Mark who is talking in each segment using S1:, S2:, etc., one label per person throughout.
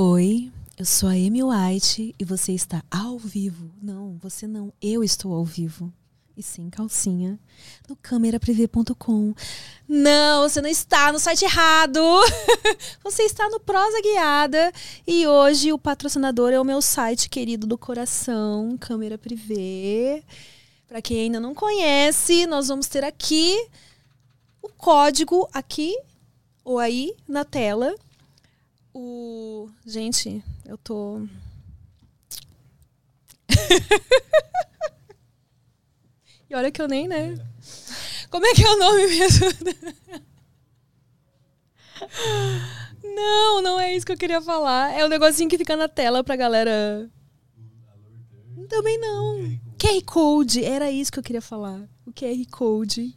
S1: Oi, eu sou a Amy White e você está ao vivo. Não, você não, eu estou ao vivo. E sem calcinha, no cameraprivé.com. Não, você não está no site errado. você está no Prosa Guiada. E hoje o patrocinador é o meu site querido do coração, Câmera Privé. Para quem ainda não conhece, nós vamos ter aqui o código aqui ou aí na tela. O gente, eu tô E olha que eu nem, né? Como é que é o nome mesmo? Não, não é isso que eu queria falar. É o um negocinho que fica na tela pra galera. Também não. QR Code, era isso que eu queria falar. O QR Code.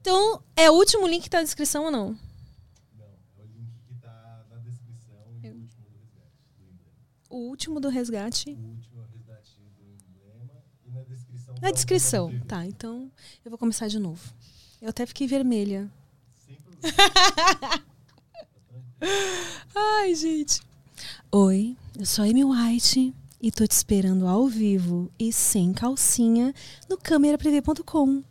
S1: Então, é o último link que tá na descrição ou não?
S2: Não, é o link que tá na descrição e o último do resgate.
S1: O último do resgate.
S2: O último resgate do emblema e na descrição.
S1: Na
S2: tá
S1: descrição. Tá, então eu vou começar de novo. Eu até fiquei vermelha.
S2: Sem problema.
S1: Ai, gente. Oi, eu sou a Amy White e tô te esperando ao vivo e sem calcinha no cameraprivé.com.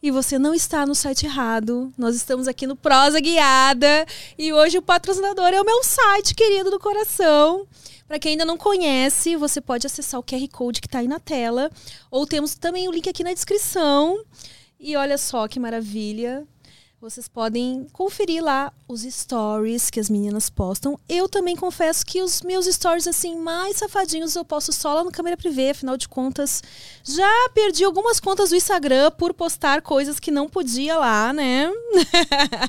S1: E você não está no site errado. Nós estamos aqui no Prosa Guiada e hoje o patrocinador é o meu site querido do coração. Para quem ainda não conhece, você pode acessar o QR Code que está aí na tela ou temos também o link aqui na descrição. E olha só que maravilha. Vocês podem conferir lá os stories que as meninas postam. Eu também confesso que os meus stories assim mais safadinhos eu posto só lá no câmera privê, afinal de contas, já perdi algumas contas do Instagram por postar coisas que não podia lá, né?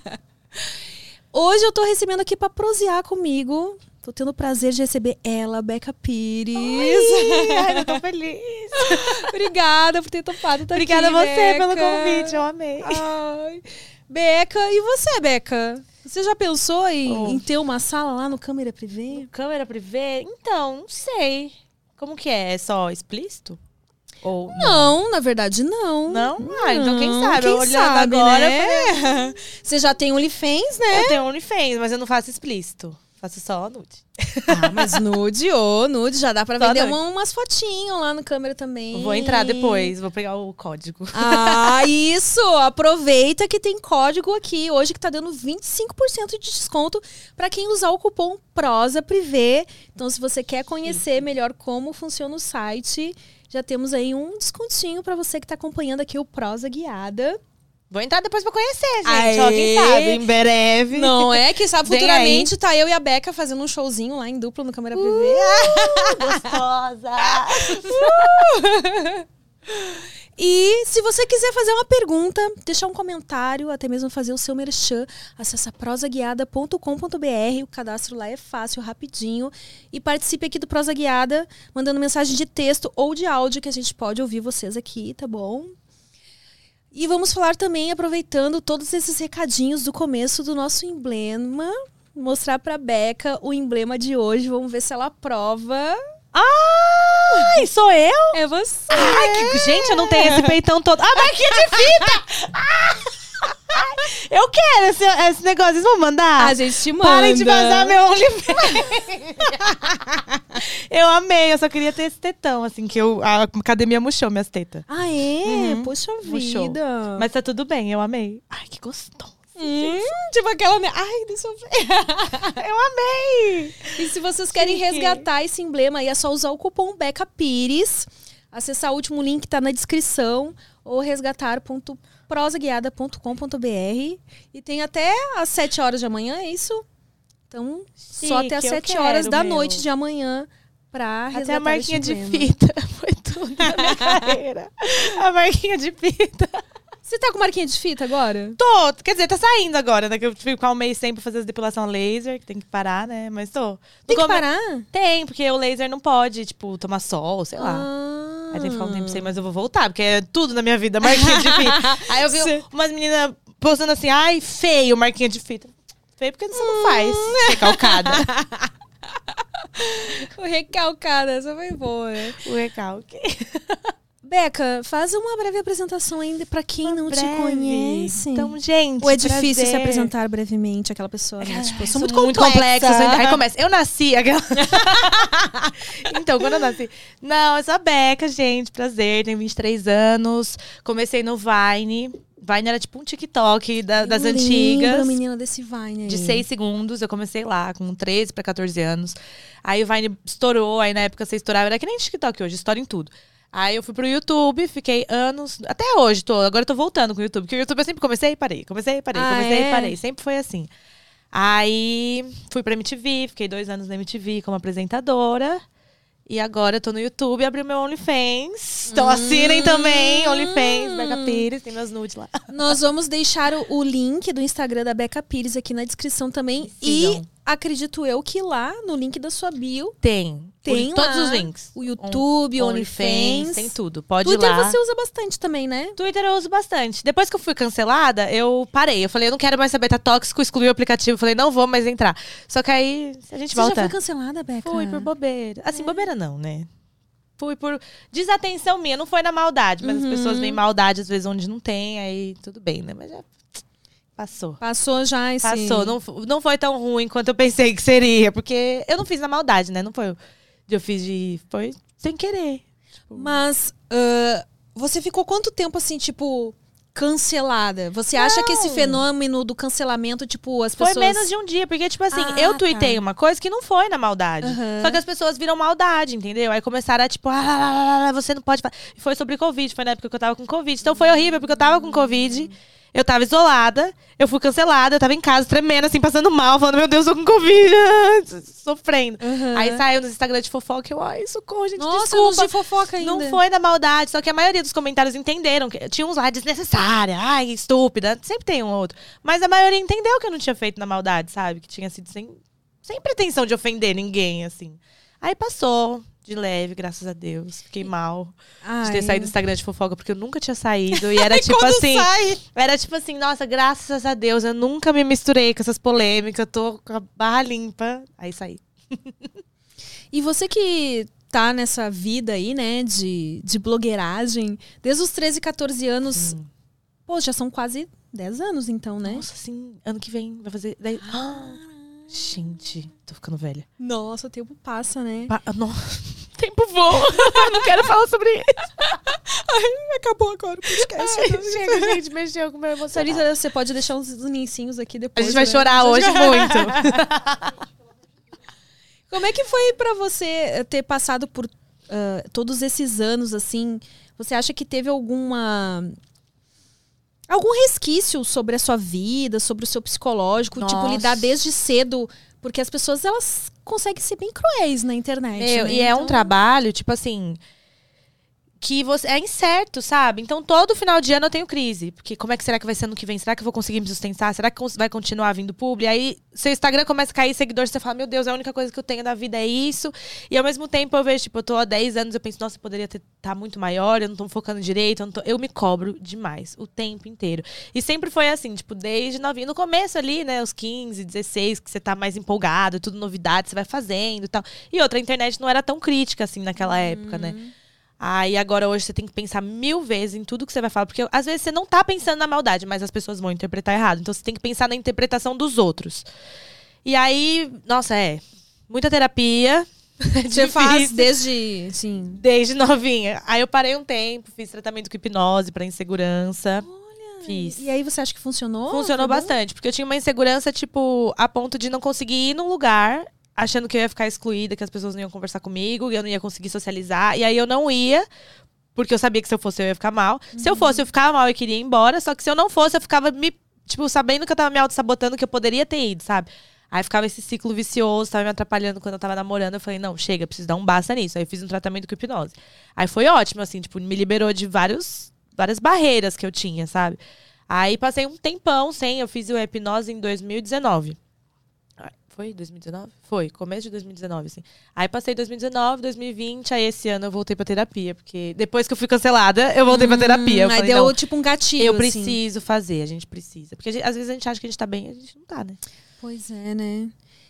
S1: Hoje eu tô recebendo aqui para prosear comigo. Tô tendo o prazer de receber ela, Beca Pires.
S3: Ai, eu tô feliz.
S1: Obrigada por ter topado estar
S3: Obrigada a
S1: aqui,
S3: você pelo
S1: Beca.
S3: convite, eu amei.
S1: Ai. Beca, e você, Beca? Você já pensou em,
S3: Oh.
S1: em ter uma sala lá no Câmera Privé?
S3: Câmera privê? Então, não sei. Como que é? É só explícito? Ou
S1: Não, na verdade, não.
S3: Não? Ah, então quem sabe?
S1: Quem
S3: Olhando
S1: sabe,
S3: agora,
S1: né? Você já tem OnlyFans, né?
S3: Eu tenho OnlyFans, mas eu não faço explícito. Faço só nude.
S1: Ah, mas nude, ô, nude, já dá pra
S3: Só
S1: vender uma- umas fotinhos lá no câmera também.
S3: Vou entrar depois, vou pegar o código.
S1: Ah, isso! Aproveita que tem código aqui hoje que tá dando 25% de desconto para quem usar o cupom Prosa Privé. Então, se você quer conhecer melhor como funciona o site, já temos aí um descontinho para você que tá acompanhando aqui o Prosa Guiada.
S3: Vou entrar depois pra conhecer, gente.
S1: Aê!
S3: Ó, quem sabe? Em breve.
S1: Não é? Quem sabe
S3: Vem
S1: futuramente tá eu e a Beca fazendo um showzinho lá em dupla no câmera Privé.
S3: Uh! Gostosa.
S1: E se você quiser fazer uma pergunta, deixar um comentário, até mesmo fazer o seu merchan, acessa prosaguiada.com.br. O cadastro lá é fácil, rapidinho. E participe aqui do Prosa Guiada, mandando mensagem de texto ou de áudio, que a gente pode ouvir vocês aqui, tá bom? E vamos falar também, aproveitando todos esses recadinhos do começo do nosso emblema, mostrar pra Beca o emblema de hoje. Vamos ver se ela aprova.
S3: Ai, sou eu?
S1: É você!
S3: Ai, que... gente, eu não tenho esse peitão todo. Ah, marquinha de fita! Ah! Eu quero esse, esse negócio. Vocês vão mandar?
S1: A gente te manda.
S3: Parem de vazar meu OnlyFans. eu amei, eu só queria ter esse tetão, assim, que eu, a academia murchou minhas tetas.
S1: Ah, é?
S3: Uhum.
S1: Poxa
S3: Murchou.
S1: vida.
S3: Mas tá tudo bem, eu amei. Ai, que gostoso.
S1: Hum, tipo aquela. né? Ai, deixa eu ver.
S3: Eu amei!
S1: e se vocês querem resgatar esse emblema aí, é só usar o cupom Beca Pires. Acessar o último link que tá na descrição. Ou resgatar.prosaguiada.com.br. E tem até às 7 horas de amanhã, é isso? Então, só até às
S3: Chique, eu
S1: 7 horas da
S3: meu.
S1: noite de amanhã pra
S3: Até a marquinha de fita foi tudo na minha carreira. A marquinha de fita.
S1: Você tá com marquinha de fita agora?
S3: Tô, quer dizer, tá saindo agora, né? Que eu tive que ficar um mês sem pra fazer as depilação laser, que tem que parar, né? Mas tô.
S1: Tem que parar?
S3: Tem, porque o laser não pode, tipo, tomar sol, sei lá.
S1: Ah.
S3: Aí tem que ficar um tempo sem, mas eu vou voltar, porque é tudo na minha vida, marquinha de fita. Aí eu vi
S1: Sim.
S3: umas meninas postando assim, ai, feio, marquinha de fita. Feio porque você não faz. Recalcada.
S1: O recalcada, essa foi boa, né?
S3: o recalque.
S1: Beca, faz uma breve apresentação ainda pra quem não te
S3: Breve.
S1: conhece.
S3: Então, gente.
S1: Ou é difícil se
S3: prazer.
S1: apresentar brevemente aquela pessoa, né? Tipo, eu sou
S3: Sou
S1: muito, complexa.
S3: Aí começa. Eu nasci. Aquela... então, quando eu nasci. Não, eu sou a Beca, gente. Prazer, tenho 23 anos. Comecei no Vine. Vine era tipo um TikTok da- das
S1: Eu
S3: antigas.
S1: lembro, menina desse Vine aí.
S3: De 6 segundos, eu comecei lá, com 13 pra 14 anos. Aí o Vine estourou, aí na época você estourava, era que nem TikTok hoje, estoura em tudo. Aí eu fui pro YouTube, fiquei anos, até hoje tô, agora eu tô voltando com o YouTube, porque o YouTube eu sempre comecei e parei, comecei e parei,
S1: Ah,
S3: comecei
S1: é?
S3: e parei, sempre foi assim. Aí fui pra MTV, fiquei dois anos na MTV como apresentadora. E agora eu tô no YouTube e abri meu OnlyFans. Então assinem também, OnlyFans, Beca Pires, tem meus nudes lá.
S1: Nós vamos deixar o, o link do Instagram da Beca Pires aqui na descrição também. E
S3: sigam.
S1: acredito eu que lá, no link da sua bio,
S3: Tem.
S1: Tem
S3: Os- todos
S1: lá
S3: os links.
S1: o YouTube, o OnlyFans.
S3: Tem tudo. Pode
S1: Twitter
S3: ir lá.
S1: você usa bastante também, né?
S3: Twitter eu uso bastante. Depois que eu fui cancelada, eu parei. Eu falei, eu não quero mais saber, tá tóxico, excluí o aplicativo. Eu falei, não vou mais entrar. Só que aí, a gente
S1: Você
S3: volta.
S1: já foi cancelada, Beca?
S3: Fui por bobeira. Assim, bobeira não, né? Fui por desatenção minha, não foi na maldade, mas
S1: Uhum.
S3: as pessoas veem maldade às vezes onde não tem, aí tudo bem, né? Mas já passou.
S1: Passou já esse...
S3: Passou. Não, não foi tão ruim quanto eu pensei que seria, porque eu não fiz na maldade, né? Não foi. Eu fiz de. Foi sem querer.
S1: Mas ah, você ficou quanto tempo assim, tipo, cancelada? Você acha que esse
S3: Não.
S1: fenômeno do cancelamento, tipo, as
S3: Foi
S1: pessoas.
S3: menos de um dia, porque, tipo assim,
S1: Ah,
S3: eu
S1: tá.
S3: tuitei uma coisa que não foi na maldade.
S1: Aham.
S3: Só que as pessoas viram maldade, entendeu? Aí começaram a, tipo, ah, você não pode falar. E foi sobre Covid, foi na época que eu tava com Covid. Então foi horrível, porque eu tava com Covid, eu tava isolada, eu fui cancelada, eu tava em casa tremendo, assim, passando mal, falando, meu Deus, eu tô com Covid, sofrendo.
S1: Aham.
S3: Aí saiu nos Instagram de fofoca, eu, ai, socorro, gente,
S1: Nossa,
S3: desculpa.
S1: de fofoca ainda.
S3: Não foi na maldade, só que a maioria dos comentários entenderam. Que tinha uns lá desnecessária, ai, estúpida. Sempre tem um ou outro. Mas a maioria entendeu que eu não tinha feito na maldade, sabe? Que tinha sido sem, sem pretensão de ofender ninguém, assim. Aí passou de leve, graças a Deus. Fiquei mal de ter
S1: Ai.
S3: saído do Instagram de fofoca, porque eu nunca tinha saído. E era tipo assim.
S1: sai.
S3: Era tipo assim, nossa, graças a Deus, eu nunca me misturei com essas polêmicas, eu tô com a barra limpa. Aí saí.
S1: E você que tá nessa vida aí, né, de, de blogueiragem, desde os 13, 14 anos, pô, já são quase 10 anos então, né?
S3: Nossa, sim, ano que vem vai fazer. Daí... Ah, gente, tô ficando velha.
S1: Nossa, o tempo passa, né?
S3: Pa. Tempo voa. não quero falar sobre isso.
S1: Acabou agora o podcast.
S3: Ai, chega, gente, mexeu com o meu
S1: você pode deixar uns lencinhos aqui
S3: A
S1: depois.
S3: gente vai
S1: né?
S3: chorar hoje muito.
S1: Como é que foi pra você eh, ter passado por ah, todos esses anos assim? Você acha que teve alguma algum resquício sobre a sua vida, sobre o seu psicológico, tipo
S3: Nossa.
S1: lidar desde cedo, porque as pessoas elas conseguem ser bem cruéis na internet.
S3: Meu,
S1: né?
S3: e é um
S1: Então-
S3: trabalho, tipo assim. Que você é incerto, sabe? Então todo final de ano eu tenho crise. Porque como é que será que vai ser ano que vem? Será que eu vou conseguir me sustentar? Será que vai continuar vindo publi? Aí seu Instagram começa a cair seguidores, você fala, meu Deus, a única coisa que eu tenho da vida é isso. E ao mesmo tempo eu vejo, tipo, eu tô há 10 anos, eu penso, nossa, eu poderia estar tá muito maior, eu não tô focando direito, eu, tô... eu me cobro demais, o tempo inteiro. E sempre foi assim, tipo, desde novinho. No começo ali, né, os 15, 16, que você tá mais empolgado, tudo novidade, você vai fazendo e tal. E outra, a internet não era tão crítica assim naquela época, né? Aí agora hoje você tem que pensar mil vezes em tudo que você vai falar, porque às vezes você não tá pensando na maldade, mas as pessoas vão interpretar errado. Então você tem que pensar na interpretação dos outros. E aí, nossa, é. Muita terapia.
S1: Você faz desde, assim,
S3: Desde novinha. Aí eu parei um tempo, fiz tratamento com hipnose pra insegurança. Fiz.
S1: E aí você acha que funcionou?
S3: Funcionou
S1: Foi bom?
S3: bastante, porque eu tinha uma insegurança, tipo, a ponto de não conseguir ir num lugar, achando que eu ia ficar excluída, que as pessoas não iam conversar comigo, e eu não ia conseguir socializar. E aí eu não ia, porque eu sabia que se eu fosse eu ia ficar mal. Se eu fosse, eu ficava mal e queria ir embora, só que se eu não fosse, eu ficava me, tipo, sabendo que eu tava me auto-sabotando, que eu poderia ter ido, sabe? Aí ficava esse ciclo vicioso, tava me atrapalhando quando eu tava namorando. Eu falei, não, chega, preciso dar um basta nisso. Aí eu fiz um tratamento com hipnose. Aí foi ótimo, assim, tipo, me liberou de vários, várias barreiras que eu tinha, sabe? Aí passei um tempão sem, eu fiz o hipnose em 2019. Foi 2019? Foi, começo de 2019, assim. Aí passei 2019, 2020, aí esse ano eu voltei pra terapia, porque depois que eu fui cancelada, eu voltei pra terapia. Eu
S1: Hum, aí
S3: falei,
S1: deu tipo um gatilho.
S3: eu
S1: assim.
S3: preciso fazer, a gente precisa. Porque gente- às vezes a gente acha que a gente tá bem, a gente não tá, né?
S1: Pois é, né?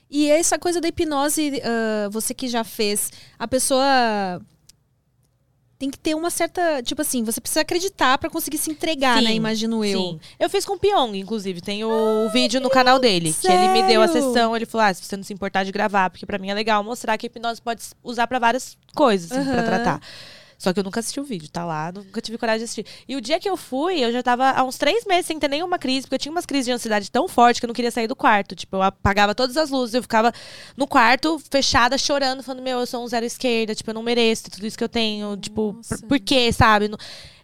S1: E essa coisa da hipnose, ah, você que já fez, a pessoa tem que ter uma certa. Tipo assim, você precisa acreditar pra conseguir se entregar,
S3: Sim,
S1: né? Imagino eu.
S3: Sim. Eu fiz com o Pyong, inclusive. Tem o vídeo no canal dele. Que ele me deu a
S1: sério?
S3: sessão. Ele falou: ah, se você não se importar de gravar, porque pra mim é legal mostrar que a hipnose pode usar pra várias coisas, assim, pra
S1: Aham.
S3: tratar. Só que eu nunca assisti o vídeo, tá lá, nunca tive coragem de assistir. E o dia que eu fui, eu já tava há uns três meses sem ter nenhuma crise, porque eu tinha umas crises de ansiedade tão forte que eu não queria sair do quarto. Tipo, eu apagava todas as luzes, eu ficava no quarto, fechada, chorando, falando, meu, eu sou um zero esquerda, tipo, eu não mereço tudo isso que eu tenho. Tipo,
S1: Nossa.
S3: por, por quê, sabe?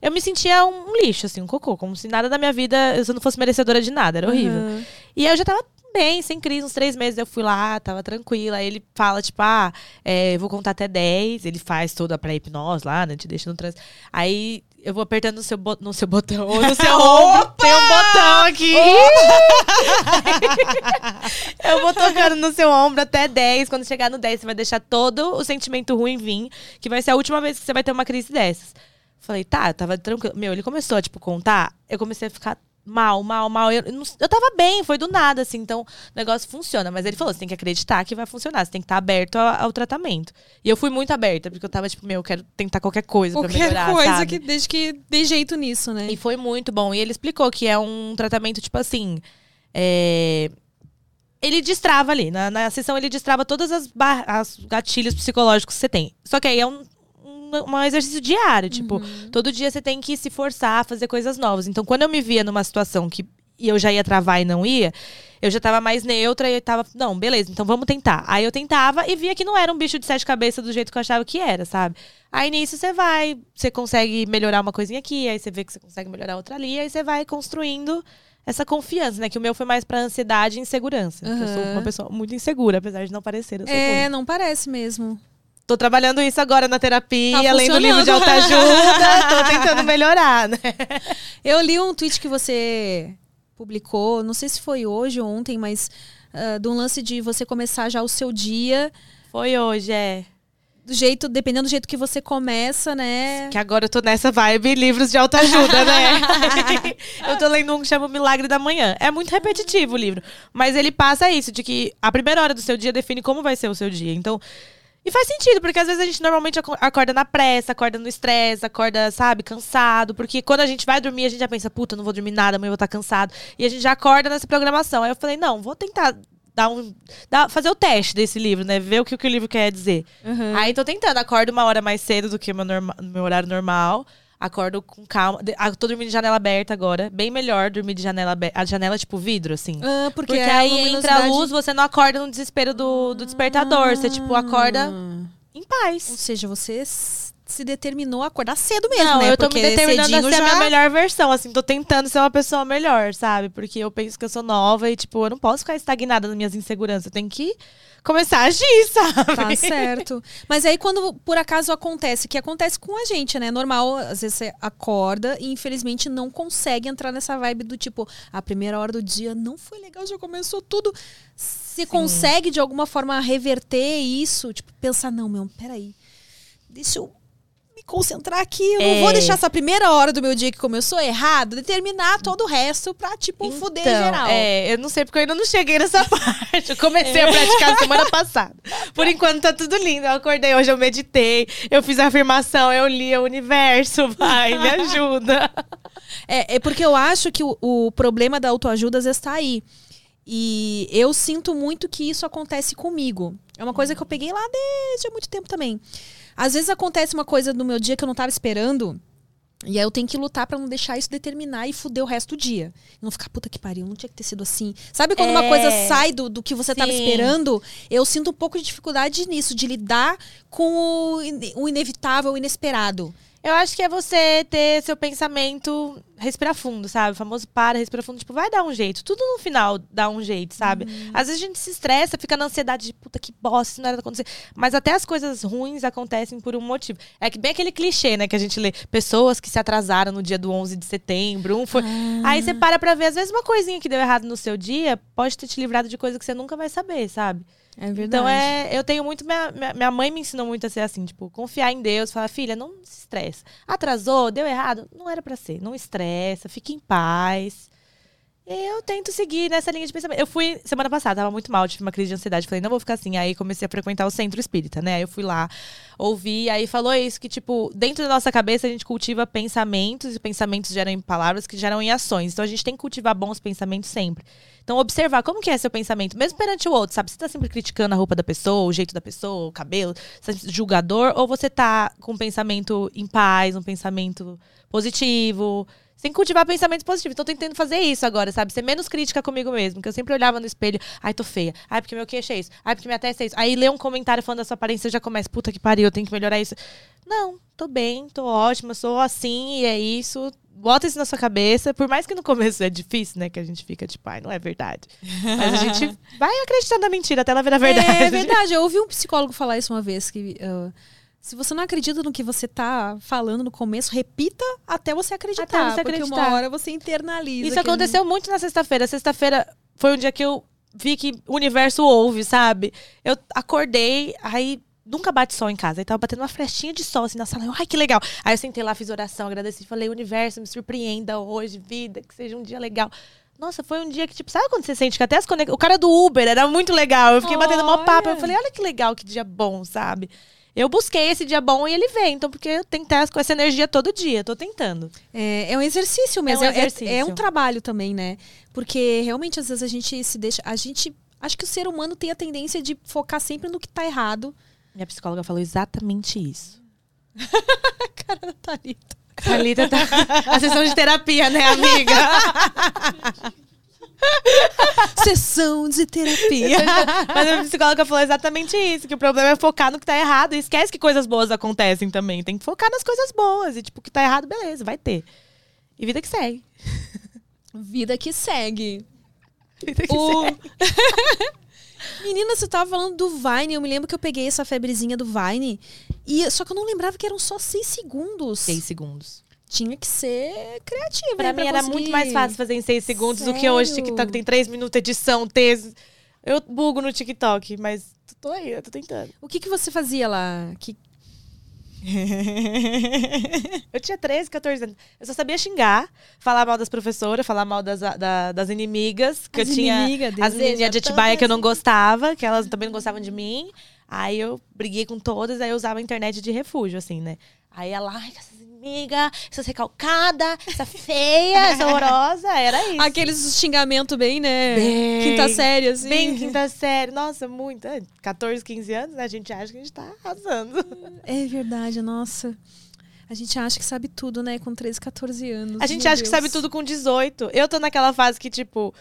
S3: Eu me sentia um lixo, assim, um cocô, como se nada da minha vida, eu não fosse merecedora de nada, era horrível.
S1: Aham.
S3: E aí eu já tava bem, sem crise, uns três meses eu fui lá, tava tranquila. Aí ele fala, tipo, ah, é, vou contar até 10. Ele faz toda a pré-hipnose lá, né? Te deixa no trânsito. Aí eu vou apertando no seu, bo- no seu botão, ou no seu ombro. Tem um botão aqui. eu vou tocando no seu ombro até 10. Quando chegar no 10, você vai deixar todo o sentimento ruim vir, que vai ser a última vez que você vai ter uma crise dessas. Falei, tá, eu tava tranquilo. Meu, ele começou a, tipo, contar, eu comecei a ficar mal, mal, mal. Eu, eu, não- eu tava bem, foi do nada, assim, então o negócio funciona. Mas ele falou, você tem que acreditar que vai funcionar, você tem que estar aberto ao, ao tratamento. E eu fui muito aberta, porque eu tava, tipo, meu, eu quero tentar qualquer coisa pra
S1: Qualquer
S3: melhorar,
S1: coisa
S3: sabe?
S1: que desde que dê jeito nisso, né?
S3: E foi muito bom. E ele explicou que é um tratamento, tipo assim. é, Ele destrava ali. Na, na sessão, ele destrava todas as, bar- as gatilhos psicológicos que você tem. Só que aí é um, um, um exercício diário. Tipo, todo dia você tem que se forçar a fazer coisas novas. Então, quando eu me via numa situação que eu já ia travar e não ia, eu já tava mais neutra e eu tava, não, beleza, então vamos tentar. Aí eu tentava e via que não era um bicho de sete cabeças do jeito que eu achava que era, sabe? Aí nisso você vai, você consegue melhorar uma coisinha aqui, aí você vê que você consegue melhorar outra ali, aí você vai construindo essa confiança, né? Que o meu foi mais pra ansiedade e insegurança. porque Eu sou uma pessoa muito insegura, apesar de não parecer.
S1: É,
S3: muito.
S1: não parece mesmo.
S3: Tô trabalhando isso agora na terapia,
S1: Tá
S3: além do livro de autoajuda, tô tentando melhorar, né?
S1: Eu li um tweet que você publicou, não sei se foi hoje ou ontem, mas ah, de um lance de você começar já o seu dia
S3: Foi hoje, é.
S1: do jeito, dependendo do jeito que você começa, né?
S3: Que agora eu tô nessa vibe livros de autoajuda, né? eu tô lendo um que chama O Milagre da Manhã. É muito repetitivo o livro. Mas ele passa isso, de que a primeira hora do seu dia define como vai ser o seu dia. Então. E faz sentido, porque às vezes a gente normalmente aco- acorda na pressa, acorda no estresse, acorda, sabe, cansado. Porque quando a gente vai dormir, a gente já pensa, puta, não vou dormir nada, amanhã eu vou estar cansado. E a gente já acorda nessa programação. Aí eu falei, não, vou tentar dar um. dar- fazer o teste desse livro, né? Ver o que, o que o livro quer dizer.
S1: Uhum.
S3: Aí tô tentando, acordo uma hora mais cedo do que o meu, norma- meu horário normal. Acordo com calma. Ah, tô dormindo de janela aberta agora. Bem melhor dormir de janela aberta. A janela, tipo, vidro, assim.
S1: Ah, porque,
S3: Porque,
S1: a
S3: aí entra a
S1: luminosidade-
S3: luz, você não acorda no desespero do, do despertador. Você, tipo, acorda
S1: Ah.
S3: em
S1: Ou
S3: paz.
S1: seja, você se determinou a acordar cedo mesmo,
S3: não,
S1: né?
S3: eu tô
S1: Porque
S3: me determinando a ser a minha
S1: já-
S3: melhor versão, assim, tô tentando ser uma pessoa melhor, sabe? Porque eu penso que eu sou nova e, tipo, eu não posso ficar estagnada nas minhas inseguranças. Eu tenho que começar a agir, sabe?
S1: Tá certo. Mas aí quando por acaso acontece, que acontece com a gente, né? Normal, às vezes você acorda e infelizmente não consegue entrar nessa vibe do tipo, a primeira hora do dia não foi legal, já começou tudo. Você consegue de alguma forma reverter isso, tipo, pensar, não, meu, peraí. Deixa eu concentrar aqui, eu não
S3: É.
S1: vou deixar essa primeira hora do meu dia que começou errado, determinar todo o resto pra, tipo, fuder geral.
S3: É, eu não sei porque eu ainda não cheguei nessa parte. Eu comecei a praticar semana passada. Por enquanto tá tudo lindo. Eu acordei hoje, eu meditei, eu fiz a afirmação, eu li o universo, vai, me ajuda.
S1: É, é porque eu acho que o, o problema da autoajuda às vezes tá aí. E eu sinto muito que isso acontece comigo. É uma coisa que eu peguei lá desde há muito tempo também. Às vezes acontece uma coisa no meu dia que eu não tava esperando. E aí eu tenho que lutar pra não deixar isso determinar e fuder o resto do dia. Não ficar, puta que pariu, não tinha que ter sido assim. Sabe quando uma
S3: É.
S1: coisa sai do, do que você tava
S3: Sim.
S1: esperando? Eu sinto um pouco de dificuldade nisso, de lidar com o, ine- o inevitável, o inesperado.
S3: Eu acho que é você ter seu pensamento, respirar fundo, sabe? O famoso para, respira fundo, tipo, vai dar um jeito. Tudo no final dá um jeito, sabe? Às vezes a gente se estressa, fica na ansiedade de puta que bosta, isso não era acontecer. Mas até as coisas ruins acontecem por um motivo. É que bem aquele clichê, né, que a gente lê. Pessoas que se atrasaram no dia do 11 de setembro, um foi... Aí você para pra ver, às vezes uma coisinha que deu errado no seu dia pode ter te livrado de coisa que você nunca vai saber, sabe?
S1: É verdade.
S3: Então é, eu tenho muito. Minha, minha, mãe me ensinou muito a ser assim, tipo, confiar em Deus, falar, filha, não se estressa. Atrasou, deu errado, não era pra ser. Não estressa, fique em paz. Eu tento seguir nessa linha de pensamento. Eu fui semana passada, tava muito mal, tive uma crise de ansiedade. Falei, não vou ficar assim. Aí comecei a frequentar o centro espírita, né? Eu fui lá, ouvi, aí falou isso: que, tipo, dentro da nossa cabeça a gente cultiva pensamentos, e pensamentos geram em palavras que geram em ações. Então a gente tem que cultivar bons pensamentos sempre. Então, observar como que é seu pensamento, mesmo perante o outro, sabe? Você tá sempre criticando a roupa da pessoa, o jeito da pessoa, o cabelo, você tá julgador, ou você tá com um pensamento em paz, um pensamento positivo. Tem que cultivar pensamentos positivos. Então, tô tentando fazer isso agora, sabe? Ser menos crítica comigo mesmo. Que eu sempre olhava no espelho, ai, tô feia. Ai, porque meu queixo é isso. Ai, porque minha testa é isso. Aí lê um comentário falando da sua aparência, eu já começa, puta que pariu, eu tenho que melhorar isso. Não, tô bem, tô ótima, sou assim e é isso. Bota isso na sua cabeça. Por mais que no começo é difícil, né? Que a gente fica tipo, ai, não é verdade. Mas a gente vai acreditando na mentira até ela virar verdade.
S1: É verdade. Eu ouvi um psicólogo falar isso uma vez, que uh, se você não acredita no que você tá falando no começo, repita até você acreditar.
S3: Até você
S1: porque
S3: acreditar.
S1: uma hora você internaliza.
S3: Isso aconteceu muito na sexta-feira. Sexta-feira foi um dia que eu vi que o universo ouve, sabe? Eu acordei, aí nunca bate sol em casa. Aí tava batendo uma frestinha de sol assim na sala. Eu, Ai, que legal. Aí eu sentei lá, fiz oração, agradeci, falei, universo, me surpreenda hoje, vida, que seja um dia legal. Nossa, foi um dia que, tipo, sabe quando você sente que até as. O cara do Uber era muito legal. Eu fiquei batendo mó papo. Eu
S1: Olha.
S3: falei, olha que legal, que dia bom, sabe? Eu busquei esse dia bom e ele vem. Então, porque eu tenho que estar com essa energia todo dia. Tô tentando.
S1: É, é um exercício mesmo.
S3: É um
S1: É, é-
S3: exercício.
S1: é um trabalho também, né? Porque realmente, às vezes, a gente se deixa. A gente. Acho que o ser humano tem a tendência de focar sempre no que tá errado.
S3: Minha psicóloga falou exatamente isso.
S1: Cara da Thalita.
S3: Thalita tá. A sessão de terapia, né, amiga?
S1: Sessão de terapia.
S3: Mas a psicóloga falou exatamente isso: que o problema é focar no que tá errado. E esquece que coisas boas acontecem também. Tem que focar nas coisas boas. E, tipo, o que tá errado, beleza, vai ter. E vida que segue.
S1: Vida que segue.
S3: Vida que
S1: O-
S3: segue.
S1: Menina, você tava falando do Vine. Eu me lembro que eu peguei essa febrezinha do Vine. E, só que eu não lembrava que eram só seis segundos.
S3: Seis segundos.
S1: Tinha que ser criativa.
S3: Pra mim era
S1: conseguir-
S3: muito mais fácil fazer em seis segundos do que hoje.
S1: Sério?
S3: TikTok tem três minutos, edição, texto. Eu bugo no TikTok, mas tô aí, eu tô tentando.
S1: O que, que você fazia lá? Que...
S3: eu tinha 13, 14 anos. Eu só sabia xingar, falar mal das professoras, falar mal das, da- das inimigas. Que
S1: As
S3: eu tinha
S1: inimigas,
S3: as menininhas de Atibaia que eu não gostava, que elas também não gostavam de mim. Aí eu briguei com todas, aí eu usava a internet de refúgio, assim, né? Aí ela, ai, essas inimigas, essas recalcadas, essa feia, essa horrorosa. Era isso.
S1: Aqueles xingamentos bem, né?
S3: Bem-
S1: Quinta série, assim.
S3: Bem quinta série. Nossa, muito. É, 14, 15 anos, né? A gente acha que a gente tá arrasando.
S1: É verdade, nossa. A gente acha que sabe tudo, né? Com 13, 14 anos.
S3: A gente
S1: Meu
S3: acha que
S1: Deus.
S3: sabe tudo com 18. Eu tô naquela fase que, tipo,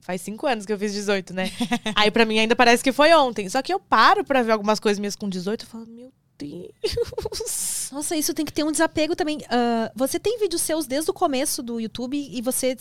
S3: faz cinco anos que eu fiz 18, né? Aí pra mim ainda parece que foi ontem. Só que eu paro pra ver algumas coisas minhas com 18 e falo, meu Deus.
S1: Nossa, isso tem que ter um desapego também. Ah, você tem vídeos seus desde o começo do YouTube e você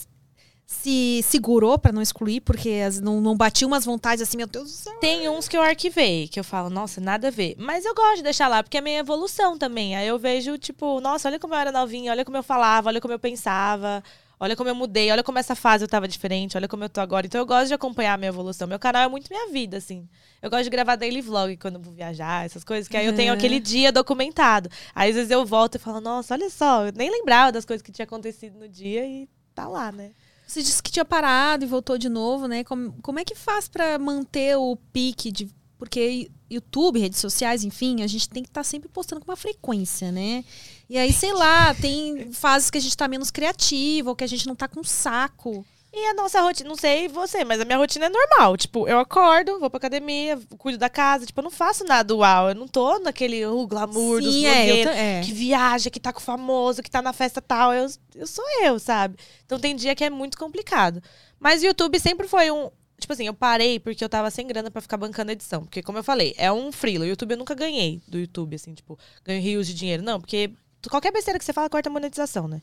S1: se segurou pra não excluir, porque não, não batia umas vontades assim, meu Deus do céu.
S3: Tem uns que eu arquivei, que eu falo, nossa, nada a ver. Mas eu gosto de deixar lá, porque é minha evolução também. Aí eu vejo, tipo, nossa, olha como eu era novinha, olha como eu falava, olha como eu pensava, olha como eu mudei, olha como essa fase eu tava diferente, olha como eu tô agora. Então eu gosto de acompanhar a minha evolução. Meu canal é muito minha vida, assim. Eu gosto de gravar daily vlog quando vou viajar, essas coisas, que aí eu tenho aquele dia documentado. Aí às vezes eu volto e falo, nossa, olha só, eu nem lembrava das coisas que tinha acontecido no dia e tá lá, né?
S1: Você disse que tinha parado e voltou de novo, né? Como, como é que faz pra manter o pique de. Porque YouTube, redes sociais, enfim, a gente tem que estar sempre postando com uma frequência, né? E aí, sei lá, tem fases que a gente tá menos criativo, ou que a gente não tá com saco.
S3: E a nossa rotina, não sei você, mas a minha rotina é normal. Tipo, eu acordo, vou pra academia, cuido da casa. Tipo, eu não faço nada uau. Eu não tô naquele uh, glamour dos
S1: Sim, é, eu
S3: blogueiros
S1: ta- é.
S3: que viaja, que tá com o famoso, que tá na festa tal. Eu, eu sou eu, sabe? Então tem dia que é muito complicado. Mas o YouTube sempre foi um. Tipo assim, eu parei porque eu tava sem grana pra ficar bancando edição. Porque, como eu falei, é um freelo. O YouTube eu nunca ganhei do YouTube, assim, tipo, ganho rios de dinheiro. Não, porque qualquer besteira que você fala corta a monetização, né?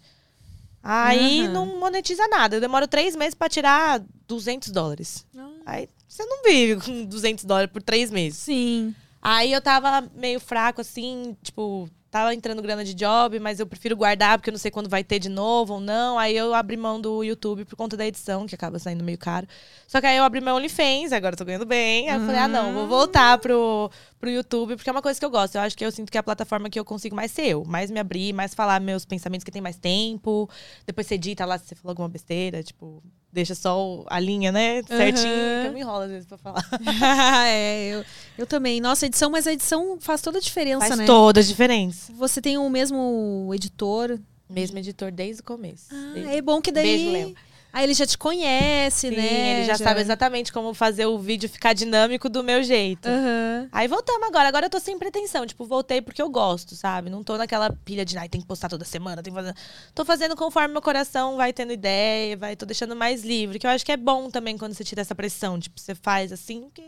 S3: Aí
S1: Aham.
S3: não monetiza nada. Eu demoro três meses pra tirar 200 dólares. Aí você não vive com 200 dólares por três meses.
S1: Sim.
S3: Aí eu tava meio fraco, assim, tipo, tava entrando grana de job, mas eu prefiro guardar porque eu não sei quando vai ter de novo ou não. Aí eu abri mão do YouTube por conta da edição, que acaba saindo meio caro. Só que aí eu abri meu OnlyFans, agora eu tô ganhando bem. Aí eu falei, ah, não, vou voltar pro, pro YouTube, porque é uma coisa que eu gosto. Eu acho que eu sinto que é a plataforma que eu consigo mais ser eu, mais me abrir, mais falar meus pensamentos que tem mais tempo. Depois você edita lá se você falou alguma besteira, tipo, deixa só a linha, né? Certinho,
S1: Uhum.
S3: que eu me enrolo às vezes pra falar.
S1: é, eu, eu também. Nossa, edição, mas a edição faz toda a diferença,
S3: Faz
S1: né?
S3: toda a diferença.
S1: Você tem o mesmo editor.
S3: Mesmo editor desde o começo.
S1: Ah,
S3: Desde-
S1: é bom que daí.
S3: Beijo, Léo.
S1: Aí ele já te conhece,
S3: Sim,
S1: né?
S3: ele já, sabe exatamente como fazer o vídeo ficar dinâmico do meu jeito.
S1: Aham.
S3: Aí voltamos agora. Agora eu tô sem pretensão. Tipo, voltei porque eu gosto, sabe? Não tô naquela pilha de, ai, tem que postar toda semana, tem que fazer. Tô fazendo conforme meu coração vai tendo ideia, vai, tô deixando mais livre. Que eu acho que é bom também quando você tira essa pressão. Tipo, você faz assim, porque.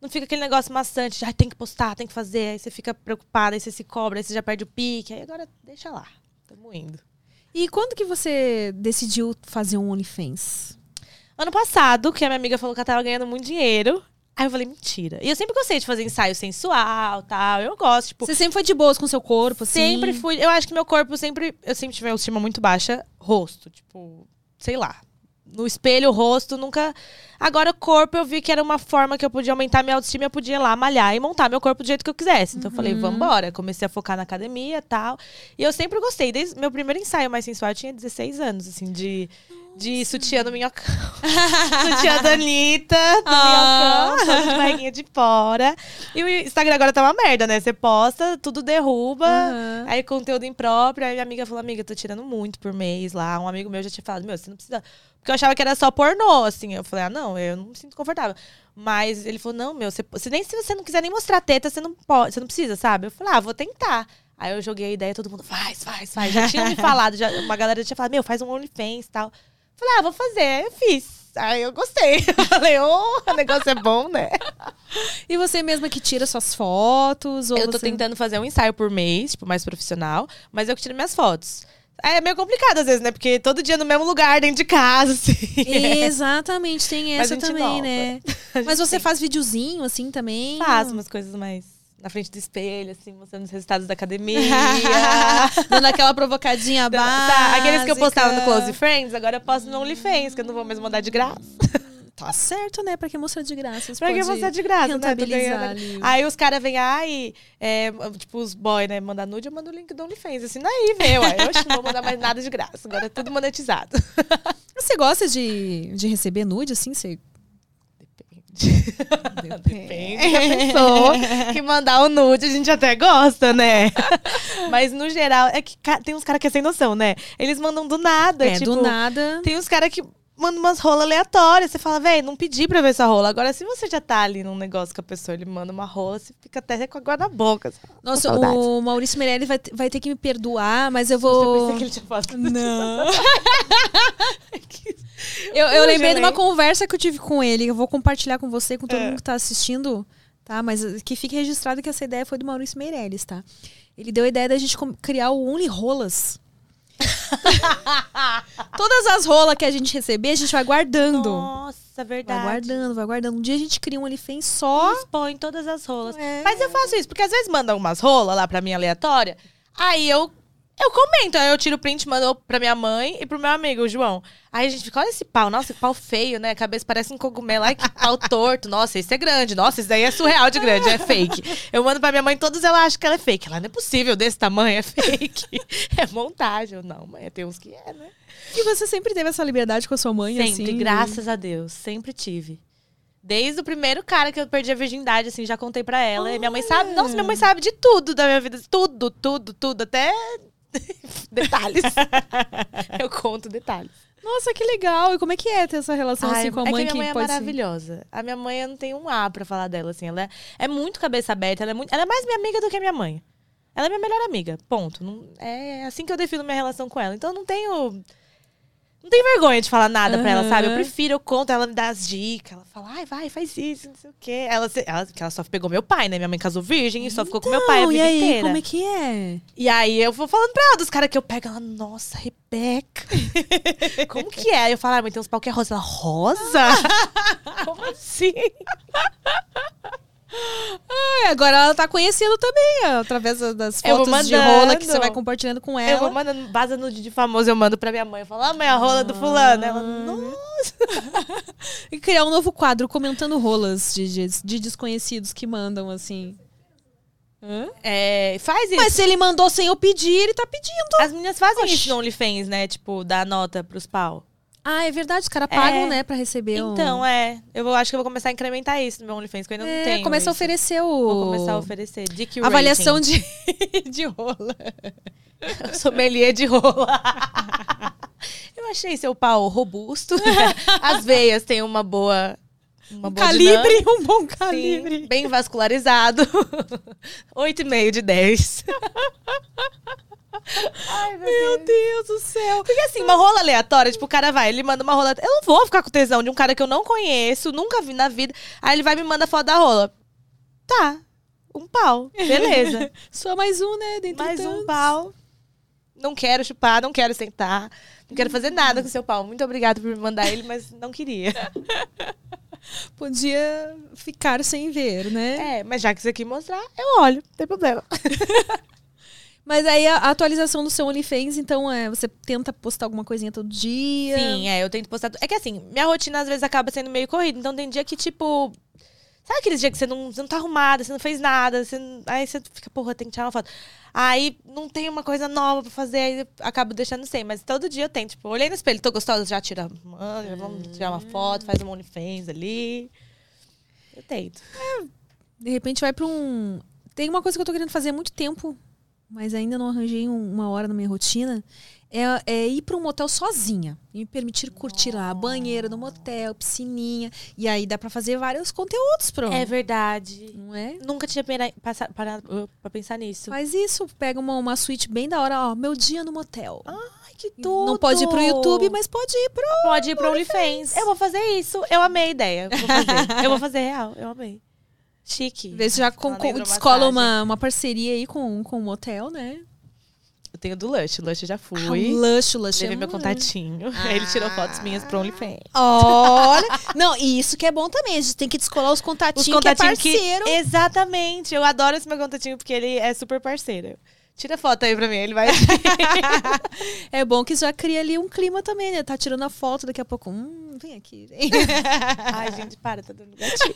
S3: Não fica aquele negócio maçante de, ai, tem que postar, tem que fazer. Aí você fica preocupada, aí você se cobra, aí você já perde o pique. Aí agora deixa lá. Tamo indo.
S1: E quando que você decidiu fazer um OnlyFans?
S3: Ano passado, que a minha amiga falou que ela tava ganhando muito dinheiro. Aí eu falei, mentira. E eu sempre gostei de fazer ensaio sensual tal. Eu gosto, tipo.
S1: Você sempre foi de boas com seu corpo, assim?
S3: Sempre fui. Eu acho que meu corpo sempre. Eu sempre tive uma autoestima muito baixa. Rosto. Tipo, sei lá. No espelho, o rosto, nunca. Agora, o corpo, eu vi que era uma forma que eu podia aumentar minha autoestima. Eu podia ir lá malhar e montar meu corpo do jeito que eu quisesse. Então, eu falei, vambora. Comecei a focar na academia e tal. E eu sempre gostei. Desde meu primeiro ensaio mais sensual, eu tinha 16 anos, assim, de. De sutiã no minhocão. sutiã da Anitta, do
S1: Ah.
S3: minhocão, todo de barriguinha de fora. E o Instagram agora tá uma merda, né? Você posta, tudo derruba.
S1: Aham.
S3: Aí conteúdo impróprio. Aí minha amiga falou, amiga, tô tirando muito por mês lá. Um amigo meu já tinha falado, meu, você não precisa. Porque eu achava que era só pornô, assim. Eu falei, ah, não, eu não me sinto confortável. Mas ele falou, não, meu, você, se nem se você não quiser nem mostrar teta, você não pode, você não precisa, sabe? Eu falei, ah, vou tentar. Aí eu joguei a ideia, todo mundo, faz, faz, faz. Já tinha me falado, já, uma galera já tinha falado, meu, faz um OnlyFans e tal. Falei, ah, vou fazer. Eu fiz. Aí eu gostei. Falei, ô, o negócio é bom, né?
S1: E você mesma que tira suas fotos?
S3: Eu tô
S1: você...
S3: tentando fazer um ensaio por mês, tipo, mais profissional, mas eu que tiro minhas fotos. É meio complicado às vezes, né? Porque todo dia no mesmo lugar, dentro de casa, assim.
S1: Exatamente, tem essa também,
S3: volta.
S1: né? Mas você
S3: tem-
S1: faz videozinho, assim, também?
S3: Faço umas coisas mais na frente do espelho, assim, mostrando os resultados da academia.
S1: Dando aquela provocadinha básica.
S3: Tá, aqueles que eu postava no Close Friends, agora eu posto no OnlyFans, que eu não vou mais mandar de graça.
S1: Tá certo, né? Pra que mostrar de graça?
S3: Pra que mostrar de graça, né? Ganhando. Aí os caras vêm, ai, é, tipo, os boy, né? Mandar nude, eu mando o link do OnlyFans. Assim, aí, meu. Aí eu não vou mandar mais nada de graça. Agora é tudo monetizado.
S1: Você gosta de, de receber nude, assim? Você...
S3: Depende da pessoa que mandar o nude, a gente até gosta, né? Mas no geral, é que tem uns caras que é sem noção, né? Eles mandam do nada.
S1: É,
S3: tipo,
S1: do nada.
S3: Tem uns caras que mandam umas rolas aleatórias. Você fala, velho, não pedi pra ver essa rola. Agora, se você já tá ali num negócio com a pessoa, ele manda uma rola, você fica até com a água na boca.
S1: Nossa, o Maurício Meirelli vai, vai ter que me perdoar, mas eu vou.
S3: pensei que ele tinha falado.
S1: Não. eu, eu lembrei de uma conversa que eu tive com ele. Eu vou compartilhar com você, com todo
S3: É.
S1: mundo que tá assistindo, tá? Mas que fique registrado que essa ideia foi do Maurício Meirelles, tá? Ele deu a ideia da gente criar o Only Rolas. Todas as rolas que a gente receber, a gente vai guardando.
S3: Nossa,
S1: Vai
S3: verdade.
S1: guardando, vai guardando. Um dia a gente cria um OnlyFans só.
S3: Expõe todas as rolas.
S1: É.
S3: Mas eu faço isso, porque às vezes mandam umas rolas lá pra mim aleatória. Aí eu, eu comento, aí eu tiro o print, mando pra minha mãe e pro meu amigo, o João. Aí a gente fica, olha esse pau, nossa, que pau feio, né? A cabeça parece um cogumelo, ai que pau torto. Nossa, esse é grande, nossa, esse daí é surreal de grande, é fake. Eu mando pra minha mãe, todos ela acha que ela é fake. Ela não é possível, desse tamanho, é fake. é montagem. Eu, não, mãe, tem uns que é, né?
S1: E você sempre teve essa liberdade com a sua mãe,
S3: Sempre,
S1: assim?
S3: graças a Deus, sempre tive. Desde o primeiro cara que eu perdi a virgindade, assim, já contei pra ela. Minha mãe sabe, nossa, minha mãe sabe de tudo da minha vida. Tudo, tudo, tudo. Até detalhes. eu conto detalhes.
S1: Nossa, que legal. E como é que é ter essa relação
S3: Ai,
S1: assim com a
S3: é
S1: mãe
S3: que minha mãe é
S1: pode ser-
S3: maravilhosa. A minha mãe, eu não tenho um A pra falar dela, assim. Ela é, é muito cabeça aberta, ela é, muito, ela é mais minha amiga do que minha mãe. Ela é minha melhor amiga, ponto. Não- é assim que eu defino minha relação com ela. Então eu não tenho... Não tenho vergonha de falar nada pra ela, sabe? Eu prefiro, eu conto, ela me dá as dicas. Ela fala, ai, vai, faz isso, não sei o quê. Ela, ela, ela só pegou meu pai, né? Minha mãe casou virgem e só ficou com meu pai a
S1: Não,
S3: vida
S1: e aí,
S3: inteira.
S1: como é que é?
S3: E aí eu vou falando pra ela dos caras que eu pego, ela, nossa, Rebeca. Como que é? Eu falo, ah, mas tem uns pau que é rosa. Ela, rosa? Como assim?
S1: É, agora ela tá conhecendo também, através da- das fotos de rola que você vai compartilhando com
S3: Eu vou
S1: ela.
S3: mandando vaza nude de famoso, eu mando pra minha mãe. Eu falo, ah, mãe, a rola do fulano. Ela, nossa.
S1: E criar um novo quadro comentando rolas de, de, de desconhecidos que mandam, assim. Hã?
S3: É, faz isso.
S1: Mas se ele mandou sem eu pedir, ele tá pedindo.
S3: As meninas fazem
S1: Oxi.
S3: isso no OnlyFans, né? Tipo, dar nota pros pau.
S1: Ah, é verdade, os caras pagam,
S3: É.
S1: né, pra receber um...
S3: Então, é. Eu acho que eu vou começar a incrementar isso no meu OnlyFans, que eu ainda não
S1: É,
S3: tenho.
S1: começa a
S3: isso.
S1: oferecer o...
S3: Vou começar a oferecer. Dick
S1: Avaliação
S3: rating.
S1: de, de rola.
S3: Sommelier de rola. eu achei seu pau robusto. As veias têm uma boa. Uma boa
S1: Calibre, um bom
S3: dinâmica.
S1: calibre.
S3: Sim, bem vascularizado. 8,5 de 10. Ai, meu
S1: Meu
S3: Deus.
S1: Deus do céu.
S3: Porque assim, uma rola aleatória, tipo, o cara vai, ele manda uma rola. Eu não vou ficar com tesão de um cara que eu não conheço, nunca vi na vida. Aí ele vai e me manda foto da rola. Tá. Um pau. Beleza.
S1: Só mais um, né, dentre
S3: Mais um pau. Não quero chupar, não quero sentar. Não quero fazer nada com seu pau. Muito obrigada por me mandar ele, mas não queria.
S1: Podia ficar sem ver, né?
S3: É, mas já que você quis mostrar, eu olho. Não tem problema.
S1: Mas aí a, a atualização do seu OnlyFans, então, é você tenta postar alguma coisinha todo dia.
S3: Sim, é, eu tento postar. É que assim, minha rotina às vezes acaba sendo meio corrida. Então tem dia que, tipo. Sabe aqueles dias que você não, você não tá arrumada, você não fez nada, você não- aí você fica, porra, tem que tirar uma foto. Aí não tem uma coisa nova pra fazer, aí eu acabo deixando sem. Mas todo dia eu tento, tipo, olhei no espelho, tô gostosa, já tira, mano, já vamos tirar uma foto, faz um OnlyFans ali. Eu tento.
S1: De repente vai pra um. Tem uma coisa que eu tô querendo fazer há muito tempo, mas ainda não arranjei um- uma hora na minha rotina. É, é ir pra um motel sozinha. E me permitir curtir lá a banheira do motel, piscininha. E aí dá pra fazer vários conteúdos pro.
S3: É verdade.
S1: Não é?
S3: Nunca tinha parado uh, pra pensar nisso.
S1: Faz isso, pega uma, uma suíte bem da hora, ó. Meu dia no motel.
S3: Ai, que
S1: Não pode ir pro YouTube, mas pode ir pro.
S3: Pode ir pro OnlyFans. Eu vou fazer isso. Eu amei a ideia. Vou fazer. eu vou fazer real. Eu amei. Chique.
S1: Ver se já com, com- descola uma, uma parceria aí com, com o motel, né?
S3: Eu tenho do Lush. Lush eu já fui.
S1: Ah, Lush, Lush.
S3: Levei
S1: é
S3: meu
S1: um-
S3: contatinho. Ele tirou fotos minhas pro OnlyFans.
S1: Olha. Não, e isso que é bom também. A gente tem que descolar os
S3: Os
S1: contatinhos que é
S3: contatinhos que,
S1: parceiro.
S3: Exatamente. Eu adoro esse meu contatinho porque ele é super parceiro. Tira foto aí pra mim, ele vai.
S1: É bom que já cria ali um clima também, né? Tá tirando a foto, daqui a pouco. Hum, vem aqui. vem.
S3: Ai, gente, para, tá dando gatilho.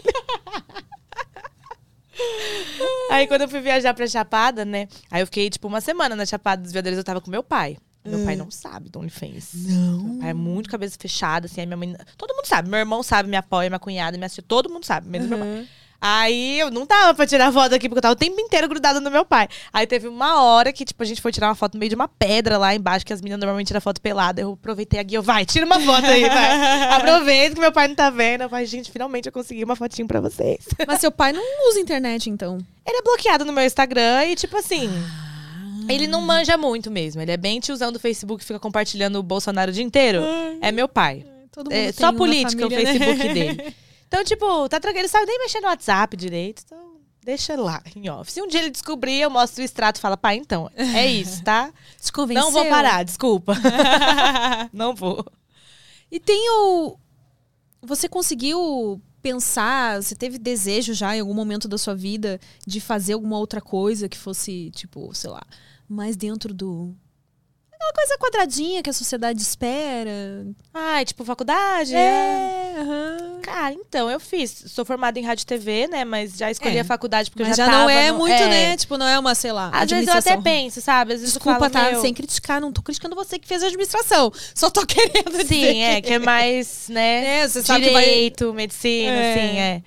S3: Aí quando eu fui viajar pra Chapada, né? Aí eu fiquei, tipo, uma semana na Chapada dos Veadeiros, eu tava com meu pai. Meu pai não sabe do OnlyFans.
S1: Não.
S3: Meu pai é muito cabeça fechada, assim, aí minha mãe. Todo mundo sabe. Meu irmão sabe, me apoia, minha cunhada, minha tia, todo mundo sabe, menos meu pai. Aí eu não tava pra tirar foto aqui, porque eu tava o tempo inteiro grudada no meu pai. Aí teve uma hora que, tipo, a gente foi tirar uma foto no meio de uma pedra lá embaixo, que as meninas normalmente tiram foto pelada. Eu aproveitei a guia, vai, tira uma foto aí, vai. Aproveita que meu pai não tá vendo. Eu falei, gente, finalmente eu consegui uma fotinho pra vocês.
S1: Mas seu pai não usa internet, então.
S3: Ele é bloqueado no meu Instagram e, tipo assim.
S1: Ah.
S3: Ele não manja muito mesmo. Ele é bem tiozão do Facebook, fica compartilhando o Bolsonaro o dia inteiro. É meu pai.
S1: Todo mundo
S3: É só política o
S1: família, né?
S3: Facebook dele. Então, tipo, tá tranquilo. Ele sabe nem mexer no WhatsApp direito. Então, deixa lá, em off. Se um dia ele descobrir, eu mostro o extrato e falo, pai, então, é isso, tá?
S1: Te convenceu?
S3: Não vou parar, desculpa. não vou.
S1: E tem o. Você conseguiu pensar, você teve desejo já em algum momento da sua vida de fazer alguma outra coisa que fosse, tipo, sei lá, mais dentro do. Aquela coisa quadradinha que a sociedade espera.
S3: Ai, tipo, faculdade?
S1: É, aham.
S3: Cara, então, eu fiz. Sou formada em rádio e TV, né? Mas já escolhi
S1: É.
S3: a faculdade porque
S1: Mas
S3: eu já,
S1: já, não
S3: tava
S1: é
S3: no-
S1: muito,
S3: é.
S1: né? Tipo, não é uma, sei lá,
S3: Às vezes eu até penso, sabe? Às vezes eu
S1: Desculpa,
S3: falo,
S1: tá?
S3: meu,
S1: Sem criticar, não tô criticando você que fez a administração. Só tô querendo dizer.
S3: Sim, é, que é mais, né?
S1: É, você sabe que vai-
S3: direito, medicina,
S1: É.
S3: assim, é.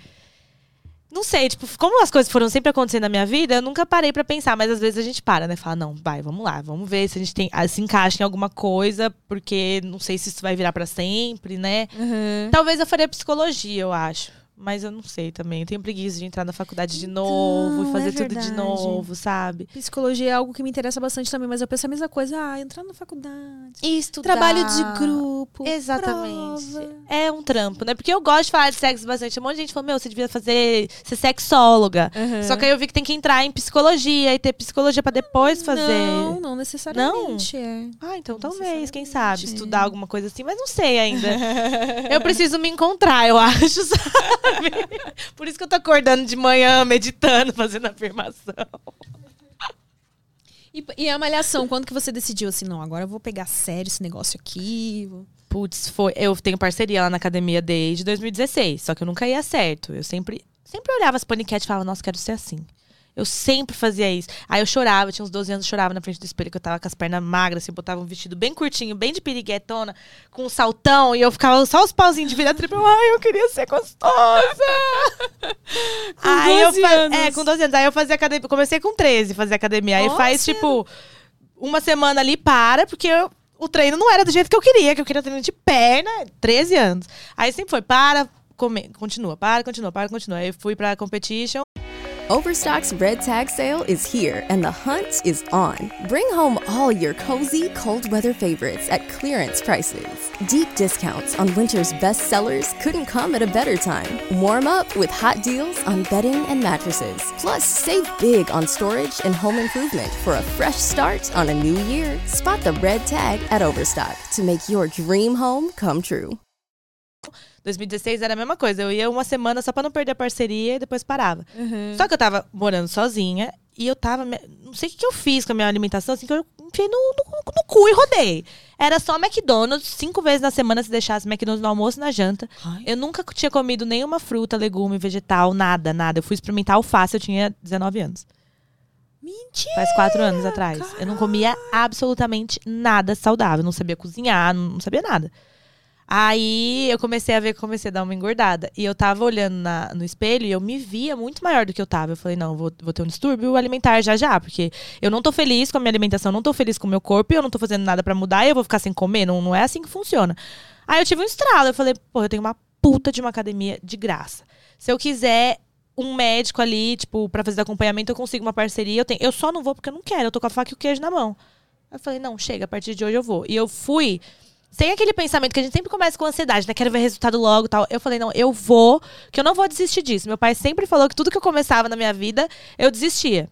S3: Não sei, tipo, como as coisas foram sempre acontecendo na minha vida, eu nunca parei pra pensar, mas às vezes a gente para, né? Fala, não, vai, vamos lá, vamos ver se a gente tem, ah, se encaixa em alguma coisa, porque não sei se isso vai virar pra sempre, né?
S1: Uhum.
S3: Talvez eu faria psicologia, eu acho. Mas eu não sei também. Eu tenho preguiça de entrar na faculdade de novo
S1: Então,
S3: e fazer
S1: é
S3: tudo de novo, sabe?
S1: Psicologia é algo que me interessa bastante também, mas eu penso a mesma coisa. Ah, entrar na faculdade.
S3: Estudar.
S1: Trabalho de grupo.
S3: Exatamente.
S1: prova.
S3: É um trampo, né? Porque eu gosto de falar de sexo bastante. Um monte de gente falou, meu, você devia fazer ser sexóloga.
S1: Uhum.
S3: Só que aí eu vi que tem que entrar em psicologia e ter psicologia pra depois fazer.
S1: Não, não necessariamente. É.
S3: Ah, então talvez, quem sabe, estudar alguma coisa assim, mas não sei ainda. eu preciso me encontrar, eu acho. sabe? Sabe? Por isso que eu tô acordando de manhã, meditando, fazendo afirmação.
S1: E, e a malhação, quando que você decidiu assim, não, agora eu vou pegar sério esse negócio aqui? vou-
S3: Putz, foi. Eu tenho parceria lá na academia desde 2016, só que eu nunca ia certo. Eu sempre, sempre olhava as paniquetes e falava, nossa, quero ser assim. Eu sempre fazia isso. Aí eu chorava, eu tinha uns 12 anos, eu chorava na frente do espelho, que eu tava com as pernas magras, assim, botava um vestido bem curtinho, bem de piriguetona, com um saltão, e eu ficava só os pauzinhos de vida tripa. eu, Ai, eu queria ser gostosa!
S1: Com
S3: Aí eu
S1: 12
S3: fa-
S1: anos.
S3: É, com 12 anos. Aí eu fazia academia. Comecei com 13 fazer academia. Aí
S1: Nossa.
S3: faz, tipo, uma semana ali, para, porque eu- o treino não era do jeito que eu queria, que eu queria treino de perna, 13 anos. Aí sempre foi, para, come, continua, para, continua, para, continua. Aí fui pra competition.
S4: Overstock's Red Tag Sale is here and the hunt is on. Bring home all your cozy, cold weather favorites at clearance prices. Deep discounts on winter's best sellers couldn't come at a better time. Warm up with hot deals on bedding and mattresses. Plus, save big on storage and home improvement for a fresh start on a new year. Spot the red tag at Overstock to make your dream home come true.
S3: 2016 era a mesma coisa. Eu ia uma semana só pra não perder a parceria e depois parava.
S1: Uhum.
S3: Só que eu tava morando sozinha e eu tava. Não sei o que, eu fiz com a minha alimentação, assim, que eu enfiei no, no, no cu e rodei. Era só McDonald's, cinco vezes na semana se deixasse McDonald's no almoço e na janta.
S1: Ai.
S3: Eu nunca tinha comido nenhuma fruta, legume, vegetal, nada, nada. Eu fui experimentar alface, eu tinha 19 anos.
S1: Mentira!
S3: Faz quatro anos atrás. Eu não comia absolutamente nada saudável. Não sabia cozinhar, não sabia nada. Aí eu comecei a ver que comecei a dar uma engordada. E eu tava olhando na- no espelho e eu me via muito maior do que eu tava. Eu falei, não, vou, vou ter um distúrbio alimentar já já, porque eu não tô feliz com a minha alimentação, não tô feliz com o meu corpo, e eu não tô fazendo nada pra mudar eu vou ficar sem comer. Não, não é assim que funciona. Aí eu tive um estralo. Eu falei, pô, eu tenho uma puta de uma academia de graça. Se eu quiser um médico ali, tipo, pra fazer acompanhamento, eu consigo uma parceria. Eu, tenho, eu só não vou porque eu não quero, eu tô com a faca e o queijo na mão. Eu falei, não, chega, a partir de hoje eu vou. E eu fui sem aquele pensamento que a gente sempre começa com ansiedade, né? Quero ver resultado logo e tal. Eu falei, não, eu vou, que eu não vou desistir disso. Meu pai sempre falou que tudo que eu começava na minha vida, eu desistia.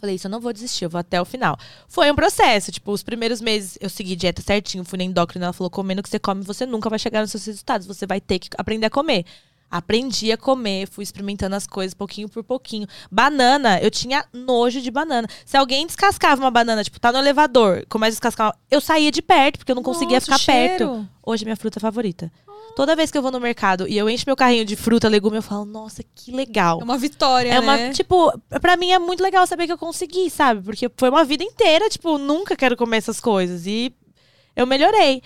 S3: Falei, isso eu não vou desistir, eu vou até o final. Foi um processo, tipo, os primeiros meses eu segui dieta certinho, fui na endócrina, ela falou, comendo o que você come, você nunca vai chegar nos seus resultados, você vai ter que aprender a comer. Aprendi a comer, fui experimentando as coisas pouquinho por pouquinho. Banana, eu tinha nojo de banana. Se alguém descascava uma banana, tipo, tá no elevador, começa a descascar, uma- eu saía de perto, porque eu não conseguia
S1: Nossa,
S3: ficar
S1: o cheiro.
S3: perto. Hoje é minha fruta favorita. Toda vez que eu vou no mercado e eu encho meu carrinho de fruta, legume, eu falo, nossa, que legal.
S1: É uma vitória,
S3: É uma,
S1: né?
S3: tipo, pra mim é muito legal saber que eu consegui, sabe? Porque foi uma vida inteira, tipo, nunca quero comer essas coisas. E eu melhorei.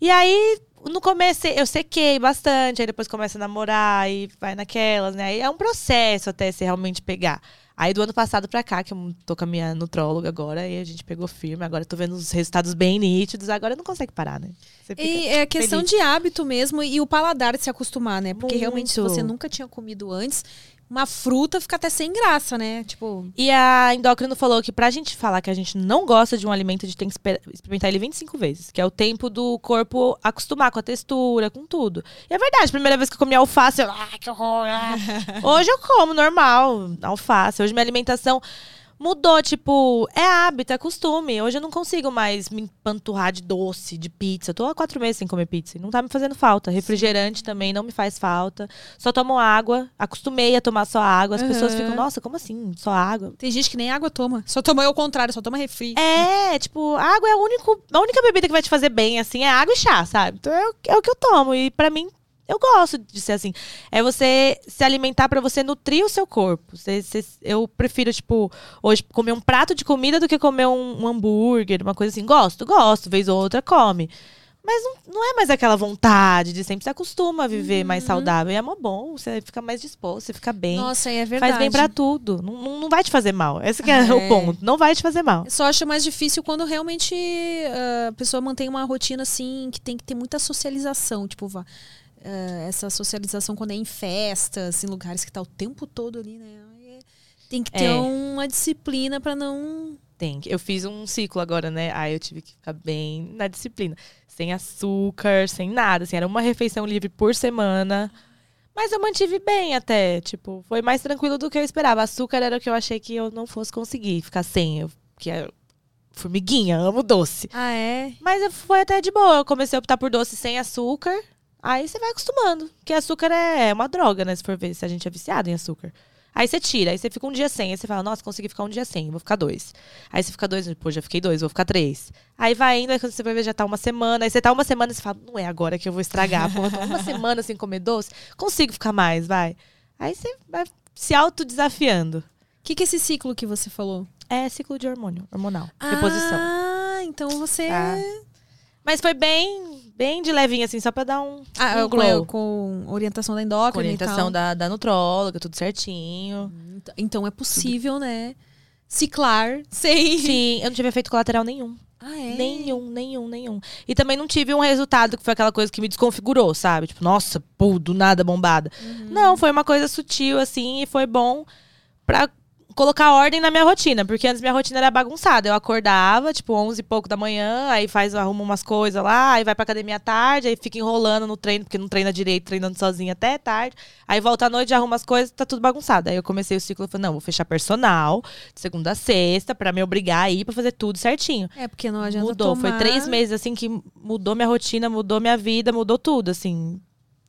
S3: E aí, no começo, eu sequei bastante, aí depois começa a namorar e vai naquelas, né? Aí é um processo até você realmente pegar. Aí do ano passado pra cá, que eu tô com a minha nutróloga agora, e a gente pegou firme, agora eu tô vendo os resultados bem nítidos, agora não consegue parar, né?
S1: E é questão
S3: feliz.
S1: de hábito mesmo e o paladar de se acostumar, né? Porque realmente, se
S3: Muito.
S1: você nunca tinha comido antes, uma fruta fica até sem graça, né? Tipo,
S3: E a endócrino falou que pra gente falar que a gente não gosta de um alimento, a gente tem que experimentar ele 25 vezes. Que é o tempo do corpo acostumar com a textura, com tudo. E é verdade, primeira vez que eu comi alface, eu, ah, que horror. ah." Hoje eu como normal, alface. Hoje minha alimentação mudou, tipo, é hábito, é costume. Hoje eu não consigo mais me empanturrar de doce, de pizza. Eu tô há quatro meses sem comer pizza não tá me fazendo falta. Refrigerante também não me faz falta. Só tomo água. Acostumei a tomar só água. As pessoas
S1: Aham.
S3: ficam, nossa, como assim? Só água?
S1: tem gente que nem água toma. Só toma ao contrário, só toma refri.
S3: É, tipo, água é o único, a única bebida que vai te fazer bem, assim, é água e chá, sabe? Então é, o- é o que eu tomo. E pra mim, eu gosto de ser assim. É você se alimentar pra você nutrir o seu corpo. Você- você- eu prefiro, tipo, hoje comer um prato de comida do que comer um, um hambúrguer, uma coisa assim. Gosto, gosto, vez ou outra come. Mas não, não é mais aquela vontade de sempre. Você acostuma a viver mais saudável. E é mó bom, você fica mais disposto, você fica bem.
S1: Nossa, é verdade.
S3: Faz bem pra tudo. Não, não, vai te fazer mal. Esse que é,
S1: É.
S3: o ponto. Não vai te fazer mal.
S1: Eu só acho mais difícil quando realmente ah, a pessoa mantém uma rotina assim que tem que ter muita socialização. Tipo, vá, ah, essa socialização quando é em festas, em lugares que tá o tempo todo ali, né? Tem que ter
S3: É.
S1: uma disciplina pra não.
S3: Tem. que- Eu fiz um ciclo agora, né? Aí eu tive que ficar bem na disciplina. Sem açúcar, sem nada. Assim, era uma refeição livre por semana. Mas eu mantive bem até. Tipo, foi mais tranquilo do que eu esperava. Açúcar era o que eu achei que eu não fosse conseguir ficar sem. Eu, que é formiguinha, amo doce.
S1: Ah, é?
S3: Mas foi até de boa. Eu comecei a optar por doce sem açúcar. Aí você vai acostumando. Porque açúcar é uma droga, né? Se for ver, se a gente é viciado em açúcar. Aí você tira, aí você fica um dia sem. Aí você fala, nossa, consegui ficar um dia sem, vou ficar dois. Aí você fica dois, pô, já fiquei dois, vou ficar três. Aí vai indo, aí quando você vai ver, já tá uma semana. Aí você tá uma semana e você fala, não é agora que eu vou estragar. Pô, uma semana sem comer doce, consigo ficar mais, vai. Aí você vai se autodesafiando.
S1: O que, que é esse ciclo que você falou?
S3: É ciclo de hormônio, hormonal, reposição.
S1: Ah, então você.
S3: Tá. Mas foi bem, bem de levinho, assim, só pra dar um,
S1: Ah,
S3: um
S1: com, com orientação da
S3: Com
S1: endócrina
S3: orientação
S1: e tal.
S3: da, da nutróloga, tudo certinho.
S1: Ent- Então é possível, né? Ciclar sem.
S3: Sim, eu não tive efeito colateral nenhum.
S1: Ah, é?
S3: Nenhum, nenhum, nenhum. E também não tive um resultado que foi aquela coisa que me desconfigurou, sabe? Tipo, nossa, pô, do nada bombada. Não, foi uma coisa sutil, assim, e foi bom pra colocar ordem na minha rotina. Porque antes minha rotina era bagunçada. Eu acordava, tipo, 11 e pouco da manhã, aí faz, arruma umas coisas lá, aí vai pra academia à tarde, aí fica enrolando no treino, porque não treina direito, treinando sozinha até tarde. Aí volta à noite, arruma as coisas, tá tudo bagunçado. Aí eu comecei o ciclo, eu falei, não, vou fechar personal, de segunda a sexta, pra me obrigar a ir pra fazer tudo certinho.
S1: É, porque não adianta
S3: Mudou.
S1: tomar...
S3: Foi três meses, assim, que mudou minha rotina, mudou minha vida, mudou tudo, assim.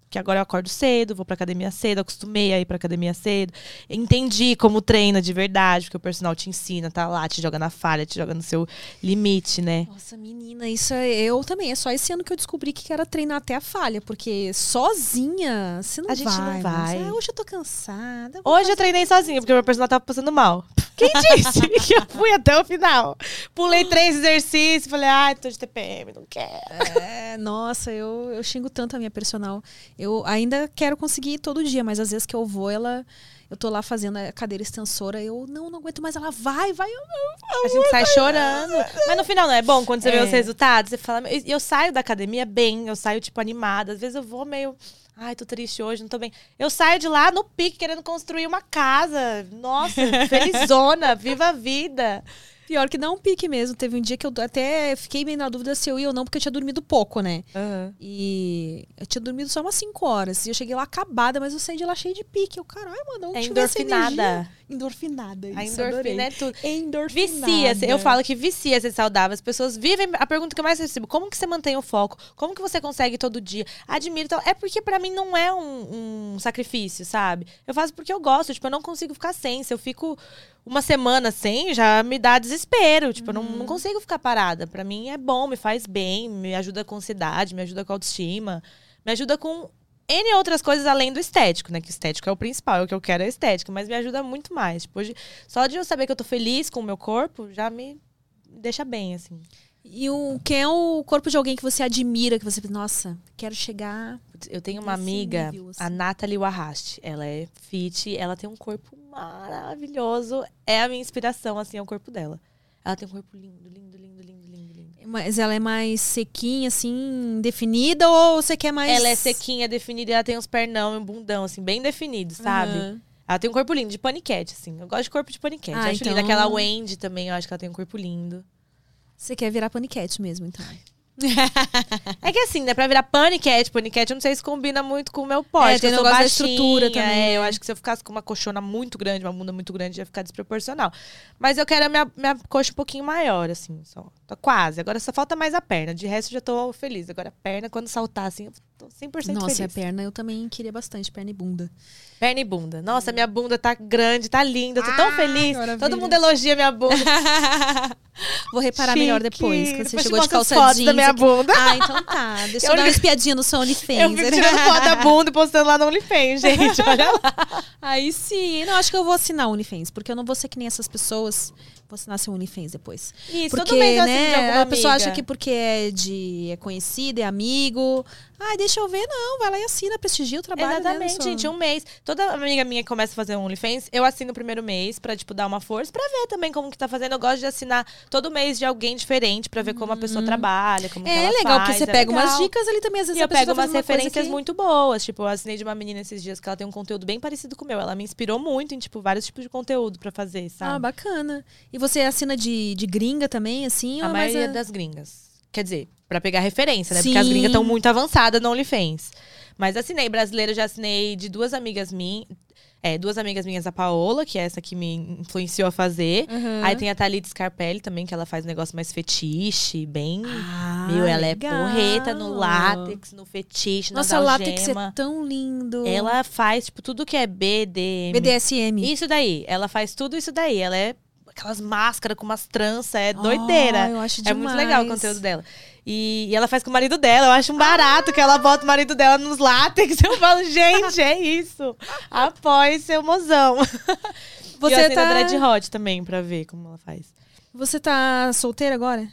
S3: Que agora eu acordo cedo, vou pra academia cedo, acostumei a ir pra academia cedo. Entendi como treina de verdade, porque o personal te ensina, tá lá, te joga na falha, te joga no seu limite, né?
S1: Nossa, menina, isso é eu também. É só esse ano que eu descobri que era treinar até a falha, porque sozinha você não
S3: A gente não
S1: vai.
S3: vai.
S1: mas, ah, hoje eu tô cansada.
S3: Hoje eu treinei sozinha, porque meu personal tava passando mal. Quem disse que eu fui até o final? Pulei três exercícios, falei, ai, tô de TPM, não quero.
S1: É, nossa, eu, eu xingo tanto a minha personal. Eu ainda quero conseguir ir todo dia, mas às vezes que eu vou, ela. Eu tô lá fazendo a cadeira extensora, eu não, não aguento mais. Ela vai, vai, eu não.
S3: A gente sai chorando. Mas no final não é bom quando você vê
S1: É.
S3: os resultados. Você fala. E eu saio da academia bem, eu saio, tipo, animada. Às vezes eu vou meio. Ai, tô triste hoje, não tô bem. Eu saio de lá no pique, querendo construir uma casa. Nossa, felizona, viva a vida.
S1: Pior que dá um pique mesmo. Teve um dia que eu até fiquei meio na dúvida se eu ia ou não, porque eu tinha dormido pouco, né? E eu tinha dormido só umas 5 horas. E eu cheguei lá acabada, mas eu saí de lá cheio de pique. Eu, caralho, mano, onde
S3: É endorfinada.
S1: energia. Endorfinada.
S3: A
S1: isso, adorei.
S3: endorfina é tudo.
S1: Endorfinada.
S3: Vicia, eu falo que vicia ser saudável. As pessoas vivem. A pergunta que eu mais recebo: como que você mantém o foco? Como que você consegue todo dia? Admiro. Então, é porque pra mim não é um, um sacrifício, sabe? Eu faço porque eu gosto. Tipo, eu não consigo ficar sem. Se eu fico uma semana sem, já me dá desespero. Tipo, eu não, não consigo ficar parada. Pra mim é bom, me faz bem, me ajuda com ansiedade, me ajuda com autoestima, me ajuda com. N outras coisas além do estético, né? Que o estético é o principal, é o que eu quero é a estética, mas me ajuda muito mais. Tipo, hoje, só de eu saber que eu tô feliz com o meu corpo, já me deixa bem, assim.
S1: E o, quem é o corpo de alguém que você admira, que você nossa, quero chegar.
S3: Eu tenho uma amiga,
S1: nível, assim.
S3: a Nathalie Warrast. Ela é fit, ela tem um corpo maravilhoso. É a minha inspiração, assim, é o corpo dela. Ela tem um corpo lindo, lindo, lindo, lindo, lindo, lindo.
S1: Mas ela é mais sequinha, assim, definida, ou você quer mais.
S3: Ela é sequinha, definida, e ela tem uns pernão e um bundão, assim, bem definidos, sabe?
S1: Aham.
S3: Ela tem um corpo lindo, de paniquete, assim. Eu gosto de corpo de paniquete.
S1: Ah,
S3: acho
S1: então-
S3: linda. Aquela Wendy também, eu acho que ela tem um corpo lindo.
S1: Você quer virar paniquete mesmo, então.
S3: É que assim, né, pra virar paniquete, paniquete, eu não sei se combina muito com o meu porte.
S1: É,
S3: eu sou baixinha,
S1: estrutura também,
S3: é,
S1: né?
S3: eu acho que se eu ficasse com uma coxona muito grande, uma bunda muito grande, ia ficar desproporcional. Mas eu quero a minha, minha coxa um pouquinho maior, assim, só. Tô quase. Agora só falta mais a perna. De resto, eu já tô feliz. Agora a perna, quando saltar, assim, tô 100%
S1: Nossa,
S3: feliz.
S1: a perna eu também queria bastante, perna e bunda.
S3: Perna e bunda. Nossa, minha bunda tá grande, tá linda. Eu tô tão
S1: Ah,
S3: feliz.
S1: maravilha.
S3: Todo mundo elogia minha bunda.
S1: Vou reparar
S3: Chique.
S1: melhor depois, quando você
S3: Depois
S1: chegou de calça jeans.
S3: da minha
S1: aqui.
S3: bunda.
S1: Ah, então tá. Deixa eu,
S3: Eu
S1: dar uma espiadinha no seu
S3: Eu
S1: OnlyFans.
S3: fico tirando foto da bunda e postando lá no OnlyFans, gente. Olha lá.
S1: Aí sim. Não, acho que eu vou assinar o OnlyFans, porque eu não vou ser que nem essas pessoas. Vou assinar seu OnlyFans depois.
S3: Isso,
S1: Porque,
S3: todo mês eu assino de
S1: né, a pessoa
S3: amiga.
S1: acha que porque é de é conhecida, é amigo. Ah, deixa eu ver, não. Vai lá e assina, prestigia o trabalho. né,
S3: Exatamente,
S1: sua-
S3: gente. Um mês. Toda amiga minha que começa a fazer um OnlyFans, eu assino o primeiro mês pra, tipo, dar uma força, pra ver também como que tá fazendo. Eu gosto de assinar todo mês de alguém diferente, pra ver como a pessoa trabalha, como que
S1: É
S3: ela
S1: legal,
S3: faz,
S1: porque você
S3: é
S1: pega umas
S3: legal.
S1: dicas ali também. Às vezes
S3: E eu
S1: a pessoa
S3: pego
S1: tá
S3: umas referências
S1: que-
S3: muito boas. Tipo, eu assinei de uma menina esses dias que ela tem um conteúdo bem parecido com o meu. Ela me inspirou muito em, tipo, vários tipos de conteúdo pra fazer,
S1: Ah,
S3: sabe?
S1: bacana. E você assina de, de gringa também, assim?
S3: a
S1: é mais
S3: maioria das gringas. Quer dizer, pra pegar referência, né? Porque as
S1: Sim.
S3: gringas estão muito avançadas no OnlyFans. Mas assinei brasileiro, já assinei de duas amigas minhas. É, duas amigas minhas, a Paola, que é essa que me influenciou a fazer.
S1: Uhum.
S3: Aí tem a Thalita Scarpelli também, que ela faz um negócio mais fetiche, bem.
S1: Ah,
S3: meu, ela
S1: legal.
S3: é porreta no látex, no fetiche,
S1: Nossa,
S3: nas
S1: látex é tão lindo.
S3: Ela faz, tipo, tudo que é BDM.
S1: BDSM.
S3: Isso daí. Ela faz tudo isso daí. Ela é aquelas máscaras com umas tranças, é doideira.
S1: Ah, eu acho
S3: É
S1: demais.
S3: muito legal o conteúdo dela. E, e ela faz com o marido dela. Eu acho um barato que ela bota o marido dela nos látex. Eu falo, gente, é isso. Apoie seu mozão.
S1: Você
S3: e eu
S1: tá-
S3: tá... Dread Hot também, pra ver como ela faz.
S1: Você tá solteira agora?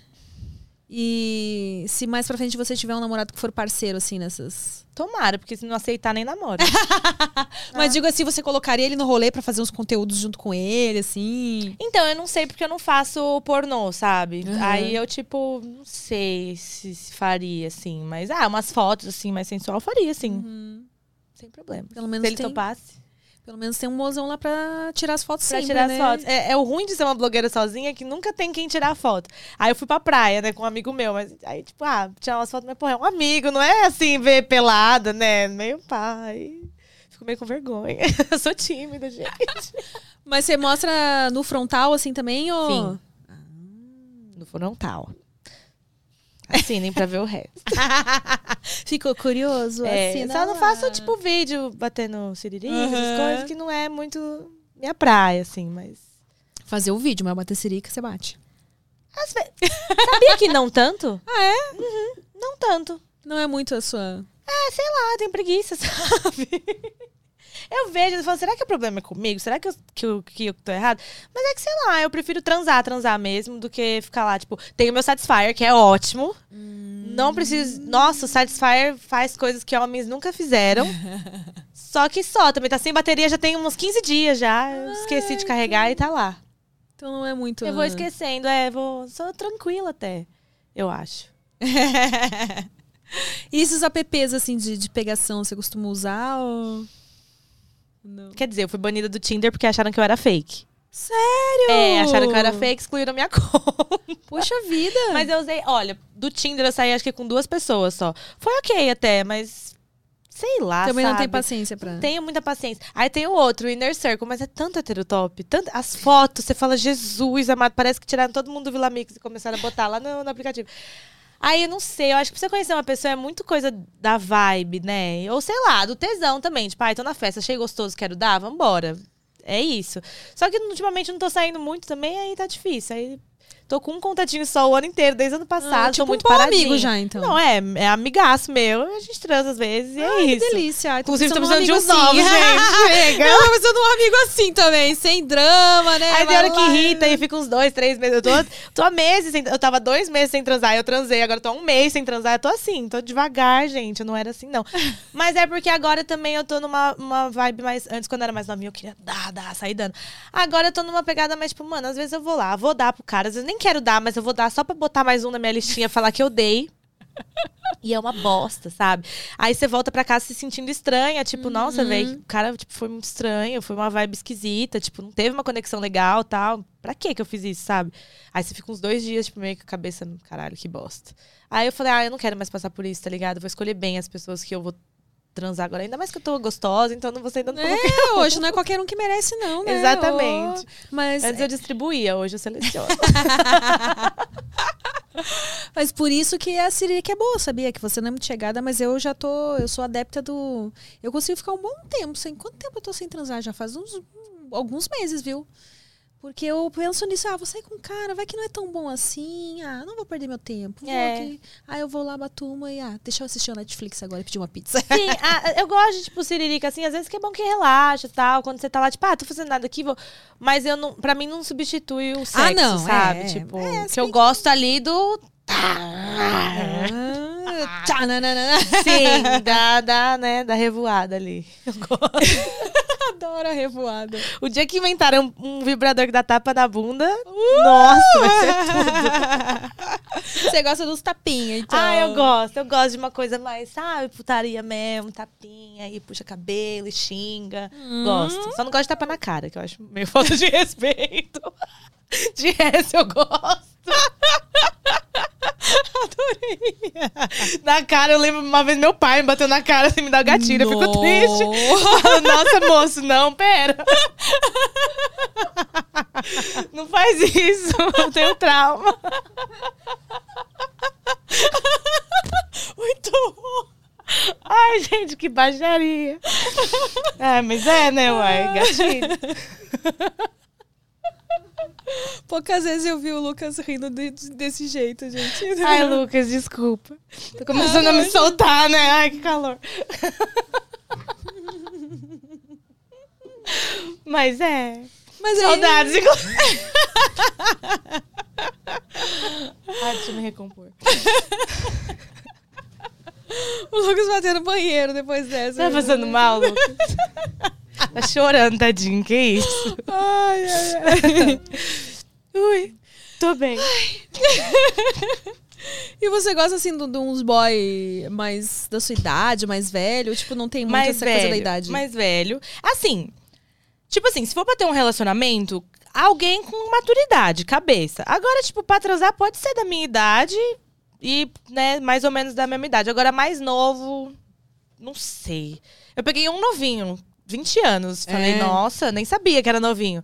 S1: E se mais pra frente você tiver um namorado que for parceiro, assim, nessas.
S3: Tomara, porque se não aceitar, nem namora.
S1: Mas digo assim, você colocaria ele no rolê pra fazer uns conteúdos junto com ele, assim.
S3: Então, eu não sei porque eu não faço pornô, sabe?
S1: Uhum.
S3: Aí eu, tipo, não sei se, se faria, assim. Mas, ah, umas fotos, assim, mais sensual, faria, sim. Sem problema.
S1: Pelo menos
S3: se ele
S1: tem-
S3: topasse.
S1: Pelo menos tem um mozão lá pra tirar as fotos
S3: Pra
S1: sempre,
S3: tirar
S1: né?
S3: as fotos. É, é o ruim de ser uma blogueira sozinha que nunca tem quem tirar foto. Aí eu fui pra praia, né, com um amigo meu. Mas aí, tipo, ah, tirar umas fotos, mas, porra, é um amigo, não é assim, ver pelada, né? Meio pai. Fico meio com vergonha. eu sou tímida, gente.
S1: Mas você mostra no frontal, assim, também? Ou...
S3: Sim. No frontal. Assim, nem pra ver o resto.
S1: Ficou curioso?
S3: É,
S1: Assina
S3: só não
S1: lá.
S3: faço, tipo, vídeo batendo siriri,
S1: Uhum.
S3: essas coisas que não é muito minha praia, assim, mas.
S1: Fazer o vídeo, mas bater sirica, você bate.
S3: Vezes. Sabia que não tanto?
S1: Ah, é?
S3: Uhum, não tanto.
S1: Não é muito a sua...
S3: É, sei lá, tenho preguiça, sabe? Eu vejo e falo, será que o problema é comigo? Será que eu, que, eu, que eu tô errado? Mas é que, sei lá, eu prefiro transar, transar mesmo, do que ficar lá, tipo, tem o meu Satisfyer, que é ótimo. Não preciso. Nossa, o Satisfyer faz coisas que homens nunca fizeram. só que só, também tá sem bateria já tem uns 15 dias já. Eu esqueci de carregar e tá lá.
S1: Então não é muito...
S3: Eu vou esquecendo, é, vou. Sou tranquila até, eu acho.
S1: E esses apps, assim, de, de pegação, você costuma usar ou... Não.
S3: Quer dizer, eu fui banida do Tinder porque acharam que eu era fake.
S1: Sério?
S3: É, acharam que eu era fake, excluíram minha conta.
S1: Poxa vida.
S3: Mas eu usei, olha, do Tinder eu saí acho que com duas pessoas só. Foi ok até, mas sei lá,
S1: Também não
S3: sabe?
S1: tem paciência pra...
S3: Não tenho muita paciência. Aí tem o outro, o Inner Circle, mas é tanto heterotop. Tanto, as fotos, você fala, Jesus, amado, parece que tiraram todo mundo do Vila Mix e começaram a botar lá no, no aplicativo. Aí eu não sei, eu acho que pra você conhecer uma pessoa é muito coisa da vibe, né? Ou sei lá, do tesão também. Tipo, ai, tô na festa, achei gostoso, quero dar, vambora. É isso. Só que ultimamente não tô saindo muito também, aí tá difícil. Aí tô com um contatinho só o ano inteiro, desde o ano passado.
S1: Ah, tipo
S3: tô muito
S1: um bom
S3: paradinha.
S1: amigo já, então.
S3: Não, é, é amigaço meu, a gente transa às vezes e é
S1: Ai,
S3: isso.
S1: que delícia. Ai,
S3: Inclusive, tô
S1: precisando
S3: precisando de
S1: um
S3: uns
S1: amigo
S3: novos,
S1: assim.
S3: gente. Chega.
S1: Eu tô precisando de um amigo assim também, sem drama, né?
S3: Aí tem hora que irrita e fica uns dois, três meses. Eu tô, tô há meses sem. Eu tava dois meses sem transar, eu transei. Agora tô há um mês sem transar. Eu tô assim, tô devagar, gente. Eu não era assim, não. Mas é porque agora também eu tô numa uma vibe mais. Antes, quando eu era mais novinha, eu queria dar, dar, sair dando. Agora eu tô numa pegada mais, tipo, mano, às vezes eu vou lá, vou dar pro cara. Às vezes nem quero dar, mas eu vou dar só pra botar mais um na minha listinha, falar que eu dei. E é uma bosta, sabe? Aí você volta pra casa se sentindo estranha, tipo, nossa, velho, o cara tipo, foi muito estranho, foi uma vibe esquisita, tipo, não teve uma conexão legal tal. Pra que que eu fiz isso, sabe? Aí você fica uns dois dias, tipo, meio com a cabeça, caralho, que bosta. Aí eu falei, ah, eu não quero mais passar por isso, tá ligado? Vou escolher bem as pessoas que eu vou transar agora. Ainda mais que eu tô gostosa, então não dando pra qualquer
S1: É, hoje não é qualquer um que merece, não, né?
S3: Exatamente.
S1: Ô, Mas,
S3: Antes eu distribuía, hoje eu seleciono.
S1: mas por isso que a Sirica é boa, sabia? Que você não é muito chegada, mas eu já tô. Eu sou adepta do. Eu consigo ficar um bom tempo sem. Quanto tempo eu tô sem transar? Já faz uns. Alguns meses, viu? Porque eu penso nisso, ah, vou sair com um cara, vai que não é tão bom assim, ah, não vou perder meu tempo. Vou
S3: É.
S1: aqui. Aí eu vou lá, bato uma e, ah, deixa eu assistir o Netflix agora e pedir uma pizza.
S3: Sim, a- eu gosto de, tipo, siririca, assim, às vezes que é bom que relaxa e tal. Quando você tá lá, tipo, ah, tô fazendo nada aqui, vou... Mas eu não, pra mim não substitui o sexo,
S1: não,
S3: sabe?
S1: é.
S3: Tipo,
S1: É, se
S3: que eu gosto ali do...
S1: Ah, tchananana.
S3: Sim, da, da, né, da revoada ali. Eu gosto.
S1: Adoro a revoada.
S3: O dia que inventaram um, vibrador que dá tapa na bunda, nossa, vai ser tudo.
S1: Você gosta dos tapinhas, então.
S3: Ah, eu gosto. Eu gosto de uma coisa mais, sabe, putaria mesmo, tapinha, e puxa cabelo e xinga. Gosto. Só não gosto de tapa na cara, que eu acho meio falta de respeito. De resto, eu gosto. figurinha. Na cara, eu lembro uma vez meu pai me bateu na cara assim, me dá gatilho. Eu fico triste. Nossa, moço, não, pera. Não faz isso. Eu tenho trauma. Muito bom. Ai, gente, que baixaria. É, mas é, né, uai? Gatilho.
S1: Poucas vezes eu vi o Lucas rindo de- desse jeito, gente.
S3: Ai, Lucas, desculpa. Tô começando a me soltar, né? Ai, que calor. Mas é.
S1: Mas aí,
S3: Saudades. de- Ai, deixa eu me recompor.
S1: o Lucas bateu no banheiro depois dessa.
S3: Tá passando mal, Lucas? Tá chorando, tadinho. Que isso?
S1: Ai, ai, ai.
S3: Ui, tô bem.
S1: E você gosta, assim, de de uns boy mais da sua idade, mais velho? Tipo, não tem muito
S3: mais
S1: essa
S3: velho,
S1: coisa da idade?
S3: mais velho. Assim, tipo assim, se for pra ter um relacionamento, alguém com maturidade, cabeça. Agora, tipo, pra transar pode ser da minha idade e, né, mais ou menos da mesma idade. Agora, mais novo, não sei. Eu peguei um novinho, 20 anos. Falei,
S1: É.
S3: nossa, nem sabia que era novinho.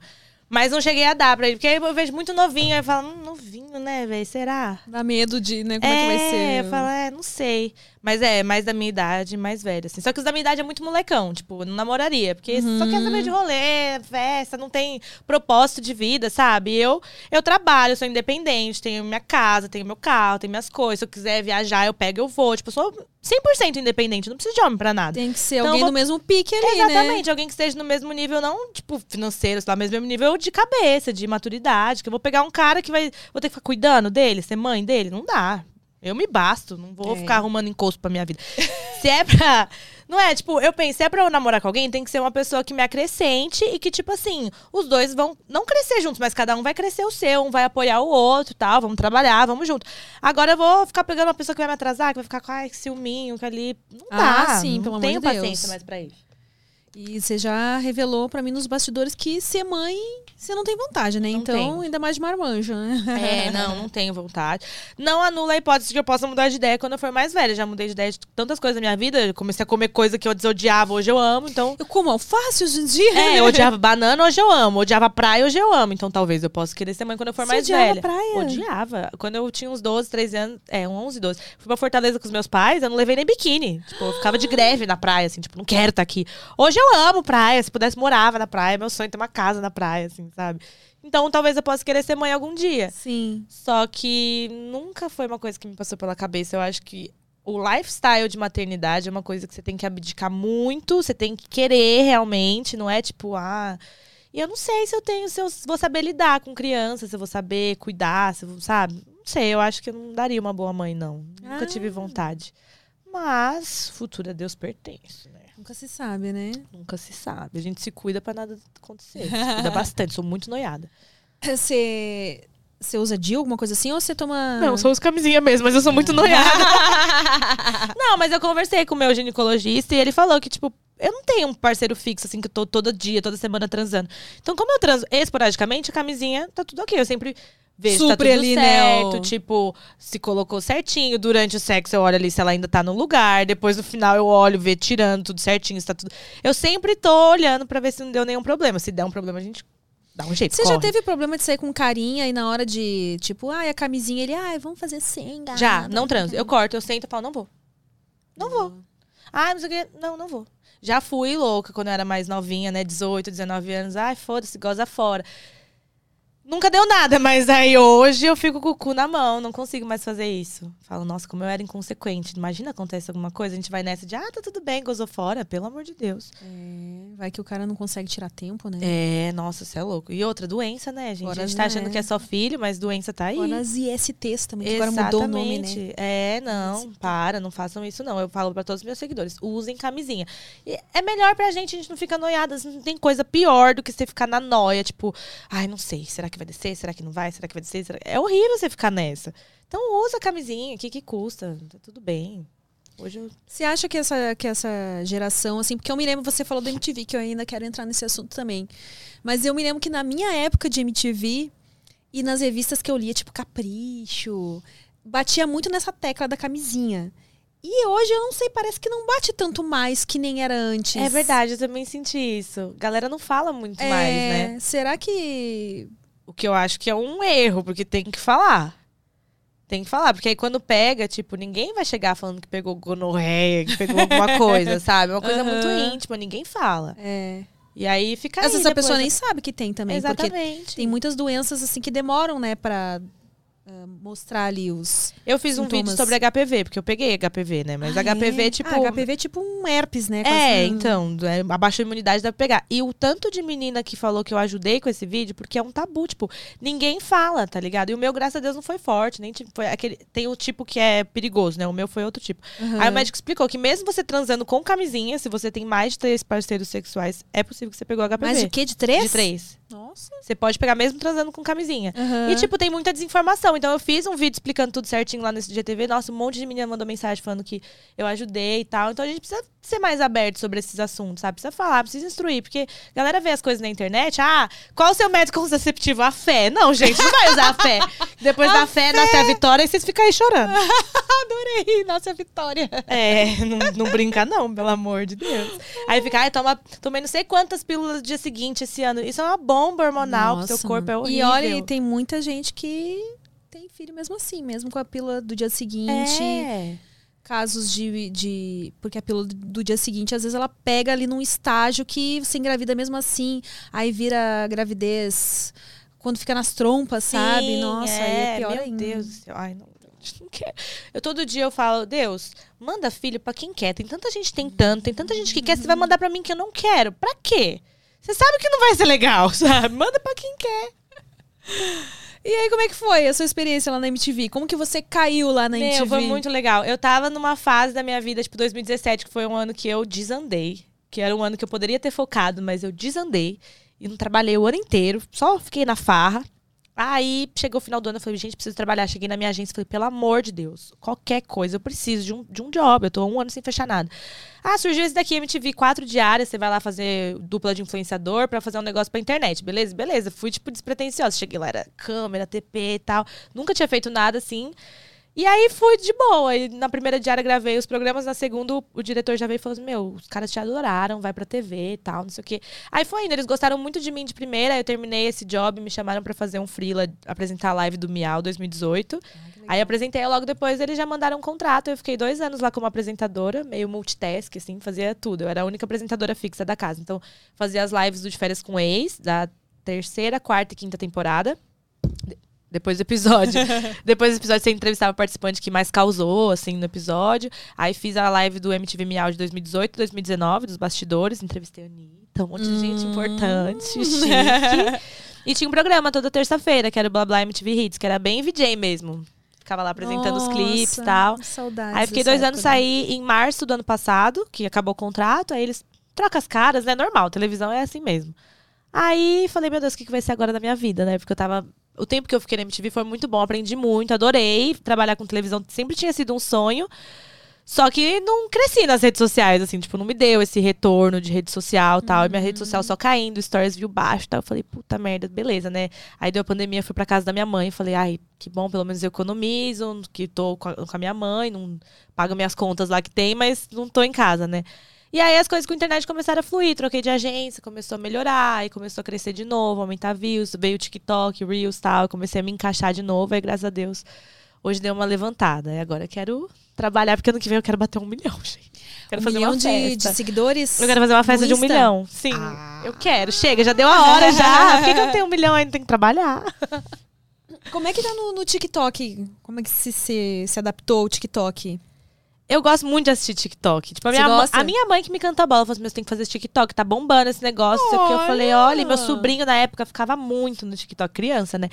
S3: Mas não cheguei a dar pra ele, porque aí eu vejo muito novinho, aí eu falo, hum, novinho, né, velho, será?
S1: Dá medo de, né, como é, que vai ser.
S3: eu falo, é, não sei. Mas é, mais da minha idade, mais velho, assim. Só que os da minha idade é muito molecão, tipo, eu não namoraria. Porque só quer saber de rolê, festa, não tem propósito de vida, sabe? Eu, eu trabalho, sou independente, tenho minha casa, tenho meu carro, tenho minhas coisas. Se eu quiser viajar, eu pego, eu vou. Tipo, eu sou 100% independente, não preciso de homem pra nada.
S1: Tem que ser
S3: Então,
S1: alguém
S3: vou-
S1: no mesmo pique ali, né?
S3: Exatamente, alguém que esteja no mesmo nível, não, tipo, financeiro, sei lá, mas mesmo nível de cabeça, de maturidade. Que eu vou pegar um cara que vai. Vou ter que ficar cuidando dele, ser mãe dele. Não dá. Eu me basto, não vou
S1: É.
S3: ficar arrumando encosto pra minha vida. Se é pra. Não é, tipo, eu pensei, se é pra eu namorar com alguém, tem que ser uma pessoa que me acrescente e que, tipo assim, os dois vão não crescer juntos, mas cada um vai crescer o seu, um vai apoiar o outro tal, vamos trabalhar, vamos junto. Agora eu vou ficar pegando uma pessoa que vai me atrasar, que vai ficar com ai, que ciúminho, que ali. Não
S1: Ah,
S3: dá.
S1: sim,
S3: não
S1: pelo amor
S3: tenho
S1: de
S3: paciência mais pra isso.
S1: E você já revelou pra mim nos bastidores que ser mãe, você não tem vontade, né?
S3: Não
S1: então,
S3: tenho.
S1: ainda mais de marmanjo, né?
S3: É, não, não tenho vontade. Não anula a hipótese de que eu possa mudar de ideia quando eu for mais velha. Já mudei de ideia de tantas coisas na minha vida. Eu comecei a comer coisa que eu antes odiava, hoje eu amo. Então,
S1: Eu como alface hoje em dia.
S3: é, eu odiava banana, hoje eu amo. Odiava praia, hoje eu amo. Então, talvez eu possa querer ser mãe quando eu for
S1: Você
S3: mais
S1: odiava
S3: velha.
S1: praia?
S3: Odiava. Quando eu tinha uns 12, 13 anos, é, uns 11, 12. Fui pra Fortaleza com os meus pais, eu não levei nem biquíni. Tipo, eu ficava de greve na praia, assim, tipo, não quero estar aqui. Hoje eu amo praia. Se pudesse, morava na praia. Meu sonho é ter uma casa na praia, assim, sabe? Então, talvez eu possa querer ser mãe algum dia.
S1: Sim.
S3: Só que nunca foi uma coisa que me passou pela cabeça. Eu acho que o lifestyle de maternidade é uma coisa que você tem que abdicar muito, você tem que querer realmente, não é tipo, ah. E eu não sei se eu tenho, se eu vou saber lidar com criança, se eu vou saber cuidar, se eu, vou- sabe? Não sei, eu acho que eu não daria uma boa mãe, não. Nunca
S1: Ah.
S3: tive vontade. Mas, futuro a Deus pertence, né?
S1: Nunca se sabe, né?
S3: Nunca se sabe. A gente se cuida pra nada acontecer. Se cuida bastante, sou muito noiada.
S1: Você. Você usa DIU, alguma coisa assim, ou você toma.
S3: Não, sou os camisinha mesmo, mas eu sou muito noiada. não, mas eu conversei com o meu ginecologista e ele falou que, tipo, eu não tenho um parceiro fixo, assim, que eu tô todo dia, toda semana transando. Então, como eu transo esporadicamente, a camisinha tá tudo ok. Eu sempre vejo se tá
S1: Supre
S3: tudo
S1: ali, né,
S3: certo.
S1: o-
S3: Tipo, se colocou certinho. Durante o sexo, eu olho ali se ela ainda tá no lugar. Depois, no final, eu olho, ver tirando tudo certinho, se tá tudo... Eu sempre tô olhando pra ver se não deu nenhum problema. Se der um problema, a gente dá um jeito,
S1: Você já
S3: corre.
S1: teve problema de sair com carinha e na hora de, tipo, ai, a camisinha, ele, ai, vamos fazer sem, gata.
S3: Já, não transo. Eu corto, eu sento e falo, não vou. Não vou. Ah, não sei o quê. Não, não vou. Já fui louca quando eu era mais novinha, né? 18, 19 anos. Ai, foda-se, goza fora. Nunca deu nada, mas aí hoje eu fico com o cu na mão, não consigo mais fazer isso. Falo, nossa, como eu era inconsequente. Imagina acontece alguma coisa, a gente vai nessa de, ah, tá tudo bem, gozou fora, pelo amor de Deus.
S1: É, vai que o cara não consegue tirar tempo, né?
S3: É, nossa, você é louco. E outra, doença, né, gente? A gente tá
S1: as-
S3: achando
S1: é.
S3: que é só filho, mas doença tá aí.
S1: Fora as ISTs também, que agora mudou o nome, né?
S3: Exatamente. É, não, para, não façam isso não. Eu falo pra todos os meus seguidores, usem camisinha. E é melhor pra gente, a gente não fica noiada, não tem coisa pior do que você ficar na noia, tipo, ai, não sei, será que vai descer? Será que não vai? Será que vai descer? Será- É horrível você ficar nessa. Então usa a camisinha, o que que custa? Tá tudo bem. Hoje eu...
S1: Você acha que essa, que essa geração, assim, porque eu me lembro, você falou do MTV, que eu ainda quero entrar nesse assunto também. Mas eu me lembro que na minha época de MTV e nas revistas que eu lia, tipo Capricho, batia muito nessa tecla da camisinha. E hoje eu não sei, parece que não bate tanto mais que nem era antes.
S3: É verdade, eu também senti isso. Galera não fala muito
S1: É,
S3: mais, né?
S1: Será que.
S3: O que eu acho que é um erro, porque tem que falar. Tem que falar, porque aí quando pega, tipo, ninguém vai chegar falando que pegou gonorreia, que pegou alguma coisa, sabe? É uma coisa muito
S1: Aham.
S3: íntima, ninguém fala.
S1: É.
S3: E aí fica
S1: Às vezes a pessoa nem sabe que tem também. Porque
S3: Exatamente.
S1: tem muitas doenças assim que demoram, né, pra ah, mostrar ali os.
S3: Eu fiz um vídeo
S1: sintomas.
S3: sobre HPV, porque eu peguei HPV, né? Mas
S1: Ah,
S3: HPV,
S1: é?
S3: tipo.
S1: Ah, HPV é tipo um herpes, né?
S3: É,
S1: quase um-
S3: então, é, abaixou a imunidade dá pra pegar. E o tanto de menina que falou que eu ajudei com esse vídeo, porque é um tabu, tipo, ninguém fala, tá ligado? E o meu, graças a Deus, não foi forte, nem tipo, foi aquele. Tem o tipo que é perigoso, né? O meu foi outro tipo.
S1: Aham.
S3: Aí o médico explicou que mesmo você transando com camisinha, se você tem mais de três parceiros sexuais, é possível que você pegou HPV.
S1: Mais de quê? De três?
S3: De três.
S1: Nossa.
S3: Você pode pegar mesmo transando com camisinha.
S1: Aham.
S3: E, tipo, tem muita desinformação. Então, eu fiz um vídeo explicando tudo certinho lá nesse GTV. Nossa, um monte de menina mandou mensagem falando que eu ajudei e tal. Então, a gente precisa ser mais aberto sobre esses assuntos, sabe? Precisa falar, precisa instruir. Porque a galera vê as coisas na internet. Ah, qual o seu método contraceptivo? A fé. Não, gente, não vai usar a fé. Depois da fé, nasce a vitória e vocês ficam aí chorando.
S1: Adorei. Nossa, Vitória.
S3: É, não, não brinca não, pelo amor de Deus. Aí fica, ai, toma, tomei não sei quantas pílulas no dia seguinte esse ano. Isso é uma bomba hormonal pro seu
S1: Nossa,
S3: corpo, é horrível.
S1: E olha, e tem muita gente que tem filho mesmo assim, mesmo com a pílula do dia seguinte.
S3: É.
S1: Casos de, de. Porque a pílula do dia seguinte, às vezes, ela pega ali num estágio que você engravida mesmo assim. Aí vira gravidez quando fica nas trompas, sabe?
S3: Sim,
S1: Nossa, aí é pior
S3: meu
S1: ainda.
S3: Deus do céu. Ai, não. Eu todo dia eu falo, Deus, manda filho pra quem quer. Tem tanta gente tentando, tem tanta gente que quer, você vai mandar pra mim que eu não quero. Pra quê? Você sabe que não vai ser legal, sabe? Manda pra quem quer.
S1: E aí, como é que foi a sua experiência lá na MTV? Como que você caiu lá na
S3: Meu,
S1: MTV?
S3: foi muito legal. Eu tava numa fase da minha vida, tipo 2017, que foi um ano que eu desandei. Que era um ano que eu poderia ter focado, mas eu desandei. E não trabalhei o ano inteiro, só fiquei na farra. Aí chegou o final do ano, eu falei, gente, preciso trabalhar. Cheguei na minha agência e falei, pelo amor de Deus, qualquer coisa, eu preciso de um, de um job. Eu tô um ano sem fechar nada. Ah, surgiu esse daqui, MTV, quatro diárias, você vai lá fazer dupla de influenciador pra fazer um negócio pra internet. Beleza? Beleza. Fui, tipo, despretensiosa. Cheguei lá, era câmera, TP e tal. Nunca tinha feito nada assim. E aí fui de boa. E na primeira diária gravei os programas, na segunda o, diretor já veio e falou assim: Meu, os caras te adoraram, vai pra TV e tal, não sei o quê. Aí foi indo, eles gostaram muito de mim de primeira. Eu terminei esse job, me chamaram pra fazer um freela, apresentar a live do Miau 2018. Aí apresentei, logo depois eles já mandaram um contrato. Eu fiquei dois anos lá como apresentadora, meio multitask, assim, fazia tudo. Eu era a única apresentadora fixa da casa. Então, fazia as lives do De Férias com Ex, da terceira, quarta e quinta temporada. De- Depois do episódio. depois do episódio, você entrevistava o participante que mais causou, assim, no episódio. Aí fiz a live do MTV Miau de 2018, 2019, dos bastidores. Entrevistei a Anitta, um monte de gente importante, chique. E tinha um programa toda terça-feira, que era o Blá Blá MTV Hits, que era bem VJ mesmo. Ficava lá apresentando os clipes e
S1: Nossa,
S3: tal.
S1: Saudades
S3: Aí fiquei dois anos, saí em março do ano passado, que acabou o contrato. Aí eles trocam as caras, né? Normal, televisão é assim mesmo. Aí falei, meu Deus, o que que vai ser agora da minha vida, né? Porque eu tava. O tempo que eu fiquei na MTV foi muito bom, aprendi muito, adorei. Trabalhar com televisão sempre tinha sido um sonho. Só que não cresci nas redes sociais, assim, tipo, não me deu esse retorno de rede social e tal. E minha rede social só caindo, stories viu baixo e tal. Eu falei, puta merda, beleza, né? Aí deu a pandemia, fui pra casa da minha mãe. Falei, ai, que bom, pelo menos eu economizo, que tô com a, com a minha mãe, não pago minhas contas lá que tem, mas não tô em casa, né? E aí as coisas com a internet começaram a fluir, troquei de agência, começou a melhorar, aí começou a crescer de novo, aumentar views, veio o TikTok, Reels e tal, comecei a me encaixar de novo, aí graças a Deus, hoje deu uma levantada. E agora eu quero trabalhar, porque ano que vem eu quero bater um milhão, gente. Quero
S1: Um
S3: fazer
S1: milhão
S3: uma
S1: de,
S3: festa.
S1: de seguidores.
S3: Eu quero fazer uma festa de um milhão. Sim,
S1: Ah.
S3: eu quero. Chega, já deu a hora já. Por que, que eu tenho um milhão ainda? Tenho que trabalhar.
S1: Como é que tá no, no TikTok? Como é que se, se, se adaptou o TikTok?
S3: Eu gosto muito de assistir TikTok. Tipo, a minha, mãe- a minha mãe que me canta a bola falou assim: "Meu, você tem que fazer esse TikTok, tá bombando esse negócio. não sei o quê." Eu falei, olha, meu sobrinho na época ficava muito no TikTok, criança, né?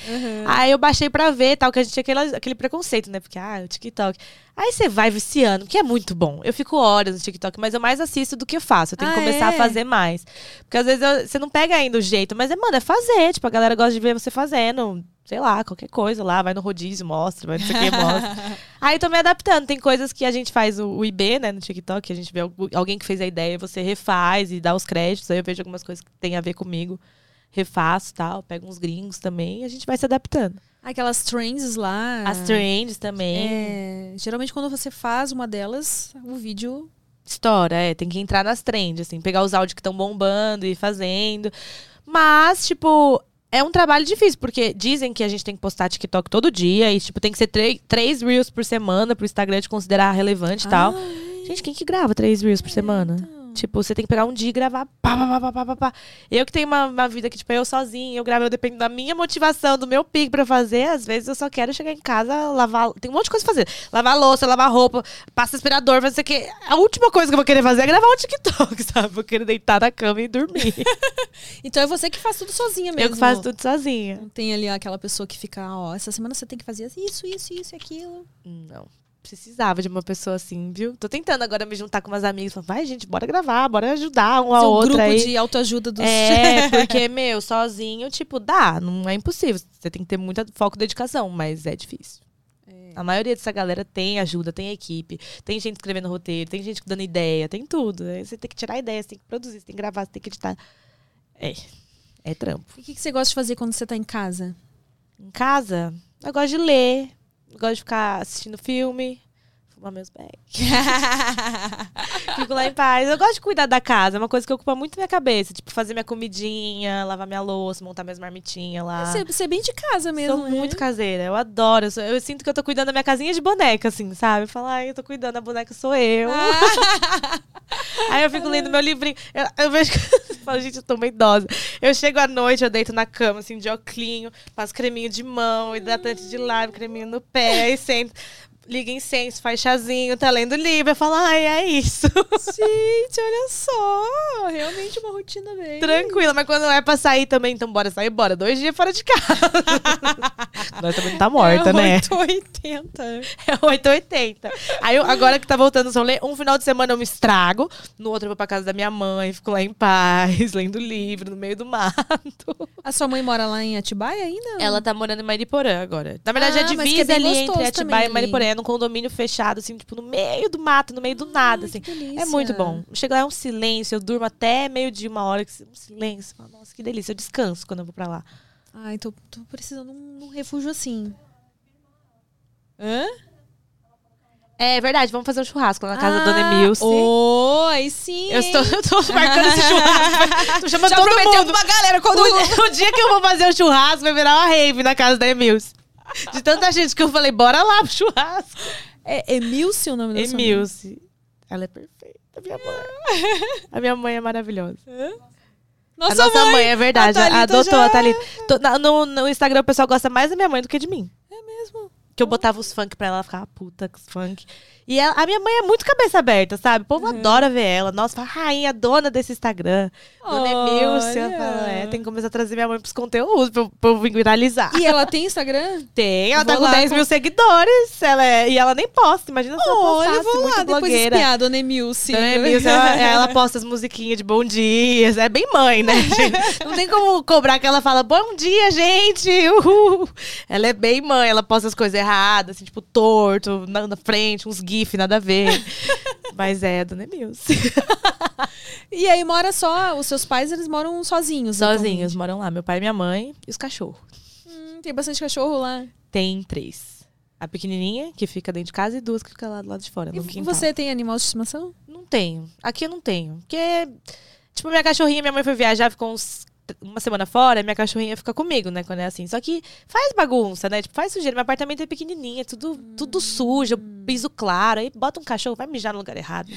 S3: Aí eu baixei pra ver, tal, que a gente tinha aquele, aquele preconceito, né? Porque, ah, o TikTok. Aí você vai viciando, que é muito bom. Eu fico horas no TikTok, mas eu mais assisto do que eu faço. Eu tenho que
S1: Ah,
S3: começar
S1: é?
S3: a fazer mais. Porque às vezes eu- você não pega ainda o jeito, mas é, mano, é fazer. Tipo, a galera gosta de ver você fazendo, sei lá, qualquer coisa lá, vai no rodízio, mostra, vai não sei o que, mostra. Aí tô me adaptando. Tem coisas que a gente faz o, o IB, né, no TikTok, que a gente vê algu- alguém que fez a ideia, você refaz e dá os créditos. Aí eu vejo algumas coisas que tem a ver comigo, refaço tal, pego uns gringos também e a gente vai se adaptando.
S1: Aquelas trends lá.
S3: As trends também.
S1: É, geralmente quando você faz uma delas, o vídeo.
S3: História, é. Tem que entrar nas trends, assim. Pegar os áudios que estão bombando e fazendo. Mas, tipo, é um trabalho difícil, porque dizem que a gente tem que postar TikTok todo dia. E, tipo, tem que ser três, Reels por semana pro Instagram te considerar relevante e tal. Gente, quem que grava três Reels por semana? Tipo, você tem que pegar um dia e gravar. Pá, pá, pá, pá, pá, pá. Eu que tenho uma, uma vida que, tipo, eu sozinha, eu gravo, eu dependo da minha motivação, do meu pique pra fazer. Às vezes eu só quero chegar em casa, lavar. Tem um monte de coisa pra fazer. Lavar louça, lavar roupa, passa aspirador, fazer o que. A última coisa que eu vou querer fazer é gravar um TikTok, sabe? Vou querer deitar na cama e dormir.
S1: Então é você que faz tudo sozinha mesmo.
S3: eu que faço tudo sozinha.
S1: Não tem ali aquela pessoa que fica, ó, essa semana você tem que fazer isso, isso, isso e aquilo.
S3: Não. Precisava de uma pessoa assim, viu? Tô tentando agora me juntar com umas amigas. Falando, vai, gente, bora gravar, bora ajudar um ao
S1: um
S3: outro
S1: grupo
S3: aí.
S1: de autoajuda dos.
S3: É, porque, meu, sozinho, tipo, dá, não é impossível. Você tem que ter muito foco e dedicação, mas é difícil. A maioria dessa galera tem ajuda, tem equipe, tem gente escrevendo roteiro, tem gente dando ideia, tem tudo. Aí Você tem que tirar ideia, você tem que produzir, você tem que gravar, você tem que editar. É, é trampo.
S1: E o que, que você gosta de fazer quando você tá em casa?
S3: Em casa, eu gosto de ler, gosto de ficar assistindo filme, fumar meus bags. Fico lá em paz. Eu gosto de cuidar da casa, é uma coisa que ocupa muito minha cabeça. Tipo, fazer minha comidinha, lavar minha louça, montar minhas marmitinhas lá.
S1: Você, você é bem de casa mesmo.
S3: Sou
S1: né?
S3: muito caseira, eu adoro. Eu, sou- eu sinto que eu tô cuidando da minha casinha de boneca, assim, sabe? Falo, ai, eu tô cuidando, a boneca sou eu.
S1: Ah.
S3: Aí eu fico lendo meu livrinho. Eu, eu vejo que. falo, gente, eu tô uma idosa. Eu chego à noite, eu deito na cama, assim, de oclinho, passo creminho de mão, hidratante de lábio, creminho no pé, aí sento. Liga incenso, faz chazinho, tá lendo livro. Eu falo, ai, é isso.
S1: Gente, olha só. Realmente uma rotina bem.
S3: Tranquila, mas quando é pra sair também, então bora sair, bora. Dois dias fora de casa. Nós também não tá morta,
S1: é
S3: né?
S1: 880.
S3: É 880. Aí eu, agora que tá voltando o rolê, um final de semana eu me estrago, no outro eu vou pra casa da minha mãe, fico lá em paz, lendo livro, no meio do mato.
S1: A sua mãe mora lá em Atibaia ainda?
S3: Ela tá morando em Mariporã agora. Na verdade,
S1: Ah,
S3: é
S1: é
S3: divisa
S1: bem
S3: ali entre Atibaia
S1: também
S3: e Mariporã. Num condomínio fechado, assim, tipo, no meio do mato, no meio do nada, assim.
S1: que delícia.
S3: É muito bom. Chega lá, é um silêncio, eu durmo até meio dia, uma hora, um silêncio. Nossa, que delícia. Eu descanso quando eu vou pra lá.
S1: Ai, tô, tô precisando de um, de um refúgio assim. Hã?
S3: É verdade, vamos fazer um churrasco lá na casa da Dona Emilce.
S1: Oh, aí sim.
S3: Eu estou, eu tô marcando esse churrasco. Tô chamando
S1: Já
S3: todo
S1: prometeu
S3: mundo.
S1: pra galera quando.
S3: O, o dia que eu vou fazer o churrasco vai virar uma rave na casa da Emilce. De tanta gente que eu falei, bora lá pro churrasco.
S1: É Emilce o nome da sua mãe?
S3: Emilce. Ela é perfeita, minha mãe. A minha mãe é maravilhosa.
S1: Nossa,
S3: a nossa mãe, é verdade.
S1: a
S3: adotou
S1: já-
S3: a Thalita. Na- no, no Instagram o pessoal gosta mais da minha mãe do que de mim.
S1: É mesmo.
S3: Que eu botava os funk pra ela, ela ficava puta com os funk. E ela- a minha mãe é muito cabeça aberta, sabe? O povo
S1: Uhum.
S3: adora ver ela. Nossa, fala, rainha, dona desse Instagram. Dona
S1: Olha.
S3: falo, é, tem que começar a trazer minha mãe pros conteúdos pra pra eu viralizar.
S1: E ela tem Instagram?
S3: Tem, ela
S1: Vou
S3: tá com
S1: lá
S3: 10
S1: com-
S3: mil seguidores. Ela é- e ela nem posta. Imagina se ela
S1: Olha, vou
S3: muito
S1: lá depois
S3: blogueira.
S1: espiar, Dona Emilce.
S3: Dona Emilce, ela, ela posta as musiquinhas de bom dia. É bem mãe, né, gente? Não tem como cobrar que ela fala bom dia, gente. Uhul. Ela é bem mãe. Ela posta as coisas erradas, assim, tipo, torto, na, na frente, uns gif, nada a ver. Mas é a Dona Emilce.
S1: E aí mora só, os seus pais, eles moram sozinhos.
S3: Sozinhos, moram lá. Meu pai, minha mãe e os cachorros.
S1: Hum, tem bastante cachorro lá.
S3: Tem três. A pequenininha, que fica dentro de casa, e duas que ficam lá do lado de fora,
S1: E você tem animal de estimação?
S3: Não tenho. Aqui eu não tenho. Porque, tipo, minha cachorrinha, minha mãe foi viajar, ficou uns, uma semana fora, minha cachorrinha fica comigo, né? Quando é assim. Só que faz bagunça, né? Tipo, faz sujeira. Meu apartamento é pequenininho, é tudo, tudo sujo, piso claro. Aí bota um cachorro, vai mijar no lugar errado.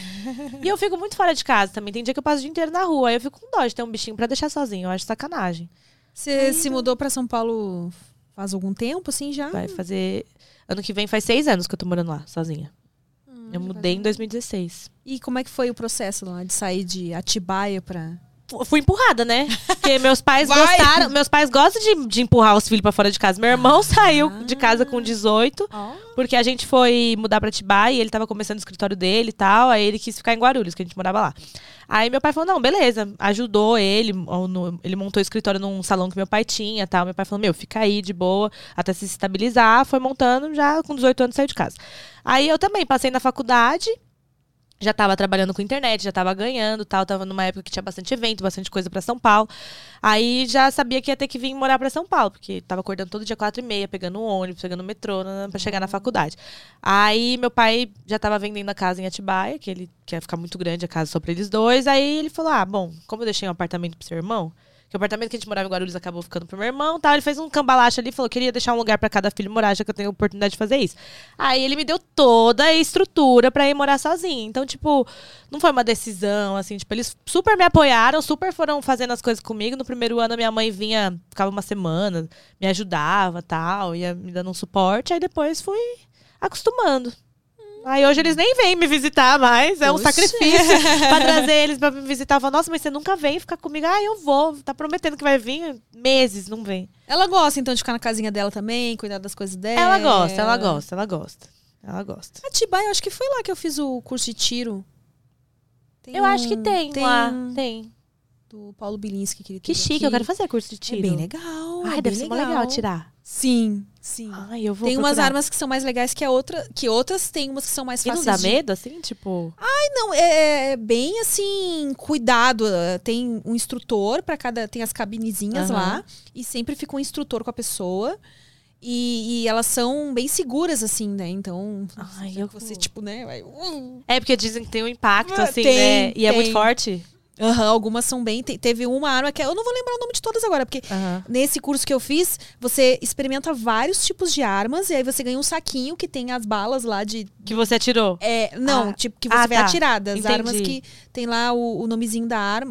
S3: e eu fico muito fora de casa também. Tem dia que eu passo o dia inteiro na rua. Aí eu fico com dó de ter um bichinho pra deixar sozinho. Eu acho sacanagem.
S1: Você se mudou pra São Paulo faz algum tempo, assim, já?
S3: Vai fazer. Ano que vem faz seis anos que eu tô morando lá, sozinha.
S1: Hum,
S3: eu mudei em 2016.
S1: E como é que foi o processo lá de sair de Atibaia pra.
S3: Fu- fui empurrada, né? Porque meus pais
S1: Vai!
S3: gostaram. Meus pais gostam de, de empurrar os filhos pra fora de casa. Meu irmão saiu de casa com 18, porque a gente foi mudar pra Tibai e ele tava começando o escritório dele e tal. Aí ele quis ficar em Guarulhos, que a gente morava lá. Aí meu pai falou: não, beleza. Ajudou ele. ele montou o escritório num salão que meu pai tinha tal. Meu pai falou: meu, fica aí de boa até se estabilizar. Foi montando, já com 18 anos saiu de casa. Aí eu também passei na faculdade. Já tava trabalhando com internet, já tava ganhando, tal, tava numa época que tinha bastante evento, bastante coisa pra São Paulo. Aí já sabia que ia ter que vir morar pra São Paulo, porque tava acordando todo dia quatro e meia, pegando um ônibus, pegando metrô para chegar na faculdade. Aí meu pai já tava vendendo a casa em Atibaia, que ele quer ficar muito grande a casa só pra eles dois. Aí ele falou: "Ah, bom, como eu deixei um apartamento pro seu irmão, que o apartamento que a gente morava em Guarulhos acabou ficando pro meu irmão tal. Ele fez um cambalacho ali falou: queria deixar um lugar para cada filho morar, já que eu tenho oportunidade de fazer isso. Aí ele me deu toda a estrutura para ir morar sozinho. Então, tipo, não foi uma decisão, assim, tipo, eles super me apoiaram, super foram fazendo as coisas comigo. No primeiro ano, minha mãe vinha, ficava uma semana, me ajudava tal, ia me dando um suporte. Aí depois fui acostumando. Aí hoje eles nem vêm me visitar mais. É um sacrifício pra trazer eles pra me visitar. Eu falo, nossa, mas você nunca vem ficar comigo. Ah, eu vou. Tá prometendo que vai vir meses, não vem.
S1: Ela gosta, então, de ficar na casinha dela também, cuidar das coisas dela.
S3: Ela gosta, ela gosta, ela gosta. Ela gosta.
S1: Atibaia, eu acho que foi lá que eu fiz o curso de tiro.
S3: Tem eu um, acho que tem, tem lá. Tem.
S1: Do Paulo Bilinski, que ele
S3: Que chique, aqui. eu quero fazer curso de tiro.
S1: É bem legal.
S3: Ai,
S1: é
S3: deve ser
S1: legal.
S3: legal tirar.
S1: Sim, sim.
S3: Ai, eu vou
S1: tem
S3: procurar.
S1: umas armas que são mais legais que, a outra, que outras, tem umas que são mais
S3: e
S1: fáceis.
S3: não dá
S1: de...
S3: medo, assim? Tipo.
S1: Ai, não, é bem assim, cuidado. Tem um instrutor para cada. Tem as cabinezinhas
S3: Aham.
S1: lá. E sempre fica um instrutor com a pessoa. E, e elas são bem seguras, assim, né? Então,
S3: Ai,
S1: você-
S3: eu
S1: você, tipo, né? Vai, uh.
S3: É porque dizem que tem um impacto,
S1: Ah,
S3: assim,
S1: tem,
S3: né? E é
S1: tem.
S3: muito forte.
S1: Aham, algumas são bem. te- Teve uma arma que eu não vou lembrar o nome de todas agora, porque
S3: Aham.
S1: nesse curso que eu fiz, você experimenta vários tipos de armas e aí você ganha um saquinho que tem as balas lá de.
S3: Que você atirou.
S1: É, não,
S3: Ah,
S1: tipo, que você
S3: ah,
S1: vai
S3: tá.
S1: atirar. Das
S3: Entendi.
S1: armas que tem lá o, o nomezinho da arma.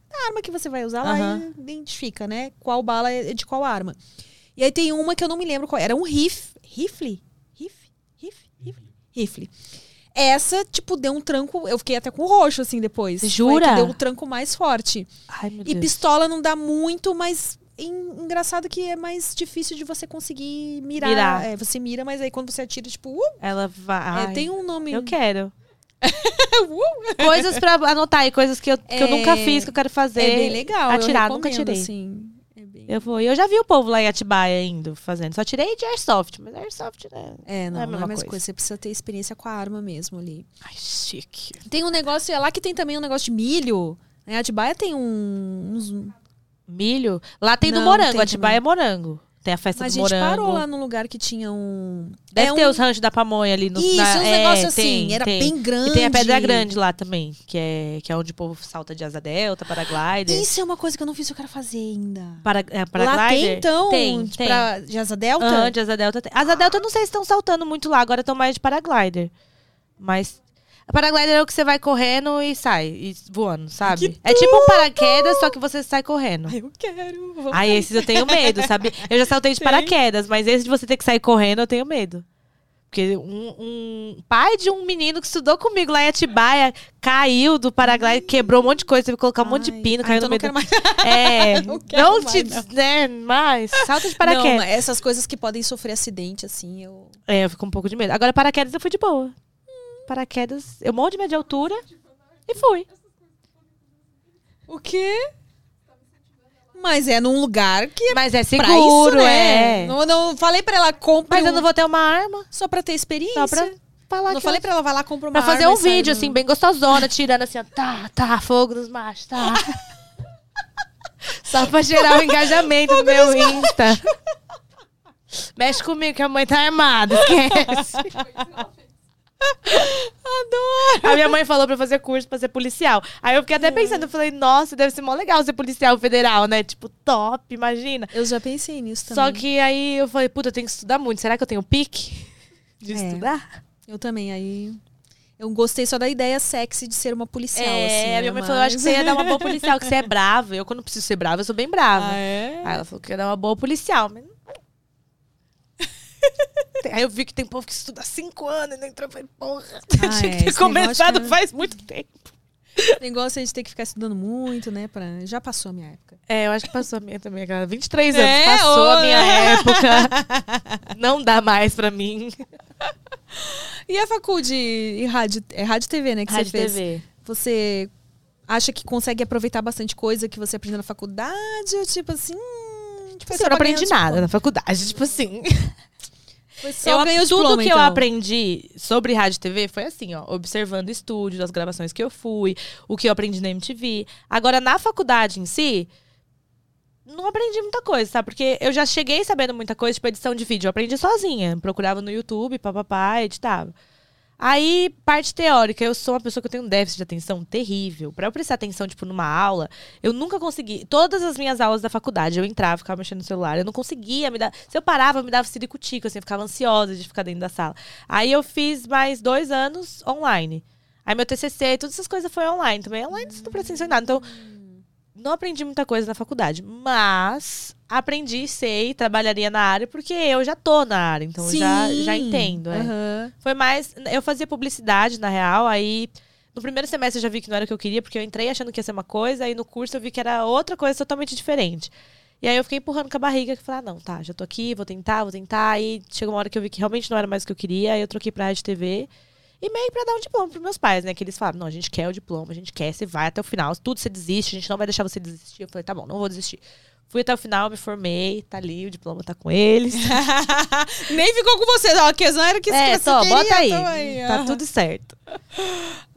S1: a arma que você vai usar lá
S3: Aham.
S1: identifica, né? Qual bala é de qual arma. E aí tem uma que eu não me lembro qual era, um rif, rifle, rif, rif, rifle, rifle. Essa, tipo, deu um tranco, eu fiquei até com roxo, assim, depois.
S3: Jura?
S1: deu um tranco mais forte.
S3: Ai, meu
S1: E
S3: Deus.
S1: pistola não dá muito, mas en- engraçado que é mais difícil de você conseguir mirar.
S3: Mirar.
S1: É, você mira, mas aí quando você atira, tipo, uh,
S3: Ela vai.
S1: é, tem um nome.
S3: Eu quero.
S1: Uh,
S3: Coisas pra anotar aí, coisas que eu, que eu
S1: É,
S3: nunca fiz, que eu quero fazer.
S1: é bem legal.
S3: Atirar, nunca tirei.
S1: Assim. É bem
S3: Eu vou. E eu já vi o povo lá em Atibaia indo, fazendo. Só tirei de airsoft, mas airsoft, né?
S1: É, não,
S3: Não é
S1: não é
S3: a mesma
S1: mesma
S3: coisa.
S1: coisa. Você precisa ter experiência com a arma mesmo ali.
S3: Ai, chique.
S1: Tem um negócio, é lá que tem também um negócio de milho. Né? Atibaia tem um, uns.
S3: Milho. Lá tem do
S1: Não,
S3: morango.
S1: tem
S3: Atibaia
S1: também.
S3: é morango. Tem a festa
S1: Mas a
S3: do
S1: gente
S3: morango.
S1: parou lá num lugar que tinha um.
S3: Deve
S1: é
S3: ter
S1: um...
S3: os ranchos da pamonha ali no
S1: Isso,
S3: na-
S1: uns
S3: é,
S1: negócios assim.
S3: tem,
S1: era
S3: tem.
S1: bem grande.
S3: E tem a Pedra Grande lá também, que é, que é onde o povo salta de asa delta, paraglider.
S1: Isso é uma coisa que eu não fiz eu quero fazer ainda.
S3: Para, é,
S1: Lá
S3: paraglider.
S1: tem, então,
S3: Tem, tem.
S1: pra de asa delta?
S3: Aham, de asa delta. Asa delta eu não sei se estão saltando muito lá, agora estão mais de paraglider. Mas. Paraglider é o que você vai correndo e sai, e voando, sabe?
S1: Que
S3: É tipo um paraquedas, só que você sai correndo.
S1: Ai, eu quero. vamos
S3: Aí esses eu tenho medo, sabe? Eu já saltei de
S1: Tem.
S3: paraquedas, mas esse de você ter que sair correndo, eu tenho medo. Porque um, um pai de um menino que estudou comigo lá em Atibaia caiu do paraglider, quebrou um monte de coisa, teve que colocar um monte de
S1: Ai,
S3: pino,
S1: ai,
S3: caiu
S1: então
S3: no
S1: não
S3: meio
S1: quero
S3: do...
S1: mais.
S3: É,
S1: Não quero
S3: não
S1: mais,
S3: te...
S1: não.
S3: Né, mais, salta de
S1: Não,
S3: paraquedas.
S1: mas essas coisas que podem sofrer acidente, assim, eu.
S3: É, eu fico um pouco de medo. Agora, paraquedas eu fui de boa. Paraquedas, eu morro de medo de altura e fui.
S1: O quê? Mas é num lugar que é
S3: Mas é
S1: pra
S3: seguro,
S1: isso, né?
S3: é.
S1: Não, não falei pra ela comprar.
S3: Mas eu não vou ter uma arma,
S1: Só pra ter experiência.
S3: só pra falar
S1: Não
S3: que
S1: falei
S3: eu...
S1: pra ela, vai lá comprar uma
S3: Pra fazer
S1: arma
S3: um
S1: e sai
S3: vídeo,
S1: no-
S3: assim, bem gostosona, tirando assim, ó, tá, tá, fogo nos machos, tá. Só pra gerar o engajamento do meu Insta. Mexe comigo que a mãe tá armada, esquece.
S1: Adoro!
S3: A minha mãe falou pra fazer curso pra ser policial. Aí eu fiquei até pensando, eu falei, nossa, deve ser mó legal ser policial federal, né? Tipo, top, imagina.
S1: Eu já pensei nisso também.
S3: Só que aí eu falei, puta, eu tenho que estudar muito. Será que eu tenho pique de
S1: É.
S3: estudar?
S1: Eu também, aí. Eu gostei só da ideia sexy de ser uma policial.
S3: é,
S1: assim,
S3: a minha
S1: né,
S3: mãe falou, eu acho que você ia dar uma boa policial, que você é brava. Eu, quando preciso ser brava, eu sou bem brava.
S1: Ah, é?
S3: Aí ela falou que ia dar uma boa policial, mas. Tem- Aí eu vi que tem povo que estuda há cinco anos e não entrou. Falei, porra,
S1: Ah,
S3: tinha
S1: é,
S3: que ter começado
S1: negócio, né?
S3: faz muito tempo.
S1: Negócio a gente ter que ficar estudando muito, né? Pra... Já passou a minha época.
S3: É, eu acho que passou a minha também, cara. 23 anos,
S1: É,
S3: passou a minha época. Não dá mais pra mim.
S1: E a faculdade e rádio, é rádio TV, né? Que
S3: Rádio
S1: você fez.
S3: TV.
S1: Você acha que consegue aproveitar bastante coisa que você aprendeu na faculdade? Ou tipo assim. hum, Tipo,
S3: eu não aprendi nada na faculdade, tipo assim. Eu, tudo
S1: diploma,
S3: que
S1: então.
S3: eu aprendi sobre rádio e TV foi assim, ó, observando estúdios, as gravações que eu fui, o que eu aprendi na MTV. Agora, na faculdade em si, não aprendi muita coisa, sabe? Porque eu já cheguei sabendo muita coisa, tipo edição de vídeo. Eu aprendi sozinha. Procurava no YouTube, papapá, editava. Aí, parte teórica, eu sou uma pessoa que eu tenho um déficit de atenção terrível. Pra eu prestar atenção, tipo, numa aula, eu nunca consegui. Todas as minhas aulas da faculdade, eu entrava, ficava mexendo no celular. Eu não conseguia me dar. Se eu parava, me dava ciricutico, assim, eu ficava ansiosa de ficar dentro da sala. Aí eu fiz mais dois anos online. Aí meu TCC, todas essas coisas foi online também. Online não presta atenção em nada. Então, não aprendi muita coisa na faculdade. Mas aprendi, sei, trabalharia na área, porque eu já tô na área. Então, eu já, já entendo. é.
S1: Aham.
S3: Foi mais. Eu fazia publicidade, na real, aí. No primeiro semestre eu já vi que não era o que eu queria, porque eu entrei achando que ia ser uma coisa, aí no curso eu vi que era outra coisa totalmente diferente. E aí eu fiquei empurrando com a barriga, que falei, ah, não, tá, já tô aqui, vou tentar, vou tentar. Aí chegou uma hora que eu vi que realmente não era mais o que eu queria, aí eu troquei pra rádio TV. E meio pra dar um diploma pros meus pais, né? Que eles falaram, não, a gente quer o diploma, a gente quer, você vai até o final. Tudo você desiste, a gente não vai deixar você desistir. Eu falei, tá bom, não vou desistir. Fui até o final, me formei, tá ali, o diploma tá com eles.
S1: Nem ficou com você, ó. A questão era que
S3: é,
S1: você
S3: tô,
S1: queria,
S3: bota aí. Tá tudo certo.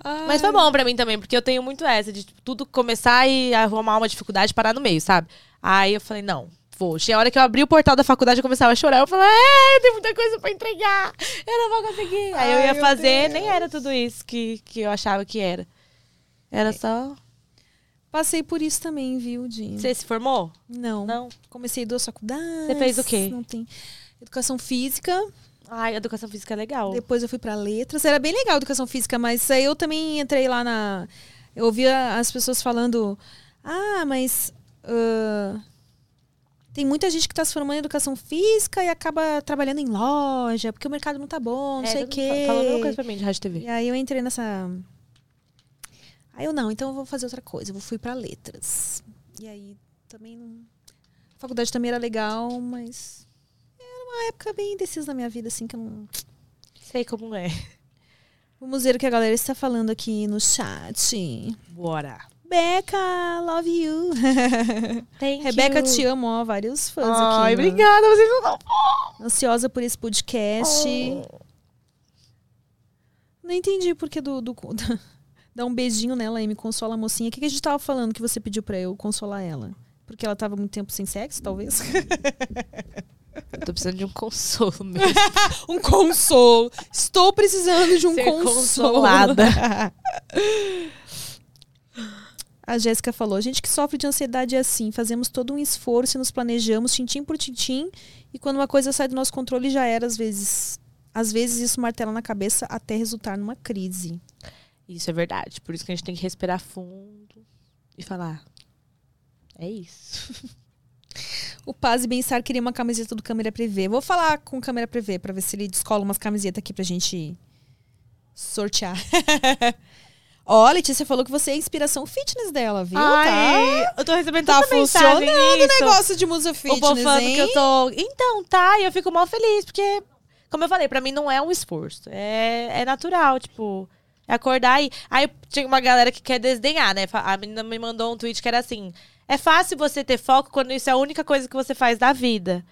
S1: Ai.
S3: Mas foi bom pra mim também, porque eu tenho muito essa de tipo, tudo começar e arrumar uma dificuldade e parar no meio, sabe? Aí eu falei, não, vou. Tinha hora que eu abri o portal da faculdade e começava a chorar. Eu falei, é, tem muita coisa pra entregar. Eu não vou conseguir. Aí eu
S1: Ai,
S3: ia
S1: meu
S3: fazer,
S1: Deus.
S3: nem era tudo isso que, que eu achava que era. Era só.
S1: Passei por isso também, viu, Dinho?
S3: Você se formou?
S1: Não.
S3: Não.
S1: Comecei duas faculdades.
S3: Você fez o quê?
S1: Não tem. Educação física.
S3: Ai, educação física é legal.
S1: Depois eu fui pra letras. Era bem legal a educação física, mas aí eu também entrei lá na. Eu ouvia as pessoas falando: ah, mas. ah, tem muita gente que tá se formando em educação física e acaba trabalhando em loja, porque o mercado não tá bom, não
S3: É,
S1: sei o quê.
S3: fa- Falou a mesma coisa pra mim de rádio TV.
S1: E aí eu entrei nessa. Aí eu não, então eu vou fazer outra coisa, eu fui pra letras. E aí também não. A faculdade também era legal, mas. Era uma época bem indecisa na minha vida, assim, que eu não.
S3: Sei como é.
S1: Vamos ver o que a galera está falando aqui no chat.
S3: Bora.
S1: Beca, love you.
S3: Thank
S1: Rebeca,
S3: you.
S1: te amo, ó, vários fãs
S3: Ai,
S1: aqui. ó.
S3: obrigada, vocês não dão
S1: Ansiosa por esse podcast. Não entendi porque do, do, Dá um beijinho nela e me consola a mocinha. O que, que a gente tava falando que você pediu pra eu consolar ela? Porque ela tava muito tempo sem sexo, talvez?
S3: Eu tô precisando de um consolo mesmo.
S1: um consolo. Estou precisando de um
S3: Ser
S1: consolo.
S3: consolada.
S1: A Jéssica falou: a gente que sofre de ansiedade é assim, fazemos todo um esforço e nos planejamos tintim por tintim, e quando uma coisa sai do nosso controle já era, às vezes. Às vezes isso martela na cabeça até resultar numa crise.
S3: Isso é verdade. Por isso que a gente tem que respirar fundo e falar. É isso.
S1: O Paz e Bem-Estar queria uma camiseta do Câmera Prevê. Vou falar com o Câmera Prevê pra ver se ele descola umas camisetas aqui pra gente sortear. Ó, a Letícia falou que você é a inspiração fitness dela, viu?
S3: Ai, eu tô recebendo
S1: tá, tá funcionando o negócio de musa
S3: O
S1: fitness,
S3: povo falando
S1: hein?
S3: que eu tô. Então, tá, e eu fico mal feliz, porque, como eu falei, pra mim não é um esforço. É, é natural, tipo. É acordar e. Aí tinha uma galera que quer desdenhar, né? A menina me mandou um tweet que era assim: é fácil você ter foco quando isso é a única coisa que você faz da vida.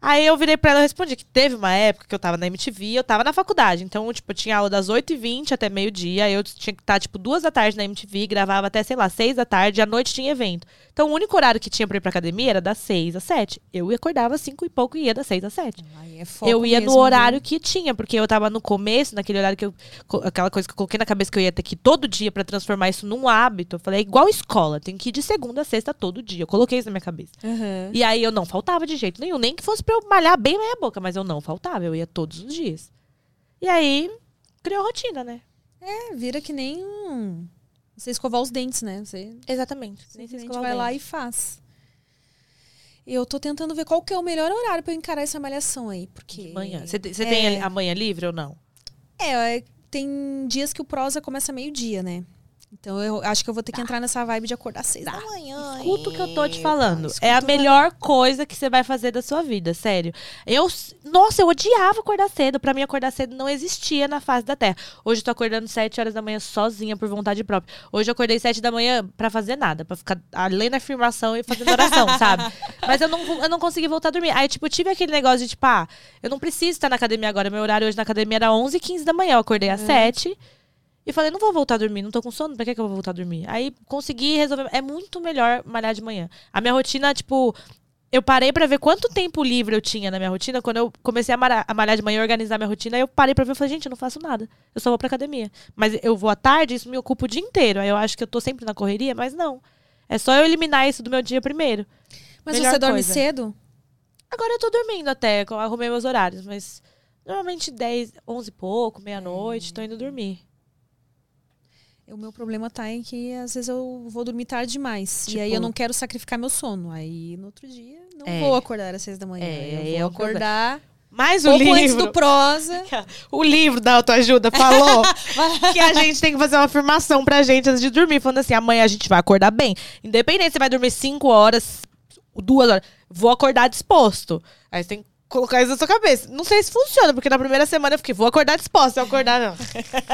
S3: Aí eu virei pra ela e respondi que teve uma época que eu tava na MTV eu tava na faculdade. Então, tipo, eu tinha aula das 8h20 até meio-dia. Eu tinha que estar, tipo, duas da tarde na MTV, gravava até, sei lá, seis da tarde, e à noite tinha evento. Então, o único horário que tinha pra ir pra academia era das seis às sete. Eu acordava cinco e pouco e ia das seis às sete.
S1: Ai, é
S3: eu ia
S1: mesmo,
S3: no horário
S1: viu?
S3: que tinha, porque eu tava no começo, naquele horário que eu. Aquela coisa que eu coloquei na cabeça que eu ia ter que ir todo dia pra transformar isso num hábito. Eu falei, é igual escola, tenho que ir de segunda a sexta todo dia. Eu coloquei isso na minha cabeça.
S1: Aham.
S3: E aí eu não faltava de jeito nenhum, nem que fosse pra eu malhar bem meia boca, mas eu não faltava, eu ia todos os dias. E aí, criou rotina, né?
S1: É, vira que nem um... Você escovar os dentes, né? Você
S3: Exatamente.
S1: Simplesmente
S3: escovar
S1: vai lá e faz. Eu tô tentando ver qual que é o melhor horário pra eu encarar essa malhação aí, porque...
S3: De manhã. Você te- você
S1: É.
S3: tem a manhã livre ou não?
S1: É, é, tem dias que o prosa começa meio-dia, né? Então eu acho que eu vou ter que entrar nessa vibe de acordar às seis da manhã.
S3: Escuta o que eu tô te falando.
S1: Escuta
S3: É a melhor coisa que você vai fazer da sua vida, sério. Eu, nossa, eu odiava acordar cedo. Pra mim, acordar cedo não existia na face da Terra. Hoje eu tô acordando 7 horas da manhã sozinha, por vontade própria. Hoje eu acordei 7 da manhã pra fazer nada, pra ficar além da afirmação e fazendo oração, sabe? Mas eu não, eu não consegui voltar a dormir. Aí, tipo, tive aquele negócio de, tipo, ah, eu não preciso estar na academia agora. Meu horário hoje na academia era 11 h 15 da manhã. Eu acordei às 7 e falei, não vou voltar a dormir, não tô com sono, pra que, que eu vou voltar a dormir? Aí consegui resolver. É muito melhor malhar de manhã. A minha rotina, tipo, eu parei pra ver quanto tempo livre eu tinha na minha rotina. Quando eu comecei a malhar, a malhar de manhã e organizar minha rotina, aí eu parei pra ver e falei, gente, eu não faço nada. Eu só vou pra academia. Mas eu vou à tarde, isso me ocupa o dia inteiro. Aí eu acho que eu tô sempre na correria, mas não. É só eu eliminar isso do meu dia primeiro.
S1: Mas
S3: Melhor
S1: você dorme
S3: coisa.
S1: cedo?
S3: Agora eu tô dormindo até, arrumei meus horários, mas normalmente 10, 11 e pouco, meia-noite, tô indo dormir.
S1: O meu problema tá em que às vezes eu vou dormir tarde demais. e aí
S3: Tipo-
S1: eu não quero sacrificar meu sono. Aí no outro dia não
S3: É.
S1: vou acordar às seis da manhã.
S3: É,
S1: eu vou
S3: é problema.
S1: acordar
S3: o
S1: pouco
S3: livro.
S1: antes do prosa.
S3: O livro da autoajuda falou que a gente tem que fazer uma afirmação pra gente antes de dormir, falando assim: amanhã a gente vai acordar bem. Independente se você vai dormir 5 horas, 2 horas, vou acordar disposto. Aí você tem que colocar isso na sua cabeça. Não sei se funciona, porque na primeira semana eu fiquei, vou acordar disposto, eu acordar não.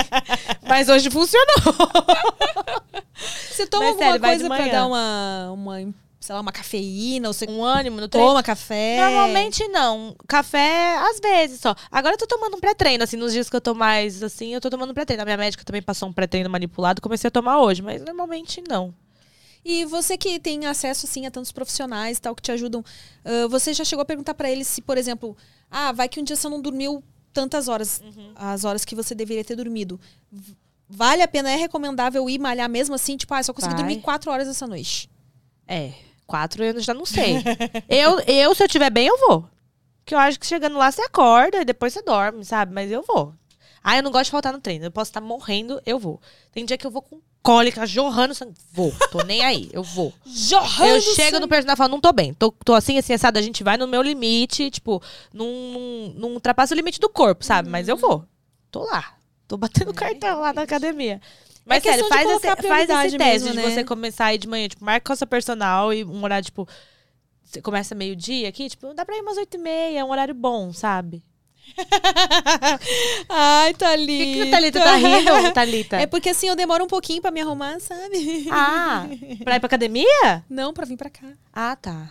S3: Mas hoje funcionou.
S1: Você toma
S3: Mas
S1: alguma
S3: sério,
S1: coisa pra dar uma, uma, sei lá, uma cafeína? Ou você
S3: Um ânimo no treino.
S1: toma café?
S3: Normalmente não. Café, às vezes só. Agora eu tô tomando um pré-treino, assim, nos dias que eu tô mais assim, eu tô tomando pré-treino. A minha médica também passou um pré-treino manipulado, comecei a tomar hoje, mas normalmente não.
S1: E você que tem acesso assim a tantos profissionais e tal que te ajudam, ah, você já chegou a perguntar pra eles se, por exemplo, ah, vai que um dia você não dormiu tantas horas, as horas que você deveria ter dormido. Vale a pena, é recomendável ir malhar mesmo assim, tipo, ah, só consegui
S3: Vai.
S1: dormir quatro horas essa noite.
S3: É, quatro eu já não sei. eu, eu, se eu tiver bem, eu vou. Porque eu acho que chegando lá, você acorda e depois você dorme, sabe? Mas eu vou. Ah, eu não gosto de faltar no treino. Eu posso estar morrendo, eu vou. Tem dia que eu vou com cólica, jorrando sangue. Vou. Tô nem aí, eu vou.
S1: Jorrando
S3: Eu chego no personal e falo, não tô bem. Tô, tô assim, assim, assado. A gente vai no meu limite, tipo, não, não, não ultrapassa o limite do corpo, sabe? Mas eu vou. Tô lá. Tô batendo cartão lá na academia. Mas
S1: questão
S3: sério,
S1: de
S3: faz esse, faz esse teste
S1: mesmo,
S3: de
S1: né?
S3: você começar a ir de manhã. Tipo, marca com a sua personal e um horário, tipo... Você começa meio-dia aqui, tipo, dá pra ir umas oito e meia. É um horário bom, sabe?
S1: Ai,
S3: Por
S1: Thalita.
S3: que, que o Thalita tá rindo, Thalita?
S1: É porque assim eu demoro um pouquinho pra me arrumar, sabe?
S3: Ah, pra ir pra academia?
S1: Não, pra vir pra cá.
S3: Ah, tá.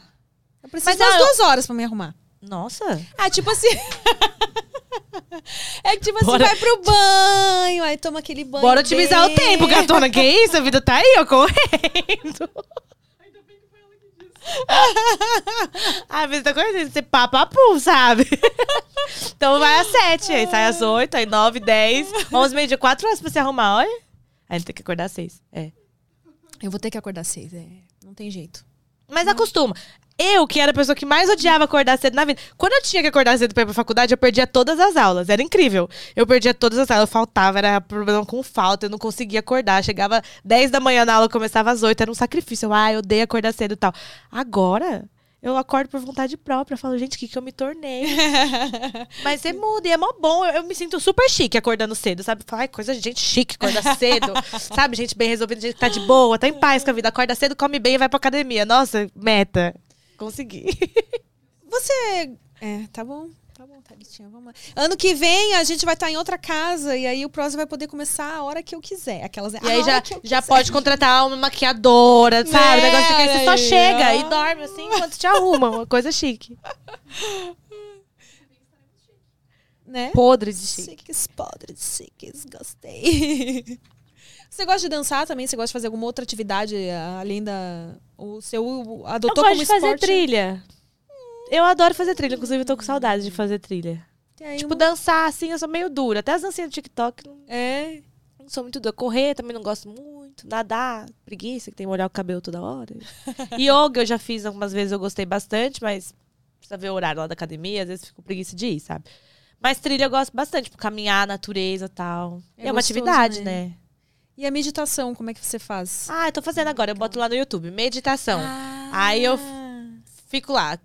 S1: Eu preciso
S3: Mas
S1: das
S3: eu-
S1: duas horas pra me arrumar.
S3: Nossa.
S1: Ah, tipo assim. é que tipo assim,
S3: Bora-
S1: vai pro banho, aí toma aquele banho.
S3: Bora otimizar o tempo, gatona. Que isso? A vida tá aí, ó, correndo. A vida tá correndo. Você papapu, sabe? então vai às sete, aí sai às oito, aí nove, dez, onze, meio dia, quatro horas pra se arrumar, olha. Aí tem que acordar às seis. É.
S1: Eu vou ter que acordar às seis, é. Não tem jeito.
S3: Mas acostuma. Eu, que era a pessoa que mais odiava acordar cedo na vida. Quando eu tinha que acordar cedo pra ir pra faculdade, eu perdia todas as aulas. Era incrível. Eu perdia todas as aulas. Eu faltava, era problema com falta. Eu não conseguia acordar. Chegava 10 da manhã na aula, começava às 8. Era um sacrifício. Eu, ah, eu odeio acordar cedo e tal. Agora, eu acordo por vontade própria. Eu falo, gente, o que, que eu me tornei? Mas você muda e é mó bom. Eu, eu me sinto super chique acordando cedo, sabe? Falo, Ai, coisa de gente chique acordar cedo. sabe? Gente bem resolvida, gente que tá de boa, tá em paz com a vida. Acorda cedo, come bem e vai pra academia. Nossa, meta. Consegui.
S1: Você. É, tá bom. Tá bom, Thalitinha, vamos lá. Ano que vem a gente vai estar em outra casa e aí o Prosa vai poder começar a hora que eu quiser. Aquelas
S3: E aí já, já pode contratar uma maquiadora, sabe? O
S1: Né?
S3: negócio que você só
S1: Aí,
S3: chega e dorme assim enquanto te arruma. Uma coisa chique.
S1: Né?
S3: Podre de chique.
S1: Chiques, podres, chiques, gostei. Você gosta de dançar também? Você gosta de fazer alguma outra atividade ah, além da. O seu
S3: Eu
S1: adotou
S3: gosto
S1: como
S3: de fazer
S1: esporte?
S3: trilha. Eu adoro fazer trilha, inclusive eu tô com saudade de fazer trilha. Tipo,
S1: um-
S3: dançar assim, eu sou meio dura. Até as dancinhas do TikTok,
S1: É.
S3: não sou muito dura. Correr também não gosto muito. Nadar, preguiça, que tem que molhar o cabelo toda hora. Yoga eu já fiz algumas vezes, eu gostei bastante, mas precisa ver o horário lá da academia, às vezes fico preguiça de ir, sabe? Mas trilha eu gosto bastante, tipo, caminhar, natureza e tal.
S1: É
S3: É, uma atividade,
S1: né?
S3: né?
S1: E a meditação, como é que você faz?
S3: Ah, eu tô fazendo agora, eu boto lá no YouTube, meditação. Aí eu Fico lá,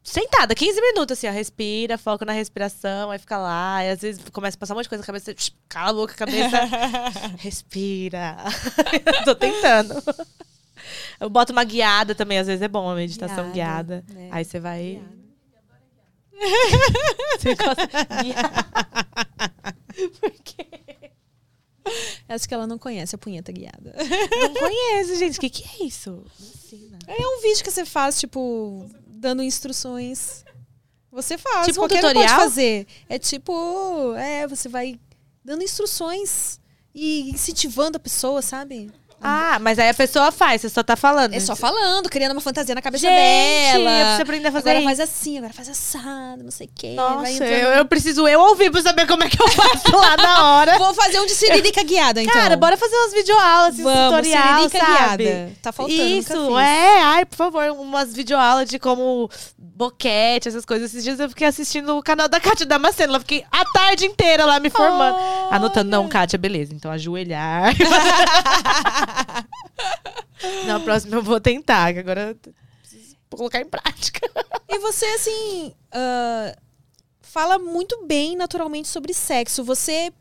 S3: sentada, 15 minutos, assim, ó. Respira, foca na respiração, aí fica lá. E às vezes começa a passar um monte de coisa na cabeça. Você, cala a boca, cabeça. respira. Tô tentando. Eu boto uma guiada também, às vezes é bom, uma meditação guiada.
S1: Guiada, né?
S3: Aí você vai.
S1: Guiada.
S3: Você gosta guiada. Por quê?
S1: Acho que ela não conhece a punheta guiada.
S3: Não conheço, gente. O que, que é isso?
S1: É um vídeo que você faz, tipo, dando instruções. Você faz,
S3: Tipo
S1: qualquer um
S3: tutorial?
S1: pode fazer. É tipo, é, você vai dando instruções e incentivando a pessoa, sabe?
S3: Ah, mas aí a pessoa faz, você só tá falando.
S1: É só falando, criando uma fantasia na cabeça
S3: Gente,
S1: dela.
S3: eu preciso aprender a fazer
S1: Agora faz assim, agora faz assado, não sei o quê.
S3: Nossa, eu, eu preciso eu ouvir pra saber como é que eu faço lá na hora.
S1: Vou fazer um de siririca guiada, então.
S3: Cara, bora fazer umas videoaulas, assim,
S1: Vamos,
S3: tutorial, sabe?
S1: guiada. Tá faltando,
S3: Isso, é. Ai, por favor, umas videoaulas de como boquete, essas coisas. Esses dias eu fiquei assistindo o canal da Kátia Damasceno. Eu fiquei a tarde inteira lá me formando. Anotando, não, Kátia, beleza. Então, ajoelhar. Na próxima eu vou tentar, que agora eu preciso colocar em prática.
S1: E você, assim, ah, fala muito bem naturalmente sobre sexo. Você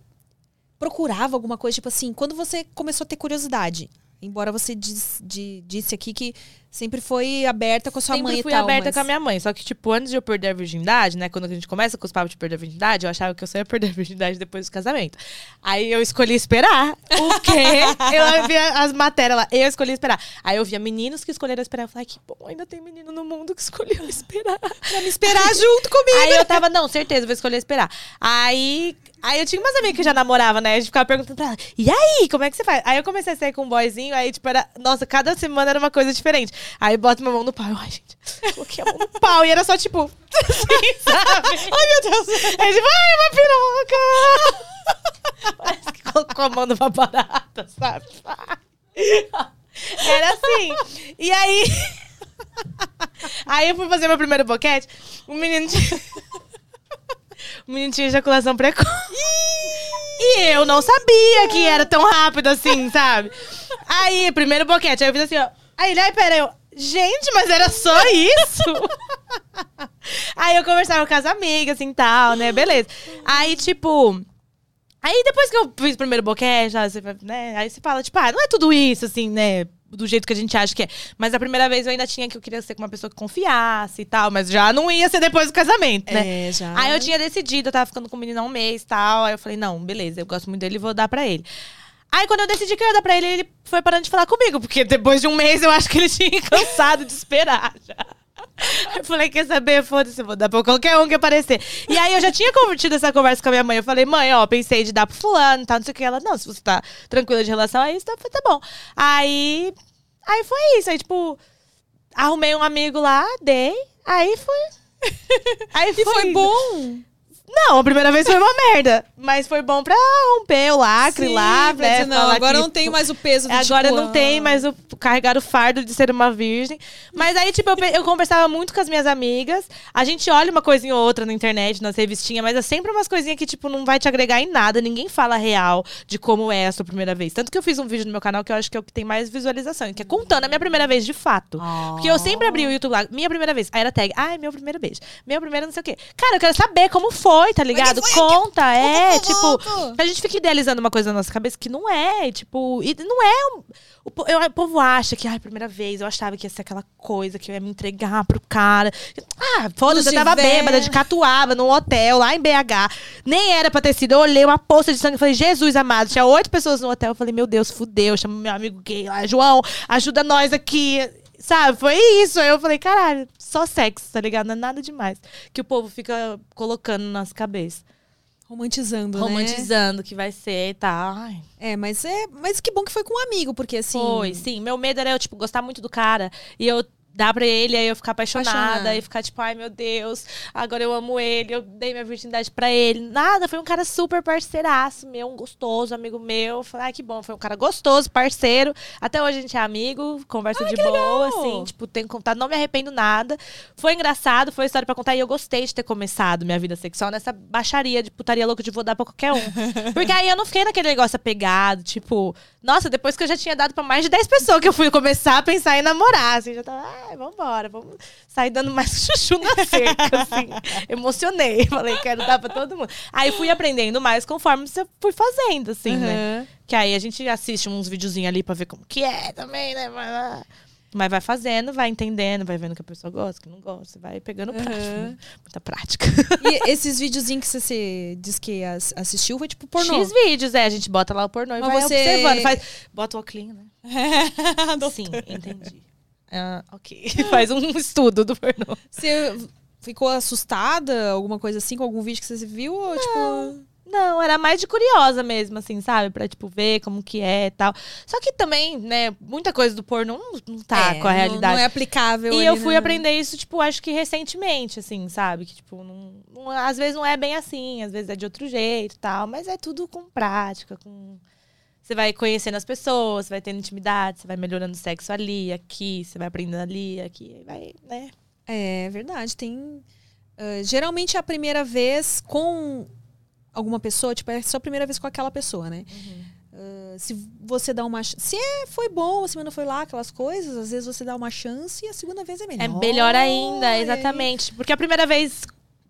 S1: procurava alguma coisa, tipo assim, quando você começou a ter curiosidade? Embora você diz- de- disse aqui que sempre foi aberta com a sua
S3: Sempre
S1: mãe
S3: fui
S1: e tal.
S3: aberta
S1: mas-
S3: com a minha mãe. Só que, tipo, antes de eu perder a virgindade, né? Quando a gente começa com os papos de perder a virgindade, eu achava que eu só ia perder a virgindade depois do casamento. Aí eu escolhi esperar. O quê? eu via as matérias lá. Eu escolhi esperar. Aí eu via meninos que escolheram esperar. Eu falei, que bom, ainda tem menino no mundo que escolheu esperar.
S1: Pra me esperar junto comigo.
S3: Aí eu tava, não, certeza, vou escolher esperar. Aí, aí eu tinha umas amigas que já namoravam, né? A gente ficava perguntando pra ela, e aí, como é que você faz? Aí eu comecei a sair com um boyzinho, aí, tipo, era, nossa, cada semana era uma coisa diferente. Aí bota minha mão no pau. Eu, ai, gente, coloquei a mão no pau. E era só, tipo, assim, sabe? ai, meu Deus. Aí, tipo, ai, uma piroca. Parece que colocou a mão numa barata, sabe? Era assim. E aí. Aí eu fui fazer meu primeiro boquete. O menino tinha. O menino tinha ejaculação precoce. E eu não sabia que era tão rápido assim, sabe? Aí, primeiro boquete. Aí eu fiz assim, ó. Aí ele, ai, pera, eu. Gente, mas era só isso? Aí eu conversava com as amigas, assim, tal, né? Beleza. Aí, tipo. Aí depois que eu fiz o primeiro boquete, né? Aí você fala, tipo, ah, não é tudo isso, assim, né? Do jeito que a gente acha que é. Mas a primeira vez eu ainda tinha que eu queria ser com uma pessoa que confiasse e tal, mas já não ia ser depois do casamento, né?
S1: É, já.
S3: Aí eu tinha decidido, eu tava ficando com o menino há um mês e tal. Aí eu falei, não, beleza, eu gosto muito dele, vou dar pra ele. Aí quando eu decidi que eu ia dar pra ele, ele foi parando de falar comigo, porque depois de um mês eu acho que ele tinha cansado de esperar já. Eu falei, quer saber? Foda-se, vou dar pra qualquer um que aparecer. E aí eu já tinha convertido essa conversa com a minha mãe. Eu falei, mãe, ó, pensei de dar pro fulano e tal, não sei o que. Ela, não, se você tá tranquila de relação a isso, tá, tá bom. Aí. Aí foi isso. Aí, tipo, arrumei um amigo lá, dei. Aí foi. Aí
S1: E foi bom.
S3: Não, a primeira vez foi uma merda. Mas foi bom pra romper o lacre
S1: Sim,
S3: lá,
S1: pra
S3: né?
S1: não, agora
S3: que,
S1: não tem
S3: tipo,
S1: mais o peso do
S3: Agora
S1: tipo,
S3: não tem
S1: ah,
S3: mais o carregar o fardo de ser uma virgem. Mas aí, tipo, eu, eu conversava muito com as minhas amigas. A gente olha uma coisinha ou outra na internet, nas revistinhas, mas é sempre umas coisinhas que, tipo, não vai te agregar em nada. Ninguém fala real de como é a sua primeira vez. Tanto que eu fiz um vídeo no meu canal que eu acho que é o que tem mais visualização, que é contando a minha primeira vez de fato. Porque eu sempre abri o YouTube lá, minha primeira vez. Aí era tag, ai, meu primeiro beijo. Meu primeiro não sei o quê. Cara, eu quero saber como foi, tá ligado?
S1: foi?
S3: Conta, é,
S1: Conta,
S3: tipo. A gente fica idealizando uma coisa na nossa cabeça que não é, tipo, e não é. um- o, eu- o povo acha que, ai, primeira vez, eu achava que ia ser aquela coisa que eu ia me entregar pro cara. Ah, foda-se, eu tava bêbada de catuaba num hotel lá em BH. Nem era pra ter sido. Eu olhei uma poça de sangue e falei, Jesus amado, tinha oito pessoas no hotel. Eu falei, meu Deus, fudeu. Chama meu amigo gay lá, João, ajuda nós aqui. Sabe, foi isso. Aí eu falei, caralho, só sexo, tá ligado? Não é nada demais. Que o povo fica colocando na nossa cabeça.
S1: Romantizando, né?
S3: Romantizando que vai ser e tal. Ai.
S1: É, mas é, mas que bom que foi com um amigo, porque assim,
S3: Foi, sim. Meu medo era eu, tipo, gostar muito do cara. E eu dar pra ele, aí eu ficar apaixonada.
S1: Apaixonada.
S3: E ficar, tipo, ai meu Deus, agora eu amo ele. Eu dei minha virgindade pra ele. Nada, foi um cara super parceiraço meu, um gostoso, amigo meu. Falei, ai que bom, foi um cara gostoso, parceiro. Até hoje a gente é amigo, conversa de boa,
S1: legal!
S3: assim. Tipo, tenho contato, não me arrependo nada. Foi engraçado, foi história pra contar. E eu gostei de ter começado minha vida sexual nessa baixaria de putaria louca de vou dar pra qualquer um. Porque aí eu não fiquei naquele negócio apegado, tipo, nossa, depois que eu já tinha dado pra mais de 10 pessoas que eu fui começar a pensar em namorar, assim, já tava. ah, vambora, vamos sair dando mais chuchu na cerca, assim. Emocionei, falei, quero dar pra todo mundo. Aí fui aprendendo mais conforme você fui fazendo, assim, né?
S1: Aham.
S3: Que aí a gente assiste uns videozinhos ali pra ver como que é também, né? Mas, vai fazendo, vai entendendo, vai vendo que a pessoa gosta, que não gosta, vai pegando prática. Né? Muita prática.
S1: E esses videozinhos que você, diz que as- assistiu foi tipo pornô.
S3: X vídeos, é, a gente bota lá o pornô e
S1: Mas
S3: vai
S1: você-
S3: observando. Faz, bota o óculos, né? Sim, entendi. Ah, ok. Faz um estudo do pornô.
S1: Você ficou assustada, alguma coisa assim, com algum vídeo que você viu? Ou, tipo...
S3: Não, era mais de curiosa mesmo, assim, sabe? Pra, tipo, ver como que é e tal. Só que também, né, muita coisa do pornô não, não tá
S1: É,
S3: com a
S1: não-
S3: realidade.
S1: Não, é aplicável.
S3: E eu fui
S1: né?
S3: aprender isso, tipo, acho que recentemente, assim, sabe? Que, tipo, não, não- às vezes não é bem assim, às vezes é de outro jeito e tal, mas é tudo com prática, com. Você vai conhecendo as pessoas, você vai tendo intimidade, você vai melhorando o sexo ali, aqui, você vai aprendendo ali, aqui, vai, né?
S1: É verdade, tem. ah, geralmente é a primeira vez com alguma pessoa, tipo, é a sua primeira vez com aquela pessoa, né? Ah, se você dá uma. Se é, foi bom, a semana foi lá, aquelas coisas, às vezes você dá uma chance e a segunda vez é melhor.
S3: É melhor ainda, exatamente. Porque a primeira vez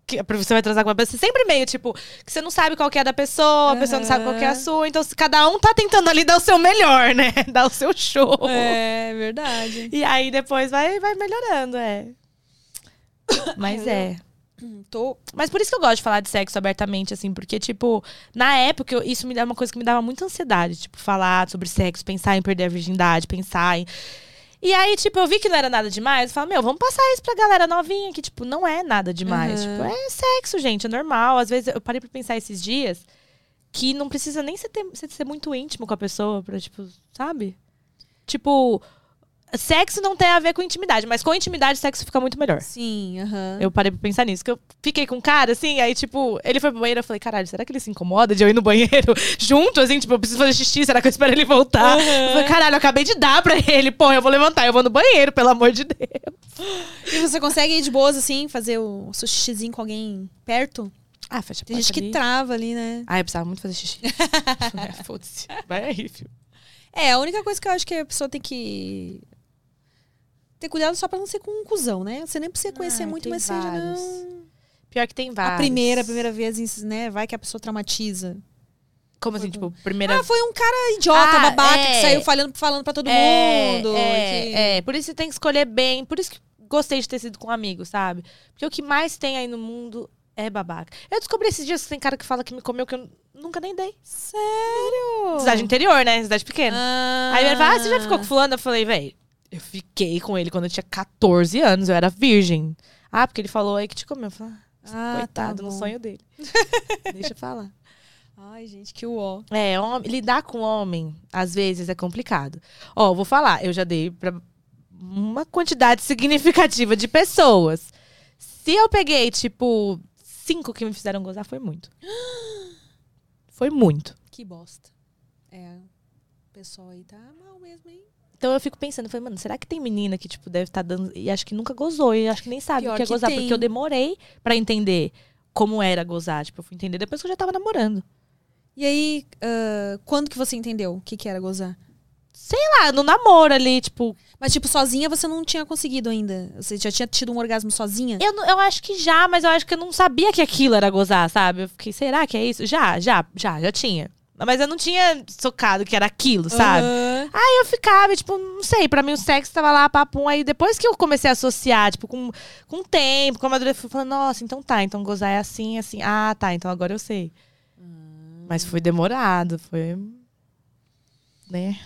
S3: que você vai transar com uma pessoa, sempre meio, tipo, que você não sabe qual que é da pessoa, a pessoa não sabe qual que é a sua. Então, cada um tá tentando ali dar o seu melhor, né? Dar o seu show.
S1: É verdade.
S3: E aí depois vai, vai melhorando, é. Mas é.
S1: Tô.
S3: Mas por isso que eu gosto de falar de sexo abertamente, assim, porque, tipo, na época, eu- isso me dá uma coisa que me dava muita ansiedade, tipo, falar sobre sexo, pensar em perder a virgindade, pensar em. E aí, tipo, eu vi que não era nada demais, eu falo, meu, vamos passar isso pra galera novinha, que, tipo, não é nada demais.
S1: Uhum.
S3: Tipo, é sexo, gente, é normal. Às vezes eu parei pra pensar esses dias que não precisa nem ser, ter- ser muito íntimo com a pessoa pra, tipo, sabe? Tipo, sexo não tem a ver com intimidade, mas com intimidade, sexo fica muito melhor.
S1: Sim, aham.
S3: Eu parei pra pensar nisso. Que eu fiquei com um cara, assim, aí, tipo, ele foi pro banheiro, eu falei, caralho, será que ele se incomoda de eu ir no banheiro junto, assim, tipo, eu preciso fazer xixi, será que eu espero ele voltar? Eu falei, caralho, eu acabei de dar pra ele, pô, eu vou levantar, eu vou no banheiro, pelo amor de Deus.
S1: E você consegue ir de boas, assim, fazer o seu xixizinho com alguém perto?
S3: Ah, fecha a
S1: Tem gente que
S3: ali.
S1: trava ali, né?
S3: Ah, eu precisava muito fazer xixi. é, Foda-se. Vai aí, filho.
S1: É, a única coisa que eu acho que a pessoa tem que ter cuidado só pra não ser com um cuzão, né? Você nem precisa conhecer
S3: Ai,
S1: muito,
S3: tem
S1: mas seja
S3: vários.
S1: não.
S3: Pior que tem vários.
S1: A primeira, a primeira vez, né? Vai que a pessoa traumatiza.
S3: Como assim, tipo, primeira...
S1: Ah, foi um cara idiota,
S3: Ah,
S1: babaca,
S3: é.
S1: que saiu falando, falando pra todo
S3: É,
S1: mundo.
S3: É,
S1: que-
S3: é, por isso você tem que escolher bem. Por isso que gostei de ter sido com um amigo, sabe? Porque o que mais tem aí no mundo é babaca. Eu descobri esses dias que tem cara que fala que me comeu que eu nunca nem dei.
S1: Sério?
S3: Cidade interior, né? Cidade pequena.
S1: Ah.
S3: Aí ele fala, ah, você já ficou com fulano? Eu falei, velho, eu fiquei com ele quando eu tinha 14 anos, eu era virgem. Ah, porque ele falou aí que te comeu. Eu falei, ah,
S1: Ah,
S3: coitado,
S1: tá
S3: no sonho dele. Deixa eu falar.
S1: Ai, gente, que uó.
S3: É, hom- lidar com homem, às vezes, é complicado. Ó, vou falar, eu já dei pra uma quantidade significativa de pessoas. Se eu peguei, tipo, cinco que me fizeram gozar, foi muito. Foi muito.
S1: Que bosta. É. O pessoal aí tá mal mesmo, hein?
S3: Então eu fico pensando, falei, mano, será que tem menina que, tipo, deve estar dando. E acho que nunca gozou, e acho que nem sabe
S1: Pior
S3: o que é
S1: que
S3: gozar,
S1: tem.
S3: porque eu demorei pra entender como era gozar. Tipo, eu fui entender depois que eu já tava namorando.
S1: E aí, ah, quando que você entendeu o que, que era gozar?
S3: Sei lá, no namoro ali, tipo,
S1: Mas, tipo, sozinha você não tinha conseguido ainda. Você já tinha tido um orgasmo sozinha?
S3: Eu, eu acho que já, mas eu acho que eu não sabia que aquilo era gozar, sabe? Eu fiquei, será que é isso? Já, já, já, já tinha. Mas eu não tinha socado que era aquilo, sabe?
S1: Aham.
S3: Aí eu ficava, tipo, não sei, pra mim o sexo tava lá, papum. Aí depois que eu comecei a associar, tipo, com, com o tempo, com a madureza, eu fui falando, nossa, então tá, então gozar é assim, assim. Ah, tá, então agora eu sei. Mas foi demorado, foi. Né?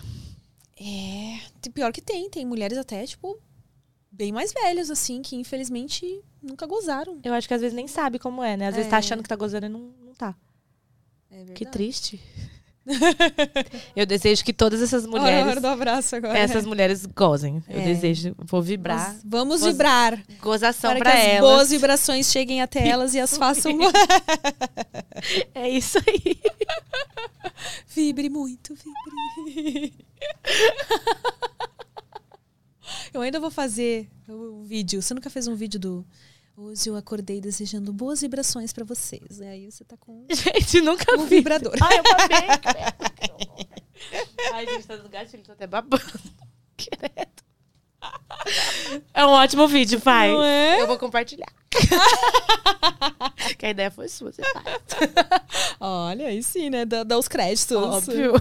S1: É. Pior que tem. Tem mulheres até, tipo, bem mais velhas, assim, que infelizmente nunca gozaram.
S3: Eu acho que às vezes nem sabe como é, né? Às vezes
S1: É.
S3: tá achando que tá gozando e não, não tá.
S1: É.
S3: Que triste. eu desejo que todas essas mulheres.
S1: hora do abraço agora.
S3: essas mulheres gozem. Eu
S1: É.
S3: desejo, vou vibrar.
S1: Nós Vamos
S3: Goza-
S1: vibrar.
S3: Gozação
S1: Para
S3: pra
S1: que as
S3: elas.
S1: boas vibrações cheguem até elas e as façam.
S3: É isso aí.
S1: vibre muito, vibre. Eu ainda vou fazer o vídeo. Você nunca fez um vídeo do. Hoje eu acordei desejando boas vibrações pra vocês. Aí você tá com
S3: Gente, nunca
S1: um
S3: vi.
S1: vibrador.
S3: Ai, eu babei. Ai, gente, tá no gatilho, tô até babando. Credo. É um ótimo vídeo, pai.
S1: Não é?
S3: Eu vou compartilhar. que a ideia foi sua, você faz.
S1: Olha, aí sim, né? Dá, dá os créditos.
S3: Óbvio.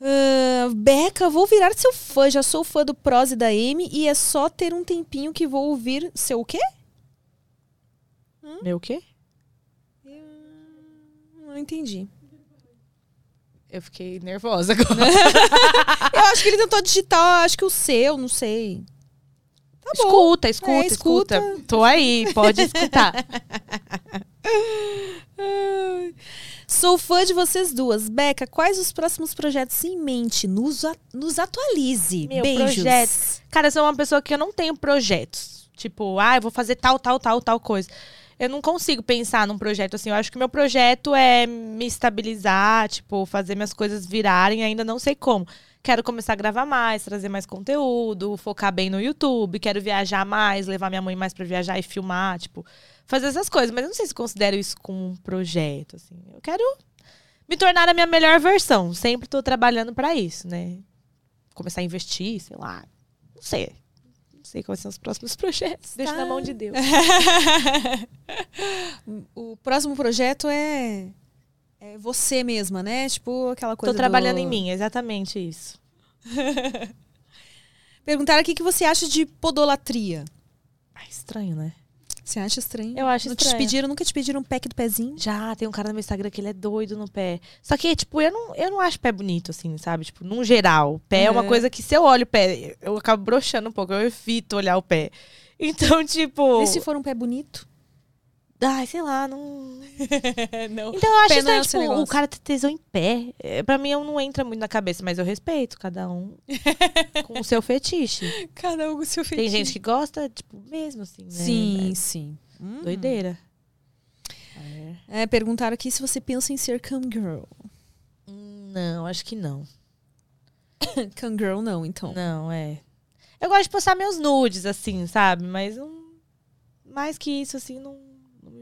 S1: Ah, Beca, vou virar seu fã. Já sou fã do Prose da M e é só ter um tempinho que vou ouvir seu o quê?
S3: Meu o quê?
S1: Não entendi.
S3: Eu fiquei nervosa agora.
S1: Eu acho que ele tentou digitar, acho que o seu, não sei. Tá
S3: escuta, escuta,
S1: É,
S3: escuta,
S1: escuta.
S3: Tô aí, pode escutar.
S1: Sou fã de vocês duas. Beca, quais os próximos projetos em mente? Nos, nos atualize.
S3: Meu,
S1: Beijos.
S3: projetos. Cara, eu sou uma pessoa que eu não tenho projetos. Tipo, ah, eu vou fazer tal, tal, tal, tal coisa. Eu não consigo pensar num projeto assim. Eu acho que meu projeto é me estabilizar, tipo, fazer minhas coisas virarem, ainda não sei como. Quero começar a gravar mais, trazer mais conteúdo, focar bem no YouTube, quero viajar mais, levar minha mãe mais pra viajar e filmar, tipo, fazer essas coisas. Mas eu não sei se considero isso como um projeto, assim. Eu quero me tornar a minha melhor versão. Sempre tô trabalhando pra isso, né? Começar a investir, sei lá. Não sei. Não sei quais são os próximos projetos. Deixa na mão de Deus.
S1: o próximo projeto é, é você mesma, né? Tipo aquela coisa.
S3: Tô trabalhando
S1: do-
S3: em mim, exatamente isso.
S1: Perguntaram aqui o que você acha de podolatria.
S3: Ah, estranho, né?
S1: Você acha estranho?
S3: Eu acho
S1: Não te
S3: estranho.
S1: pediram, nunca te pediram um pack do pezinho?
S3: Já, tem um cara no meu Instagram que ele é doido no pé. Só que, tipo, eu não, eu não acho pé bonito, assim, sabe? Tipo, num geral. Pé é uma
S1: É.
S3: coisa que se eu olho o pé, eu acabo broxando um pouco. Eu evito olhar o pé. Então, tipo.
S1: E se for um pé bonito?
S3: Ai, sei lá, não.
S1: não.
S3: Então eu acho
S1: não é seu
S3: tipo, o cara ter tesão em pé. É, pra mim não entra muito na cabeça, mas eu respeito cada um com o seu fetiche.
S1: Cada um com o seu
S3: Tem gente que gosta, tipo, mesmo assim, né?
S1: Sim, sim. Hum.
S3: É doideira.
S1: É, perguntaram aqui se você pensa em ser cam girl.
S3: Não, acho que não.
S1: Cam girl não, então.
S3: Não, é. Eu gosto de postar meus nudes, assim, sabe? Mas não. Mais que isso, assim, não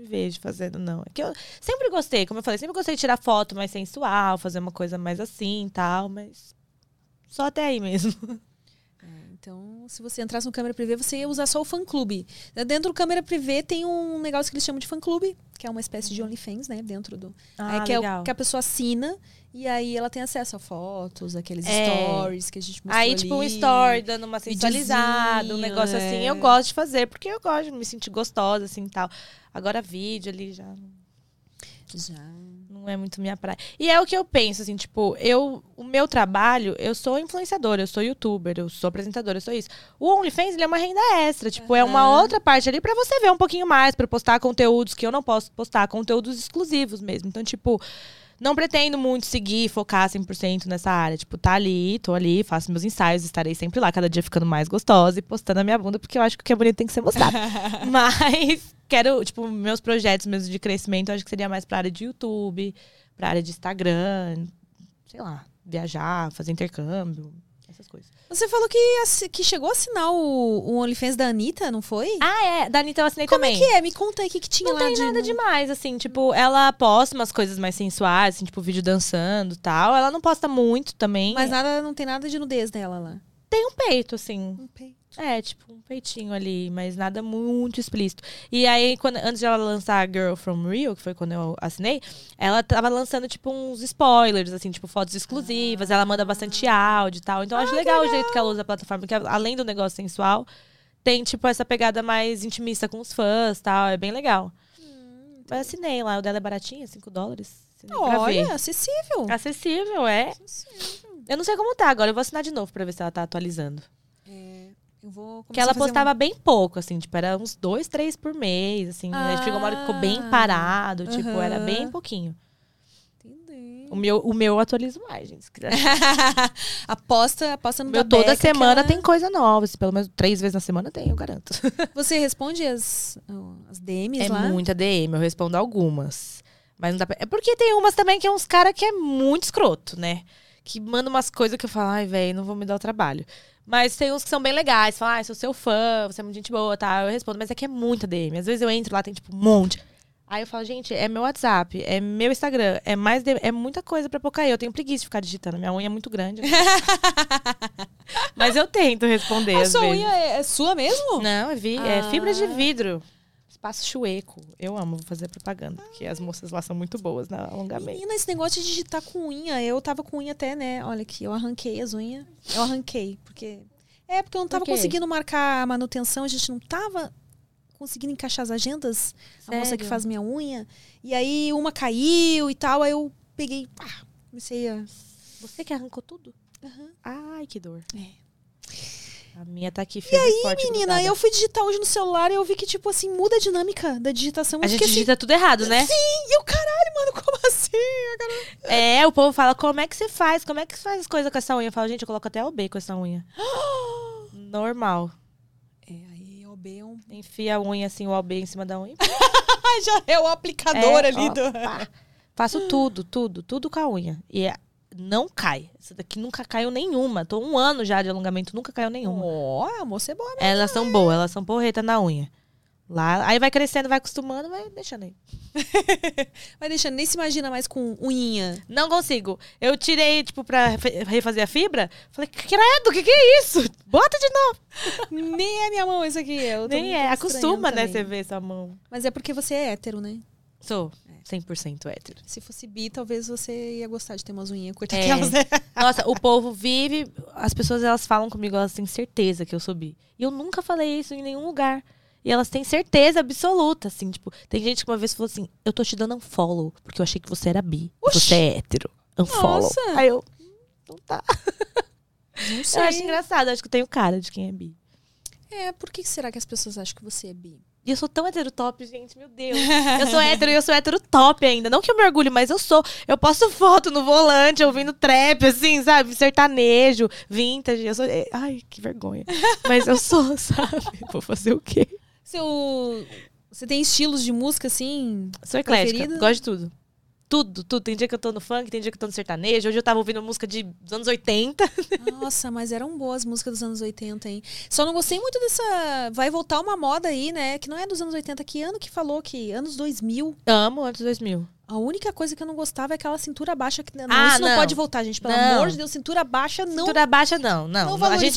S3: me vejo fazendo, não. É que eu sempre gostei, como eu falei, sempre gostei de tirar foto mais sensual, fazer uma coisa mais assim e tal, mas. Só até aí mesmo.
S1: Então, se você entrasse no câmera privê, você ia usar só o fã clube. Dentro do câmera privê tem um negócio que eles chamam de fã clube, que é uma espécie de OnlyFans, né? Dentro do.
S3: Ah,
S1: é que, é o-
S3: legal.
S1: que a pessoa assina e aí ela tem acesso a fotos, aqueles
S3: É.
S1: stories que a gente mostrou
S3: Aí, tipo, um
S1: ali.
S3: story dando uma sensualizada, um negócio assim.
S1: é.
S3: Eu gosto de fazer, porque eu gosto de me sentir gostosa, assim, e tal. Agora, vídeo ali já
S1: Já.
S3: Não é muito minha praia. E é o que eu penso, assim, tipo, eu, o meu trabalho, eu sou influenciadora, eu sou youtuber, eu sou apresentadora, eu sou isso. O OnlyFans, ele é uma renda extra, tipo, é uma outra parte ali pra você ver um pouquinho mais, pra postar conteúdos que eu não posso postar, conteúdos exclusivos mesmo. Então, tipo, não pretendo muito seguir, focar 100% nessa área. Tipo, tá ali, tô ali, faço meus ensaios, estarei sempre lá, cada dia ficando mais gostosa e postando a minha bunda, porque eu acho que o que é bonito tem que ser mostrado. Mas quero, tipo, meus projetos mesmo de crescimento, eu acho que seria mais pra área de YouTube, pra área de Instagram, sei lá, viajar, fazer intercâmbio, essas coisas.
S1: Você falou que, que chegou a assinar o, o OnlyFans da Anitta, não foi?
S3: Ah, é, da Anitta eu assinei
S1: Como
S3: também.
S1: é que é? Me conta aí o que, que tinha
S3: Não
S1: lá
S3: tem
S1: de.
S3: nada demais, assim, tipo, ela posta umas coisas mais sensuais, assim, tipo, vídeo dançando e tal. Ela não posta muito também.
S1: Mas nada, não tem nada de nudez dela lá.
S3: tem um peito, assim.
S1: Um peito.
S3: É, tipo, um peitinho ali, mas nada muito explícito. E aí, quando, antes de ela lançar a Girl From Rio, que foi quando eu assinei, ela tava lançando, tipo, uns spoilers, assim, tipo, fotos exclusivas. Ela manda bastante áudio e tal. Então, eu acho legal, o jeito que ela usa a plataforma, porque além do negócio sensual, tem, tipo, essa pegada mais intimista com os fãs e tal. É bem legal. Mas assinei lá, o dela é baratinho, 5 dólares.
S1: Olha, acessível.
S3: Acessível, é. Eu não sei como tá agora, eu vou assinar de novo pra ver se ela tá atualizando.
S1: É, eu vou
S3: Que ela postava bem pouco, assim, tipo, era uns dois, três por mês, assim. né? Chegou uma hora que ficou bem
S1: Ah,
S3: parado, tipo, era bem pouquinho.
S1: Entendi.
S3: O meu, o meu eu atualizo mais, gente. Se quiser.
S1: aposta, aposta no
S3: meu
S1: da
S3: toda
S1: Beca,
S3: semana
S1: ela-
S3: tem coisa nova. Pelo menos três vezes na semana tem, eu garanto.
S1: Você responde as, as DMs
S3: É
S1: lá?
S3: muita DM, eu respondo algumas. Mas não dá pra... É porque tem umas também que é uns cara que é muito escroto, né? Que manda umas coisas que eu falo, ai, velho, não vou me dar o trabalho. Mas tem uns que são bem legais. Falam, ai, sou seu fã, você é muito gente boa, tá? Eu respondo, mas é que é muita DM. Às vezes eu entro lá, tem tipo um monte. Aí eu falo, gente, é meu WhatsApp, é meu Instagram, é mais DM, é muita coisa pra pouca. Eu tenho preguiça de ficar digitando. Minha unha é muito grande. Mas eu tento responder
S1: A sua
S3: vezes.
S1: unha é, é sua mesmo?
S3: Não, é, vi- é
S1: Ah.
S3: fibra de vidro. Espaço chueco. Eu amo fazer propaganda, porque as moças lá são muito boas na alongamento.
S1: Menina, esse negócio de digitar com unha, eu tava com unha até, né? Olha aqui, eu arranquei as unhas. Eu arranquei, porque. É, porque eu não tava conseguindo marcar a manutenção, a gente não tava conseguindo encaixar as agendas. A moça que
S3: Sério?
S1: faz minha unha. E aí uma caiu e tal, aí eu peguei, pá, comecei a.
S3: Você que arrancou tudo?
S1: Aham.
S3: Ai, que dor.
S1: É.
S3: A minha tá aqui e forte.
S1: Menina, eu fui digitar hoje no celular e eu vi que, tipo assim, muda a dinâmica da digitação.
S3: A gente
S1: assim,
S3: digita tudo errado, né?
S1: Sim, e eu, caralho, mano, como assim?
S3: É, o povo fala, como é que você faz? Como é que você faz as coisas com essa unha? Eu falo, gente, eu coloco até o B com essa unha. Normal.
S1: É, aí o B é um.
S3: Enfia a unha assim, o OB em cima da unha.
S1: Já é o aplicador
S3: É,
S1: ali
S3: ó,
S1: do.
S3: Faço tudo, tudo, tudo com a unha. E é- não cai. Essa daqui nunca caiu nenhuma. Tô um ano já de alongamento, nunca caiu nenhuma.
S1: Ó, a moça é boa, né?
S3: Elas são boas, elas são porreta na unha. Lá, aí vai crescendo, vai acostumando, vai deixando aí.
S1: Vai deixando, nem se imagina mais com unhinha.
S3: Não consigo. Eu tirei, tipo, pra refazer a fibra. Falei, credo, o que, que é isso? Bota de novo.
S1: Nem é minha mão isso aqui.
S3: Nem é. Acostuma, né,
S1: também.
S3: você ver essa mão.
S1: Mas é porque você é hétero, né?
S3: Sou 100% hétero.
S1: Se fosse bi, talvez você ia gostar de ter umas unhinhas curtas
S3: É.
S1: aquelas, né?
S3: Nossa, o povo vive. As pessoas elas falam comigo, elas têm certeza que eu sou bi. E eu nunca falei isso em nenhum lugar. E elas têm certeza absoluta, assim, tipo, tem gente que uma vez falou assim: eu tô te dando um follow, porque eu achei que você era bi.
S1: Oxi.
S3: Você é hétero. Um follow.
S1: Nossa.
S3: Aí eu. Não tá.
S1: Não
S3: Eu acho engraçado, acho que eu tenho cara de quem é bi.
S1: É, por que será que as pessoas acham que você é bi?
S3: E eu sou tão hétero top, gente, meu Deus. Eu sou hétero e eu sou hétero top ainda. Não que eu me orgulhe, mas eu sou. Eu posto foto no volante, ouvindo trap, assim, sabe? Sertanejo, vintage. Eu sou. é, Ai, que vergonha. Mas eu sou, sabe? Vou fazer o quê?
S1: Seu. Você tem estilos de música, assim?
S3: Sou eclética,
S1: Preferido?
S3: gosto de tudo. Tudo, tudo. Tem dia que eu tô no funk, tem dia que eu tô no sertanejo. Hoje eu tava ouvindo música de, dos anos 80.
S1: Nossa, mas eram boas as músicas dos anos 80, hein? Só não gostei muito dessa. Vai voltar uma moda aí, né? Que não é dos anos 80. Que ano que falou que? Anos 2000.
S3: Amo anos 2000.
S1: A única coisa que eu não gostava é aquela cintura baixa. Que... Não,
S3: Ah,
S1: isso não,
S3: não.
S1: pode voltar, gente. Pelo
S3: Não.
S1: amor de Deus, cintura baixa não.
S3: Cintura baixa, não. Não,
S1: Não
S3: a gente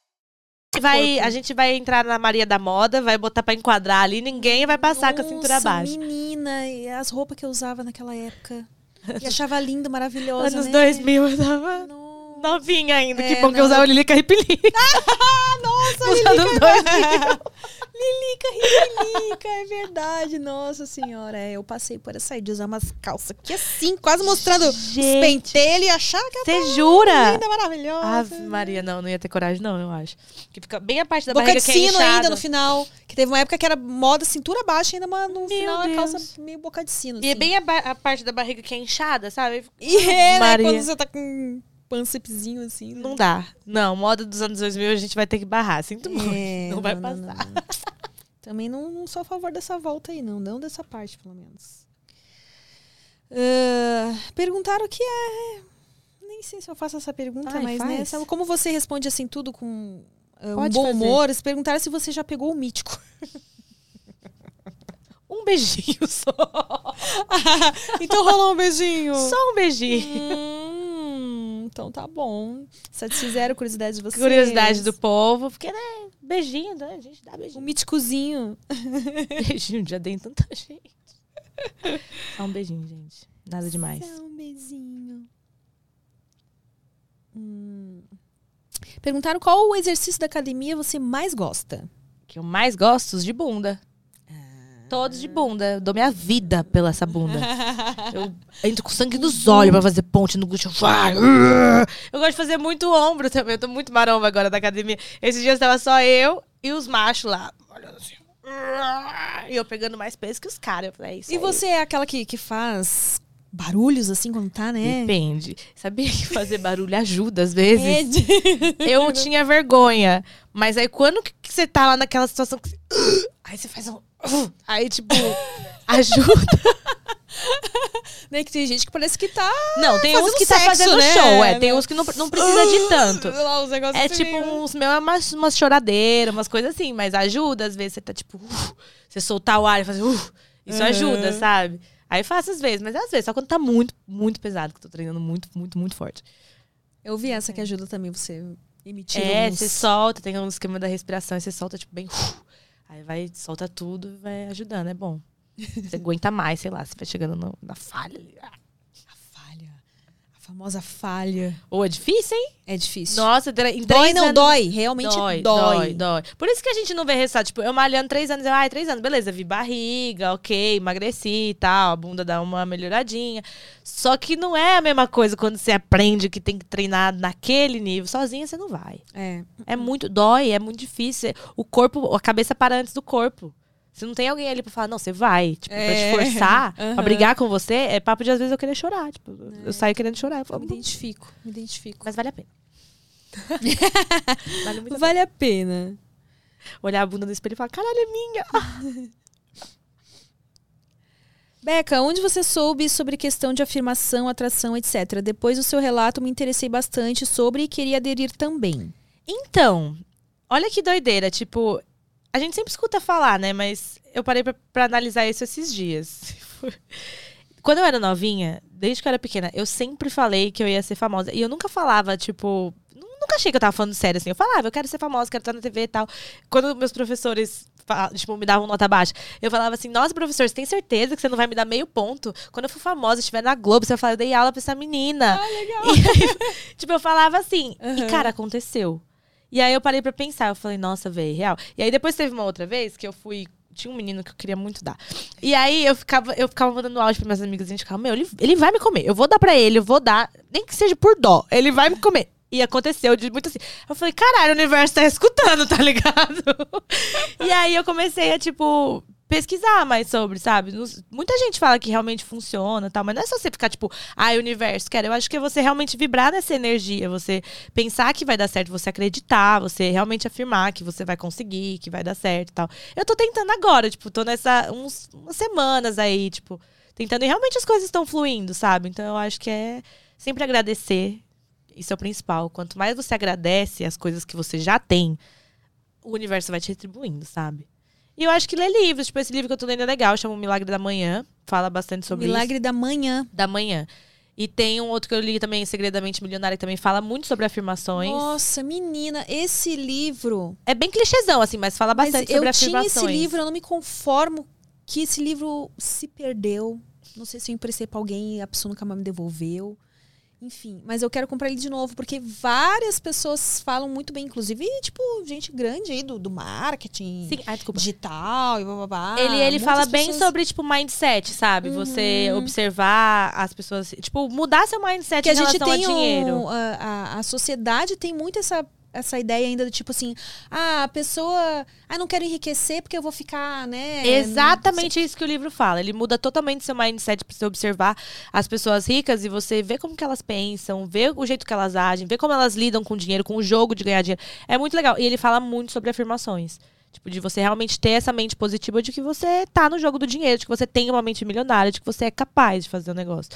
S3: Vai, a gente vai entrar na Maria da Moda, vai botar pra enquadrar ali, ninguém vai passar com a cintura
S1: Nossa,
S3: baixa.
S1: menina, e as roupas que eu usava naquela época. E achava linda, maravilhosa,
S3: Anos
S1: né?
S3: 2000 eu tava
S1: Nossa.
S3: Novinha ainda.
S1: É,
S3: que bom que
S1: não,
S3: eu usava Lilica Ripili.
S1: Nossa,
S3: Nos
S1: Lilica,
S3: anos 2000.
S1: Lilica, Lilica, é verdade. Nossa senhora, é, eu passei por essa aí de usar umas calças aqui assim, quase mostrando os
S3: Gente.
S1: pentelhos e achar que
S3: Você jura?
S1: linda, maravilhosa.
S3: Ave Maria, não, não ia ter coragem, não, eu acho. Que fica bem a parte da
S1: Boca
S3: barriga
S1: de
S3: que é
S1: sino
S3: inchada.
S1: ainda no final. Que teve uma época que era moda cintura baixa, ainda mas no
S3: Meu
S1: final a
S3: Deus.
S1: calça meio boca de sino.
S3: E é
S1: assim.
S3: bem a, a parte da barriga que é inchada, sabe?
S1: E é, né, quando você tá com pâncepezinho assim. né?
S3: Não dá. Não, moda dos anos 2000 a gente vai ter que barrar. Sinto muito.
S1: É,
S3: não vai
S1: não,
S3: passar.
S1: não, não. Também não, não sou a favor dessa volta aí, não. Não dessa parte, pelo menos. Ah, perguntaram o que é. Nem sei se eu faço essa pergunta,
S3: Ai,
S1: mas né,
S3: faz.
S1: como você responde assim tudo com ah, um bom
S3: fazer.
S1: humor? Eles perguntaram se você já pegou o mítico.
S3: Um beijinho só.
S1: então rolou um beijinho.
S3: Só um beijinho.
S1: Hum, então tá bom. Satisfizeram a curiosidade de vocês.
S3: Curiosidade do povo. Porque, né? Beijinho, né? A gente dá beijinho.
S1: míticozinho.
S3: Beijinho, já dei em tanta gente. Só um beijinho, gente. Nada demais.
S1: Só um beijinho. Hum. Perguntaram qual o exercício da academia você mais gosta.
S3: Que eu mais gosto os de bunda. Todos de bunda. Eu dou minha vida pela essa bunda. Eu entro com sangue nos olhos pra fazer ponte no glúteo. Eu gosto de fazer muito ombro também. Eu tô muito maromba agora da academia. Esses dias tava só eu e os machos lá. Olhando assim. E eu pegando mais peso que os caras. É isso
S1: E
S3: aí.
S1: você é aquela que, que faz barulhos assim quando tá, né?
S3: Depende. Sabia que fazer barulho ajuda às vezes? Eu tinha vergonha. Mas aí quando que que você tá lá naquela situação que você... Aí você faz um. Aí, tipo, ajuda.
S1: Né, que tem gente que parece que tá.
S3: Não, tem uns que tá
S1: sexo,
S3: fazendo
S1: né?
S3: show, é. Tem uns que não, não precisa de tanto.
S1: Lá, os
S3: É tipo uns meus, é umas, umas choradeiras, umas coisas assim, mas ajuda, às vezes você tá tipo, uh, você soltar o ar e fazer, uh, isso
S1: Uhum.
S3: ajuda, sabe? Aí faço às vezes, mas às vezes, só quando tá muito, muito pesado, que eu tô treinando muito, muito, muito forte.
S1: Eu vi essa que ajuda também você emitir
S3: é,
S1: uns...
S3: você solta, tem um esquema da respiração, e você solta, tipo, bem. uh, aí vai, solta tudo vai ajudando, é bom. Você aguenta mais, sei lá, você vai chegando no- na falha ah.
S1: A famosa falha.
S3: Ou é difícil, hein?
S1: É difícil.
S3: Nossa, em
S1: dói não,
S3: anos-
S1: dói. Realmente
S3: Dói,
S1: dói.
S3: dói, dói. Por isso que a gente não vê resultado. Tipo, eu malhando três anos, eu, ai, três anos, beleza, vi barriga, ok, emagreci e tal, a bunda dá uma melhoradinha. Só que não é a mesma coisa quando você aprende que tem que treinar naquele nível. Sozinha você não vai.
S1: É.
S3: É muito, dói, é muito difícil. O corpo, a cabeça para antes do corpo. Se não tem alguém ali pra falar, não, você vai, tipo, pra
S1: É.
S3: te forçar,
S1: Aham.
S3: pra brigar com você, é papo de às vezes eu querer chorar. Tipo, eu saio querendo chorar. Eu falo,
S1: Me identifico, me identifico.
S3: mas vale a pena. vale muito a pena.
S1: Vale a pena.
S3: Olhar a bunda no espelho e falar, caralho, é minha.
S1: Beca, onde você soube sobre questão de afirmação, atração, etc? Depois do seu relato, me interessei bastante sobre e queria aderir também.
S3: Então, olha que doideira. Tipo, a gente sempre escuta falar, né? Mas eu parei pra, pra analisar isso esses dias. Quando eu era novinha, desde que eu era pequena, eu sempre falei que eu ia ser famosa. E eu nunca falava, tipo. nu- Nunca achei que eu tava falando sério assim. Eu falava, eu quero ser famosa, quero estar na TV e tal. Quando meus professores tipo, me davam nota baixa, eu falava assim: Nossa, professor, você tem certeza que você não vai me dar meio ponto? Quando eu for famosa, estiver na Globo, você vai falar: Eu dei aula pra essa menina.
S1: Ah, legal.
S3: E tipo, eu falava assim. E,
S1: Aham.
S3: cara, aconteceu. E aí eu parei pra pensar, eu falei, nossa, velho, real. E aí depois teve uma outra vez que eu fui. Tinha um menino que eu queria muito dar. E aí eu ficava, eu ficava mandando áudio pra minhas amigas e a gente ficava, meu, ele, ele vai me comer. Eu vou dar pra ele, eu vou dar, nem que seja por dó. Ele vai me comer. E aconteceu de muito assim. Eu falei, caralho, o universo tá escutando, tá ligado? e aí eu comecei a, tipo, pesquisar mais sobre, sabe? Nos- muita gente fala que realmente funciona tal, mas não é só você ficar, tipo, ai, universo, quero. Eu acho que é você realmente vibrar nessa energia, você pensar que vai dar certo, você acreditar, você realmente afirmar que você vai conseguir, que vai dar certo tal. Eu tô tentando agora, tipo, tô nessa uns, umas semanas aí, tipo, tentando e realmente as coisas estão fluindo, sabe? Então eu acho que é sempre agradecer. Isso é o principal. Quanto mais você agradece as coisas que você já tem, o universo vai te retribuindo, sabe? E eu acho que ler livros, tipo, esse livro que eu tô lendo é legal, chama O Milagre da Manhã. Fala bastante sobre isso
S1: Milagre da manhã.
S3: da manhã. E tem um outro que eu li também, Segredamente Milionária, que também fala muito sobre afirmações.
S1: Nossa, menina, esse livro.
S3: É bem clichêzão, assim, mas fala
S1: Mas
S3: bastante
S1: eu
S3: sobre
S1: tinha
S3: afirmações.
S1: esse livro, eu não me conformo que esse livro se perdeu. Não sei se eu emprestei pra alguém e a pessoa nunca mais me devolveu. Enfim, mas eu quero comprar ele de novo, porque várias pessoas falam muito bem, inclusive, tipo, gente grande aí do, do marketing
S3: Sim, desculpa.
S1: digital e bababá.
S3: ele ele
S1: Muitas
S3: fala bem
S1: pessoas-
S3: sobre, tipo, mindset, sabe? Você
S1: Uhum.
S3: observar as pessoas. Tipo, mudar seu mindset
S1: que a
S3: em
S1: gente
S3: relação
S1: tem
S3: a dinheiro.
S1: um, a, a, a sociedade tem muito essa, essa ideia ainda do tipo assim, ah, a pessoa, ah, não quero enriquecer porque eu vou ficar, né?
S3: Exatamente isso que o livro fala. Ele muda totalmente seu mindset pra você observar as pessoas ricas e você ver como que elas pensam, ver o jeito que elas agem, ver como elas lidam com o dinheiro, com o jogo de ganhar dinheiro. É muito legal. E ele fala muito sobre afirmações. Tipo, de você realmente ter essa mente positiva de que você tá no jogo do dinheiro, de que você tem uma mente milionária, de que você é capaz de fazer o negócio.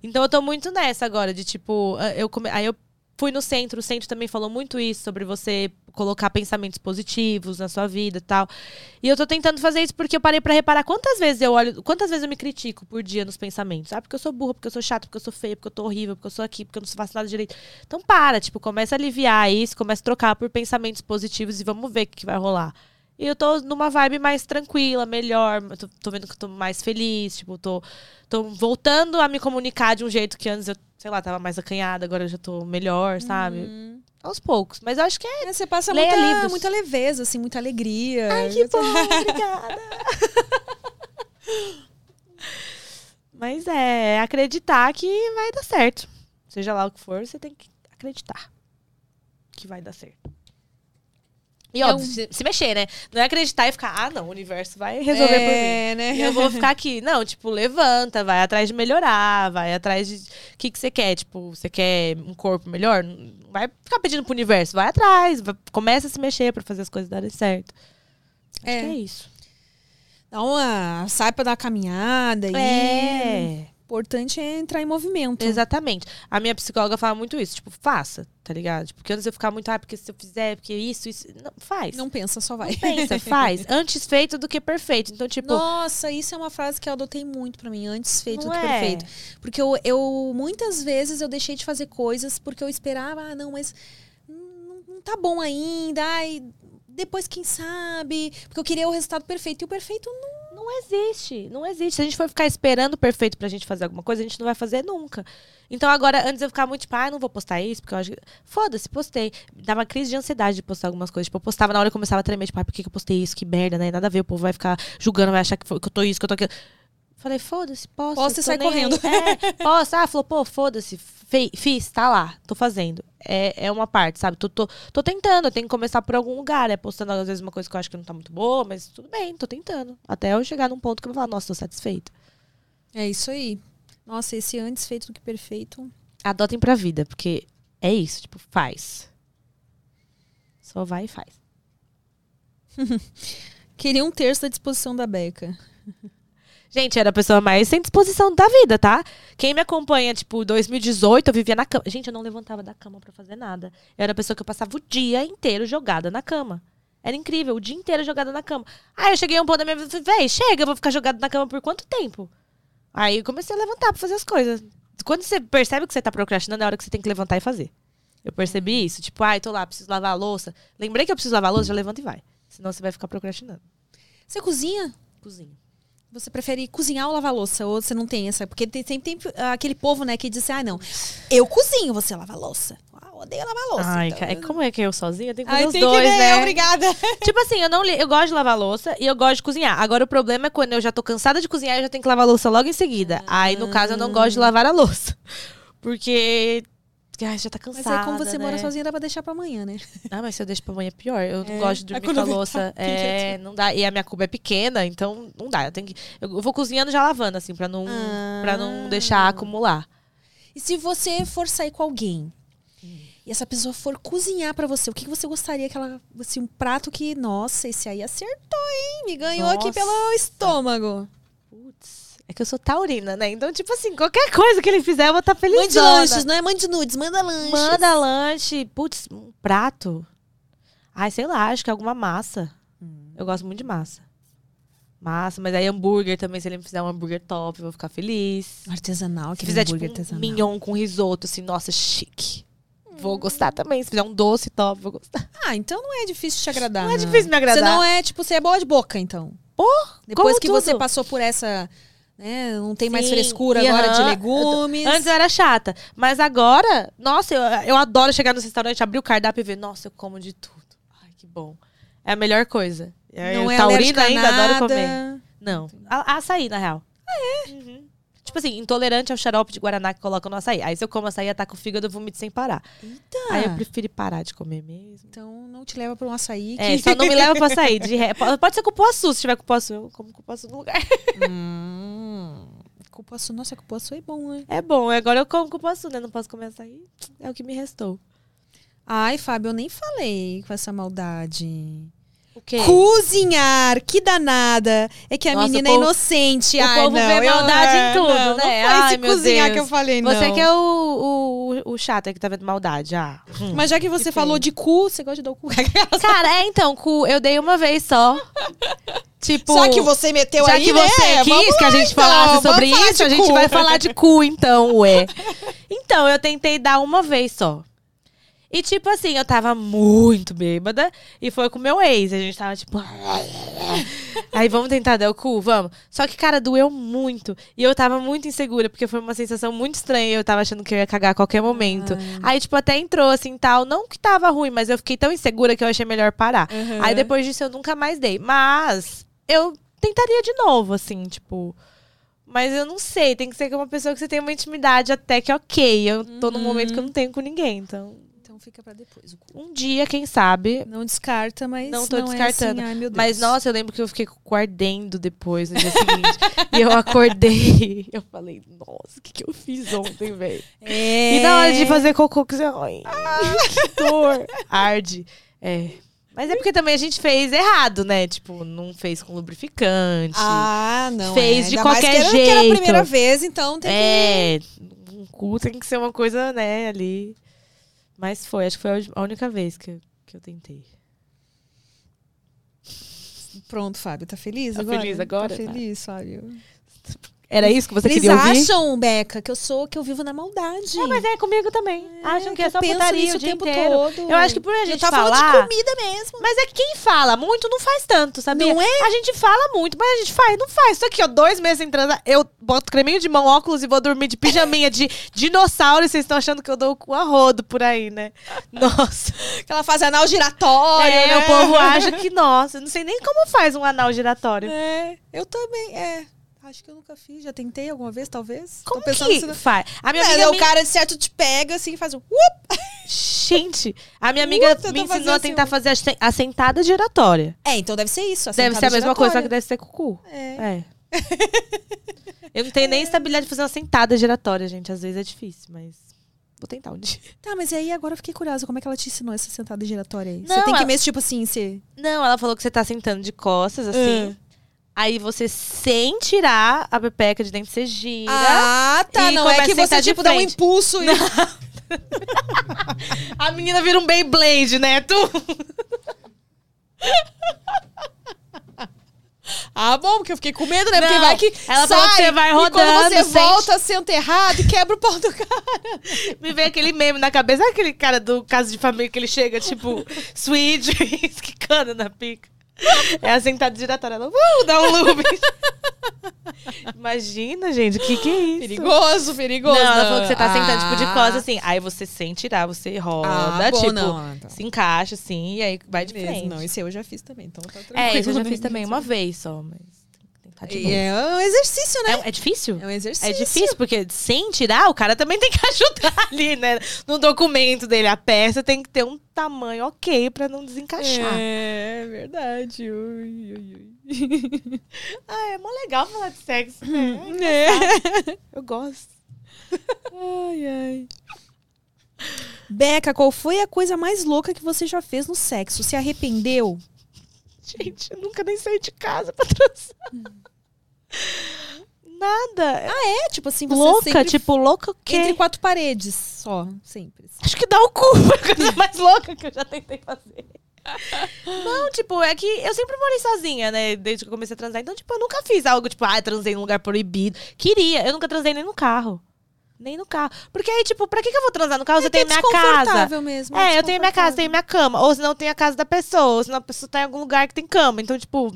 S3: Então eu tô muito nessa agora, de tipo, eu come... aí eu fui no centro, o centro também falou muito isso, sobre você colocar pensamentos positivos na sua vida e tal. E eu tô tentando fazer isso porque eu parei pra reparar quantas vezes eu olho, quantas vezes eu me critico por dia nos pensamentos. Ah, porque eu sou burra, porque eu sou chata, porque eu sou feia, porque eu tô horrível, porque eu sou aqui, porque eu não faço nada direito. Então para, tipo, começa a aliviar isso, começa a trocar por pensamentos positivos e vamos ver o que, que vai rolar. E eu tô numa vibe mais tranquila, melhor. Tô, tô vendo que eu tô mais feliz, tipo, tô, tô voltando a me comunicar de um jeito que antes eu, sei lá, tava mais acanhada, agora eu já tô melhor, sabe?
S1: Hum.
S3: Aos poucos. Mas eu acho que é.
S1: É, você passa muita,
S3: livros.
S1: muita leveza, assim, muita alegria.
S3: Ai, que bom, obrigada. Mas é acreditar que vai dar certo. Seja lá o que for, você tem que acreditar que vai dar certo. E
S1: É
S3: óbvio, se, se mexer, né? Não é acreditar e ficar, ah, não, o universo vai resolver por mim.
S1: é, né?
S3: E eu vou ficar aqui. Não, tipo, levanta, vai atrás de melhorar, vai atrás de. O que, que você quer? Tipo, você quer um corpo melhor? Vai ficar pedindo pro universo. Vai atrás, vai- começa a se mexer pra fazer as coisas darem certo. Acho
S1: É.
S3: que é isso.
S1: Dá uma. Sai pra dar uma caminhada. E...
S3: É.
S1: O importante é entrar em movimento.
S3: Exatamente. A minha psicóloga fala muito isso. Tipo, faça, tá ligado? Porque antes eu ficar muito, ah, porque se eu fizer, porque isso, isso. Não, faz.
S1: Não pensa, só vai.
S3: Não pensa, faz. Antes feito do que perfeito. Então, tipo.
S1: Nossa, isso é uma frase que eu adotei muito pra mim, antes feito do que
S3: é.
S1: perfeito. Porque eu, eu, muitas vezes, eu deixei de fazer coisas porque eu esperava, ah, não, mas não, não tá bom ainda, ai, depois quem sabe. Porque eu queria o resultado perfeito. E o perfeito não.
S3: Não existe, não existe. Se a gente for ficar esperando o perfeito pra gente fazer alguma coisa, a gente não vai fazer nunca. Então agora, antes eu ficava muito tipo, ah, não vou postar isso, porque eu acho que. Foda-se, postei. Dava crise de ansiedade de postar algumas coisas. Tipo, eu postava na hora e começava a tremer, tipo, ah, por que, que eu postei isso? Que merda, né? Nada a ver, o povo vai ficar julgando, vai achar que, foi- que eu tô isso, que eu tô aquilo. Falei, foda-se,
S1: e
S3: tô
S1: sai
S3: nem
S1: correndo.
S3: É, posta. Ah, falou, pô, foda-se. Fiz, tá lá, tô fazendo. É, é uma parte, sabe? Tô, tô, tô tentando, eu tenho que começar por algum lugar, né? Postando às vezes uma coisa que eu acho que não tá muito boa, mas tudo bem, tô tentando. Até eu chegar num ponto que eu vou falar, nossa, tô satisfeito.
S1: É isso aí. Nossa, esse antes feito do que perfeito.
S3: Adotem pra vida, porque é isso, tipo, faz. Só vai e faz.
S1: Queria um terço da disposição da Beca.
S3: Gente, era a pessoa mais sem disposição da vida, tá? Quem me acompanha, tipo, 2018, eu vivia na cama. Gente, eu não levantava da cama pra fazer nada. Eu era a pessoa que eu passava o dia inteiro jogada na cama. Era incrível, o dia inteiro jogada na cama. Aí eu cheguei a um ponto da minha vida e falei, véi, chega, eu vou ficar jogada na cama por quanto tempo? Aí eu comecei a levantar pra fazer as coisas. Quando você percebe que você tá procrastinando, é a hora que você tem que levantar e fazer. Eu percebi isso. Tipo, ai, tô lá, preciso lavar a louça. Lembrei que eu preciso lavar a louça, já levanta e vai. Senão você vai ficar procrastinando.
S1: Você cozinha?
S3: Cozinha.
S1: Você prefere cozinhar ou lavar louça? Ou você não tem essa? Porque tem, sempre tem ah, aquele povo, né, que diz assim, ah, não, eu cozinho, você lava louça. Ah, odeio lavar louça.
S3: Ai,
S1: então.
S3: é como é que eu sozinha? Eu tenho que fazer
S1: Ai,
S3: os
S1: tem
S3: dois,
S1: que ver,
S3: né?
S1: obrigada.
S3: Tipo assim, eu não eu gosto de lavar louça e eu gosto de cozinhar. Agora o problema é quando eu já tô cansada de cozinhar, eu já tenho que lavar a louça logo em seguida. Aí, no caso, eu não gosto de lavar a louça. Porque. Ai, já tá
S1: Mas
S3: cansada.
S1: aí, como você
S3: né?
S1: mora sozinha, dá pra deixar pra amanhã, né?
S3: Ah, mas se eu deixo pra amanhã é pior. Eu não
S1: É.
S3: gosto de dormir
S1: quando
S3: com a louça.
S1: tá,
S3: É, não dá. E a minha cuba é pequena, então não dá. Eu tenho que. Eu vou cozinhando já lavando, assim, pra não, pra não
S1: Ah.
S3: deixar acumular.
S1: E se você for sair com alguém e essa pessoa for cozinhar pra você, o que que você gostaria que ela. Assim, um prato que, nossa, esse aí acertou, hein? Me ganhou aqui
S3: Nossa.
S1: pelo estômago.
S3: Putz. É que eu sou taurina, né? Então, tipo assim, qualquer coisa que ele fizer, eu vou estar feliz.
S1: Mande lanches, não é? Mande nudes, manda lanches.
S3: Manda lanche. Putz, um prato. Ai, sei lá, acho que é alguma massa.
S1: Hum.
S3: Eu gosto muito de massa. Massa, mas aí hambúrguer também, se ele me fizer um hambúrguer top, eu vou ficar feliz.
S1: Artesanal, aquele
S3: fizer,
S1: hambúrguer
S3: tipo, um
S1: artesanal.
S3: mignon com risoto, assim, nossa, chique. Vou gostar também. Se fizer um doce top, vou gostar.
S1: Ah, então não é difícil te agradar.
S3: Não é
S1: né?
S3: difícil me agradar.
S1: Você não é, tipo, você é boa de boca, então.
S3: Pô,
S1: Depois que você
S3: tudo.
S1: passou por essa. Né, não tem mais
S3: Sim,
S1: frescura
S3: e
S1: agora de legumes.
S3: Antes eu era chata. Mas agora, nossa, eu, eu adoro chegar no restaurante, abrir o cardápio e ver, nossa, eu como de tudo. Ai, que bom. É a melhor coisa.
S1: não
S3: eu,
S1: é
S3: taurina ainda, adoro
S1: nada.
S3: comer. Não. A, açaí, na real. Ah, é? Tipo assim, intolerante ao xarope de Guaraná que colocam no açaí. Aí se eu como açaí, ataco o fígado, eu vomito sem parar.
S1: Eita.
S3: Aí eu prefiro parar de comer mesmo.
S1: Então não te leva pra um açaí.
S3: É,
S1: que...
S3: só não me leva pra açaí. De pode ser cupuaçu, se tiver cupuaçu. Eu como cupuaçu no lugar.
S1: hum, cupuaçu, nossa, cupuaçu é bom, né?
S3: É bom, agora eu como cupuaçu, né? Não posso comer açaí. É o que me restou.
S1: Ai, Fábio, eu nem falei com essa maldade.
S3: O quê?
S1: Cozinhar, que danada. É que a
S3: Nossa,
S1: menina
S3: o povo-
S1: é inocente.
S3: o
S1: Ai,
S3: povo
S1: não,
S3: vê
S1: eu-
S3: maldade em tudo,
S1: não,
S3: né?
S1: Não foi
S3: Ai,
S1: esse cozinhar
S3: Deus.
S1: que eu falei, não.
S3: Você que é o, o, o chato aí que tá vendo maldade. Ah. Hum.
S1: Mas já que você
S3: Que
S1: falou
S3: feio.
S1: de cu, você gosta de dar o cu.
S3: Cara, é então, cu, eu dei uma vez só. Tipo.
S1: Já que você meteu
S3: já
S1: aí,
S3: que
S1: né?
S3: você quis
S1: Vamos
S3: que a gente
S1: então,
S3: falasse sobre isso, a gente
S1: cu.
S3: vai falar de cu, então, ué. Então, eu tentei dar uma vez só. E, tipo assim, eu tava muito bêbada e foi com meu ex. A gente tava, tipo. Aí vamos tentar dar o cu, vamos. Só que, cara, doeu muito. E eu tava muito insegura, porque foi uma sensação muito estranha. Eu tava achando que eu ia cagar a qualquer momento. Aí, tipo, até entrou assim tal. Não que tava ruim, mas eu fiquei tão insegura que eu achei melhor parar.
S1: Uhum.
S3: Aí depois disso eu nunca mais dei. Mas eu tentaria de novo, assim, tipo. Mas eu não sei, tem que ser com uma pessoa que você tem uma intimidade até que ok. Eu tô num momento que eu não tenho com ninguém. Então,
S1: Então fica pra depois
S3: um dia, quem sabe.
S1: Não descarta, mas
S3: Não tô
S1: é
S3: descartando.
S1: assim, ai, meu Deus.
S3: Mas, nossa, eu lembro que eu fiquei ardendo depois, no dia seguinte. e eu acordei. Eu falei, nossa, o que, que eu fiz ontem, velho?
S1: É...
S3: E na hora de fazer cocô, que você. Ai, que dor. Arde. É. Mas é porque também a gente fez errado, né? Tipo, não fez com lubrificante.
S1: Ah, não.
S3: Fez
S1: é.
S3: de
S1: Ainda mais
S3: qualquer
S1: que era, Que era a
S3: jeito.
S1: primeira vez, então tem que.
S3: é, um cu tem que ser uma coisa, né, ali. Mas foi, acho que foi a única vez que, eu- que eu tentei.
S1: Pronto, Fábio, tá feliz
S3: Tá
S1: agora?
S3: feliz agora?
S1: Tá feliz, Fábio.
S3: Era isso que você
S1: Eles
S3: queria ouvir?
S1: acham, Beca, que eu sou que eu vivo na maldade.
S3: É, mas é comigo também. Acham que é
S1: eu
S3: só
S1: penso
S3: putaria o dia
S1: tempo
S3: inteiro.
S1: todo.
S3: Eu acho que por a
S1: Eu
S3: gente
S1: tava
S3: falar...
S1: falando de comida mesmo.
S3: Mas é que quem fala muito não faz tanto, sabia?
S1: Não é?
S3: A gente fala muito, mas a gente faz, não faz. Isso aqui, ó, dois meses sem transar, eu boto creminho de mão, óculos e vou dormir de pijaminha de dinossauro e vocês estão achando que eu dou o cu a rodo por aí, né? Nossa.
S1: Que ela faz anal giratório.
S3: é,
S1: né?
S3: o povo acha que, nossa, eu não sei nem como faz um anal giratório.
S1: É, eu também, é. Acho que eu nunca fiz. Já tentei alguma vez, talvez?
S3: Como
S1: pensando
S3: que
S1: se não-
S3: faz? A minha
S1: É,
S3: amiga
S1: o
S3: me-
S1: cara de certo te pega assim e faz um.
S3: Gente, a minha amiga me ensinou a
S1: assim,
S3: tentar
S1: um-
S3: fazer a sen- a sentada giratória.
S1: É, então deve ser isso.
S3: Deve ser a mesma coisa, só que deve ser com o cu.
S1: É.
S3: É. Eu não tenho nem estabilidade de fazer uma sentada giratória, gente. Às vezes é difícil, mas vou tentar um dia.
S1: Tá, mas aí agora eu fiquei curiosa. Como é que ela te ensinou essa sentada giratória aí?
S3: Não,
S1: você tem que
S3: ela-
S1: mesmo, tipo assim, ser.
S3: Não, ela falou que você tá sentando de costas, assim. Aí você, sem tirar a pepeca de dentro, você gira.
S1: Ah, tá.
S3: E
S1: não é que você, tipo, dá um impulso e.
S3: A menina vira um Beyblade, né? Tu?
S1: Ah, bom, porque eu fiquei com medo, né? Porque
S3: Não,
S1: vai que.
S3: ela
S1: sai,
S3: falou que você vai
S1: E
S3: rodando,
S1: quando você
S3: sente.
S1: volta, senta errado e quebra o pau do cara.
S3: Me vem aquele meme na cabeça. Sabe aquele cara do caso de família que ele chega, tipo, sweet, esquicando na pica? É a sentada giratória. Ela, uh, dá um loop. Imagina, gente, o que que é isso?
S1: Perigoso, perigoso.
S3: Não, ela falou que você tá
S1: Ah.
S3: sentando, tipo, de costas, assim. Aí você, sem tirar, você roda,
S1: Ah, bom,
S3: tipo,
S1: não, então.
S3: se encaixa, assim, e aí vai de
S1: Beleza,
S3: frente.
S1: Não, esse eu já fiz também, então tá tranquilo.
S3: é, isso eu já
S1: né?
S3: fiz também uma vez só, mas
S1: E É um exercício, né?
S3: É, é difícil?
S1: É um exercício.
S3: É difícil, porque sem tirar, o cara também tem que ajudar ali, né? No documento dele, a peça tem que ter um tamanho ok pra não desencaixar.
S1: É verdade. Ui, ui, ui.
S3: Ah, é mó legal falar de sexo, né?
S1: É.
S3: Eu gosto.
S1: Ai, ai. Beca, qual foi a coisa mais louca que você já fez no sexo? Se arrependeu?
S3: Gente, eu nunca nem saí de casa pra transar. Nada.
S1: É, tipo assim, você
S3: louca,
S1: sempre
S3: tipo, louca o quê?
S1: entre quatro paredes só, sempre.
S3: Acho que dá o cu, foi a coisa mais louca que eu já tentei fazer. Não, tipo, é que eu sempre morei sozinha, né? Desde que eu comecei a transar. Então, tipo, eu nunca fiz algo, tipo, ah, transei num lugar proibido. Queria, eu nunca transei nem no carro. Nem no carro. Porque aí, tipo, pra que, que eu vou transar no carro se eu tenho
S1: é
S3: minha casa?
S1: mesmo.
S3: É, eu tenho minha casa, tenho minha cama. Ou senão eu tenho a casa da pessoa. Ou senão a pessoa tá em algum lugar que tem cama. Então, tipo,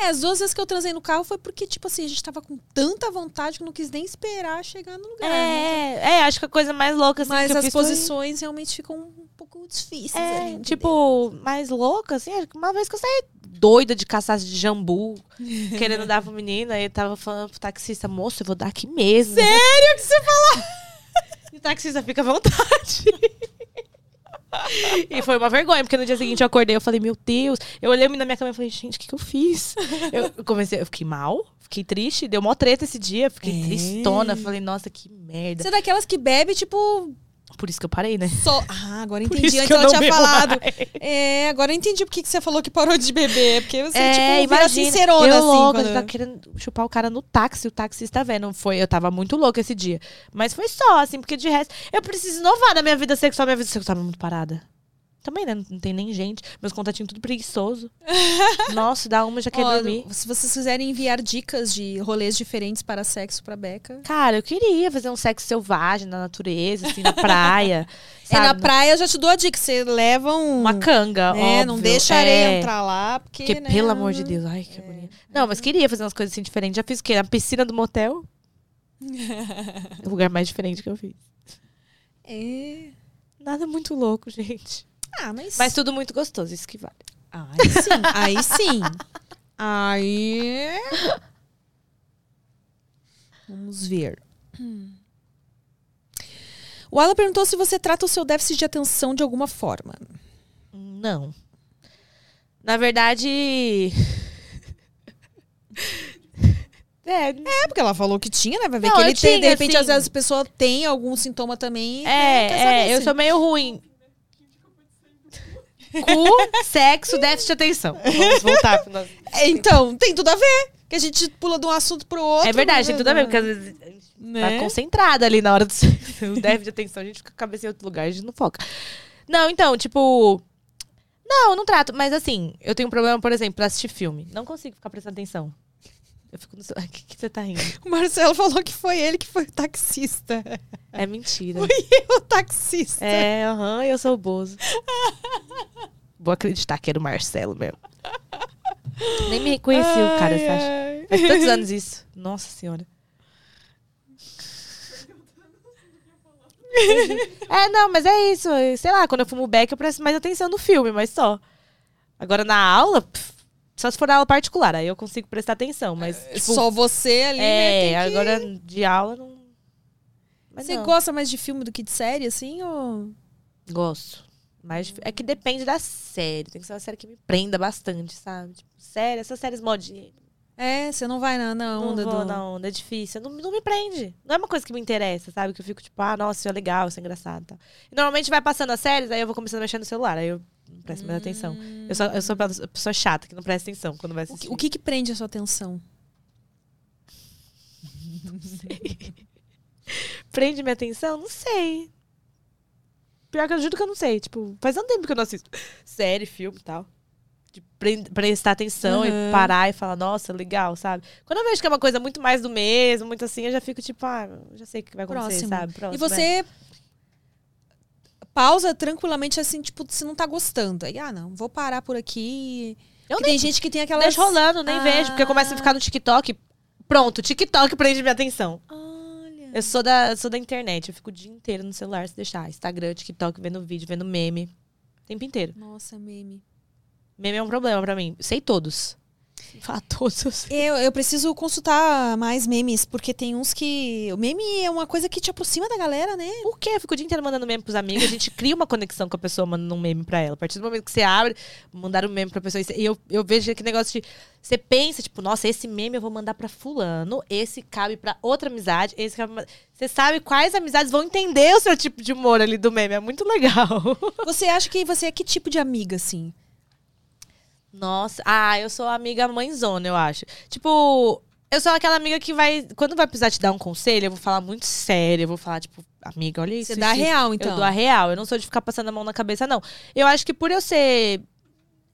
S1: É, as duas vezes que eu transei no carro foi porque, tipo assim, a gente tava com tanta vontade que não quis nem esperar chegar no lugar. né?
S3: é, é, acho que a coisa mais louca assim,
S1: Mas as
S3: fiz foi-
S1: posições realmente ficam um pouco difíceis. ali,
S3: É,
S1: entendeu?
S3: tipo, mais louca, assim. Uma vez que eu saí doida de caçar de jambu, querendo dar pro menino, aí tava falando pro taxista, moço, eu vou dar aqui mesmo.
S1: Sério que você falou?
S3: E o taxista fica à vontade. e foi uma vergonha, porque no dia seguinte eu acordei, eu falei, meu Deus. Eu olhei na minha cama e falei, gente, o que, que eu fiz? Eu comecei, eu fiquei mal, fiquei triste, deu mó treta esse dia, fiquei
S1: É.
S3: tristona. Falei, nossa, que merda.
S1: Você é daquelas que bebe, tipo,
S3: Por isso que eu parei, né?
S1: só. Ah, agora
S3: Por
S1: entendi.
S3: isso
S1: Antes
S3: que eu
S1: ela tinha falado.
S3: mais.
S1: É, agora eu entendi por que você falou que parou de beber. Porque você,
S3: É,
S1: tipo, vira
S3: imagina,
S1: sincerona,
S3: eu
S1: assim.
S3: louca,
S1: quando-
S3: tá querendo chupar o cara no táxi, o taxista vendo. Foi, eu tava muito louca esse dia. Mas foi só, assim, porque de resto, eu preciso inovar na minha vida sexual. Minha vida sexual tava muito parada. Também, né? Não, não tem nem gente. Meus contatinhos tudo preguiçoso. Nossa, dá uma já quer dormir.
S1: Se vocês quiserem enviar dicas de rolês diferentes para sexo pra Beca.
S3: Cara, eu queria fazer um sexo selvagem na natureza, assim, na praia.
S1: É, na
S3: sabe?
S1: praia eu já te dou a dica. Você leva um.
S3: Uma canga,
S1: Não
S3: óbvio.
S1: deixa a areia
S3: É.
S1: entrar lá, porque.
S3: Porque,
S1: né,
S3: pelo amor de Deus, ai, que agonia. Não, mas queria fazer umas coisas assim diferentes. Já fiz o quê? Na piscina do motel? o lugar mais diferente que eu fiz.
S1: É.
S3: Nada muito louco, gente.
S1: Ah, mas.
S3: Mas tudo muito gostoso, isso que vale.
S1: Aí sim, aí sim. Aí. Vamos ver. O Alan perguntou se você trata o seu déficit de atenção de alguma forma.
S3: Não. Na verdade. é,
S1: É, porque ela falou que tinha, né? Vai ver
S3: Não,
S1: que ele tem. De repente,
S3: sim.
S1: às vezes a pessoa tem algum sintoma também. e
S3: é, é, eu sou meio ruim. Cu, sexo, déficit de atenção. Vamos voltar pro nosso...
S1: Então, tem tudo a ver. Que a gente pula de um assunto pro outro.
S3: É verdade, tem
S1: né?
S3: tudo a ver, porque às vezes a gente
S1: Né?
S3: tá concentrada ali na hora do déficit de atenção, a gente fica com a cabeça em outro lugar, a gente não foca. Não, então, tipo. Não, eu não trato, mas assim, eu tenho um problema, por exemplo, pra assistir filme. Não consigo ficar prestando atenção. Eu fico no. seu- O que, que você tá rindo?
S1: O Marcelo falou que foi ele que foi o taxista.
S3: É mentira.
S1: Fui eu o taxista.
S3: É, aham, eu sou o Bozo. Vou acreditar que era o Marcelo mesmo. Nem me reconheci o cara, você acha?
S1: ai.
S3: Faz tantos anos isso. Nossa senhora. é, não, mas é isso. Sei lá, quando eu fumo beck, eu presto mais atenção no filme, mas só. Agora na aula, pff, só se for aula particular, aí eu consigo prestar atenção, mas. Tipo,
S1: Só você ali, né?
S3: é,
S1: que-
S3: agora de aula não. Mas
S1: Você
S3: não.
S1: gosta mais de filme do que de série, assim? Ou...
S3: Gosto. Mas é que depende da série. Tem que ser uma série que me prenda bastante, sabe? Tipo, série, essas séries modinhas.
S1: É, você não vai na, na
S3: Não
S1: onda
S3: vou
S1: do...
S3: na onda, é difícil. Não, não me prende. Não é uma coisa que me interessa, sabe? Que eu fico tipo, ah, nossa, isso é legal, isso é engraçado. e tal. E normalmente vai passando as séries, aí eu vou começando a mexer no celular. Aí eu não presto mais atenção. Eu sou, eu sou a pessoa chata que não presta atenção quando vai
S1: O
S3: assistir.
S1: que, o que que prende a sua atenção?
S3: prende minha atenção? Não sei. Pior que eu juro que eu não sei. Tipo, faz um tempo que eu não assisto série, filme e tal. De pre- prestar atenção
S1: Uhum.
S3: e parar e falar, nossa, legal, sabe? Quando eu vejo que é uma coisa muito mais do mesmo, muito assim, eu já fico tipo, ah, já sei o que vai acontecer,
S1: Próximo.
S3: sabe?
S1: E
S3: Próximo, é.
S1: Pausa tranquilamente, assim, tipo, se não tá gostando. Aí, ah, não, vou parar por aqui.
S3: Eu
S1: Porque tem gente que tem aquelas...
S3: Deixa rolando, nem
S1: Ah.
S3: vejo, porque começa a ficar no TikTok. Pronto, TikTok prende minha atenção.
S1: Olha...
S3: Eu sou da, sou da internet, eu fico o dia inteiro no celular se deixar. Instagram, TikTok, vendo vídeo, vendo meme. O tempo inteiro.
S1: Nossa, meme.
S3: Meme é um problema pra mim. Sei todos. Todos, eu.
S1: Eu, preciso consultar mais memes, porque tem uns que... O meme é uma coisa que te aproxima da galera, né?
S3: Por quê? Eu fico o dia inteiro mandando meme pros amigos. A gente cria uma conexão com a pessoa mandando um meme pra ela. A partir do momento que você abre, mandar um meme pra pessoa. E eu, eu vejo aquele negócio de. Você pensa, tipo, nossa, esse meme eu vou mandar pra fulano. Esse cabe pra outra amizade. Esse cabe pra... Você sabe quais amizades vão entender o seu tipo de humor ali do meme. É muito legal.
S1: Você acha que você é que tipo de amiga, assim?
S3: Nossa, ah, eu sou amiga mãezona, eu acho. Tipo, eu sou aquela amiga que vai. Quando vai precisar te dar um conselho, eu vou falar muito sério. Eu vou falar, tipo, amiga, olha isso.
S1: Você dá
S3: isso,
S1: real, então.
S3: Eu dou a real. Eu não sou de ficar passando a mão na cabeça, não. Eu acho que por eu ser.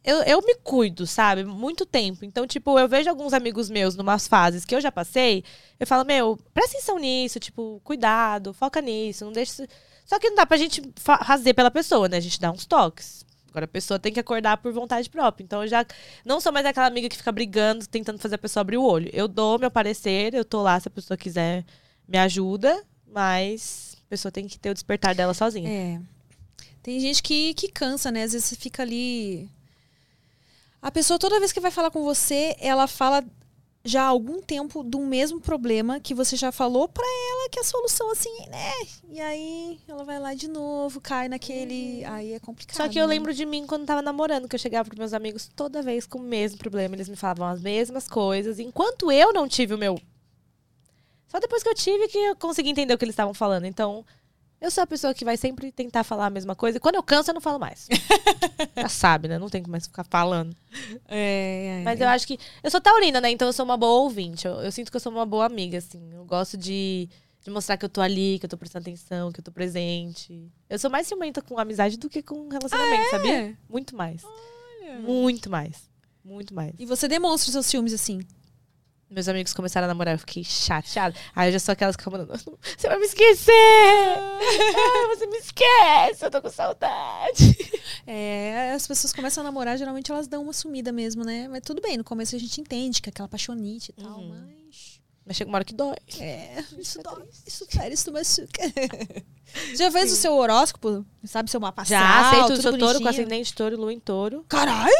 S3: Eu, eu me cuido, sabe? Muito tempo. Então, tipo, eu vejo alguns amigos meus numas fases que eu já passei. Eu falo, meu, presta atenção nisso, tipo, cuidado, foca nisso, não deixa. Só que não dá pra gente fa- fazer pela pessoa, né? A gente dá uns toques. Agora a pessoa tem que acordar por vontade própria. Então eu já não sou mais aquela amiga que fica brigando, tentando fazer a pessoa abrir o olho. Eu dou meu parecer, eu tô lá se a pessoa quiser me ajuda, mas a pessoa tem que ter o despertar dela sozinha.
S1: É. Tem gente que, que cansa, né? Às vezes você fica ali. A pessoa, toda vez que vai falar com você, ela fala já há algum tempo do mesmo problema que você já falou pra ela que a solução assim, né? E aí ela vai lá de novo, cai naquele. Aí é complicado.
S3: Só que eu
S1: né?
S3: lembro de mim quando tava namorando, que eu chegava pros meus amigos toda vez com o mesmo problema. Eles me falavam as mesmas coisas. Enquanto eu não tive o meu. Só depois que eu tive que eu consegui entender o que eles estavam falando. Então, eu sou a pessoa que vai sempre tentar falar a mesma coisa. E quando eu canso, eu não falo mais. Já sabe, né? Não tem como mais ficar falando.
S1: É, é,
S3: Mas eu acho que. Eu sou taurina, né? Então eu sou uma boa ouvinte. Eu, eu sinto que eu sou uma boa amiga, assim. Eu gosto de, de mostrar que eu tô ali, que eu tô prestando atenção, que eu tô presente. Eu sou mais ciumenta com amizade do que com relacionamento, sabia?
S1: É.
S3: Muito mais. Muito mais. Muito mais.
S1: E você demonstra os seus ciúmes assim.
S3: Meus amigos começaram a namorar, eu fiquei chateada. Aí eu já sou aquelas que ficam mandando, você vai me esquecer! ah, você me esquece, eu tô com saudade.
S1: É, as pessoas começam a namorar, geralmente elas dão uma sumida mesmo, né? Mas tudo bem, no começo a gente entende que é aquela paixonite e tal,
S3: Uhum.
S1: mas.
S3: Mas chega uma hora que dói.
S1: É, isso
S3: é
S1: dói,
S3: triste.
S1: isso fere, isso machuca. Já fez o seu horóscopo? Sabe seu mapa
S3: Já
S1: astral,
S3: aceito,
S1: tudo
S3: sou touro, com ascendente de touro, lua em touro.
S1: Caralho!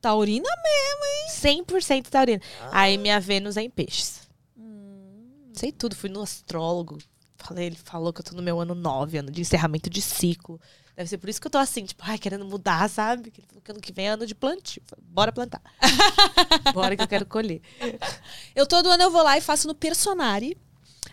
S1: Taurina mesmo, hein?
S3: 100% taurina. Aí minha Vênus é em peixes.
S1: Hum.
S3: Sei tudo, fui no astrólogo. Falei, ele falou que eu tô no meu ano 9, ano de encerramento de ciclo. Deve ser por isso que eu tô assim, tipo, ai, querendo mudar, sabe? Que ele falou que ano que vem é ano de plantio. Falei, Bora plantar. Bora que eu quero colher.
S1: Eu todo ano eu vou lá e faço no Personari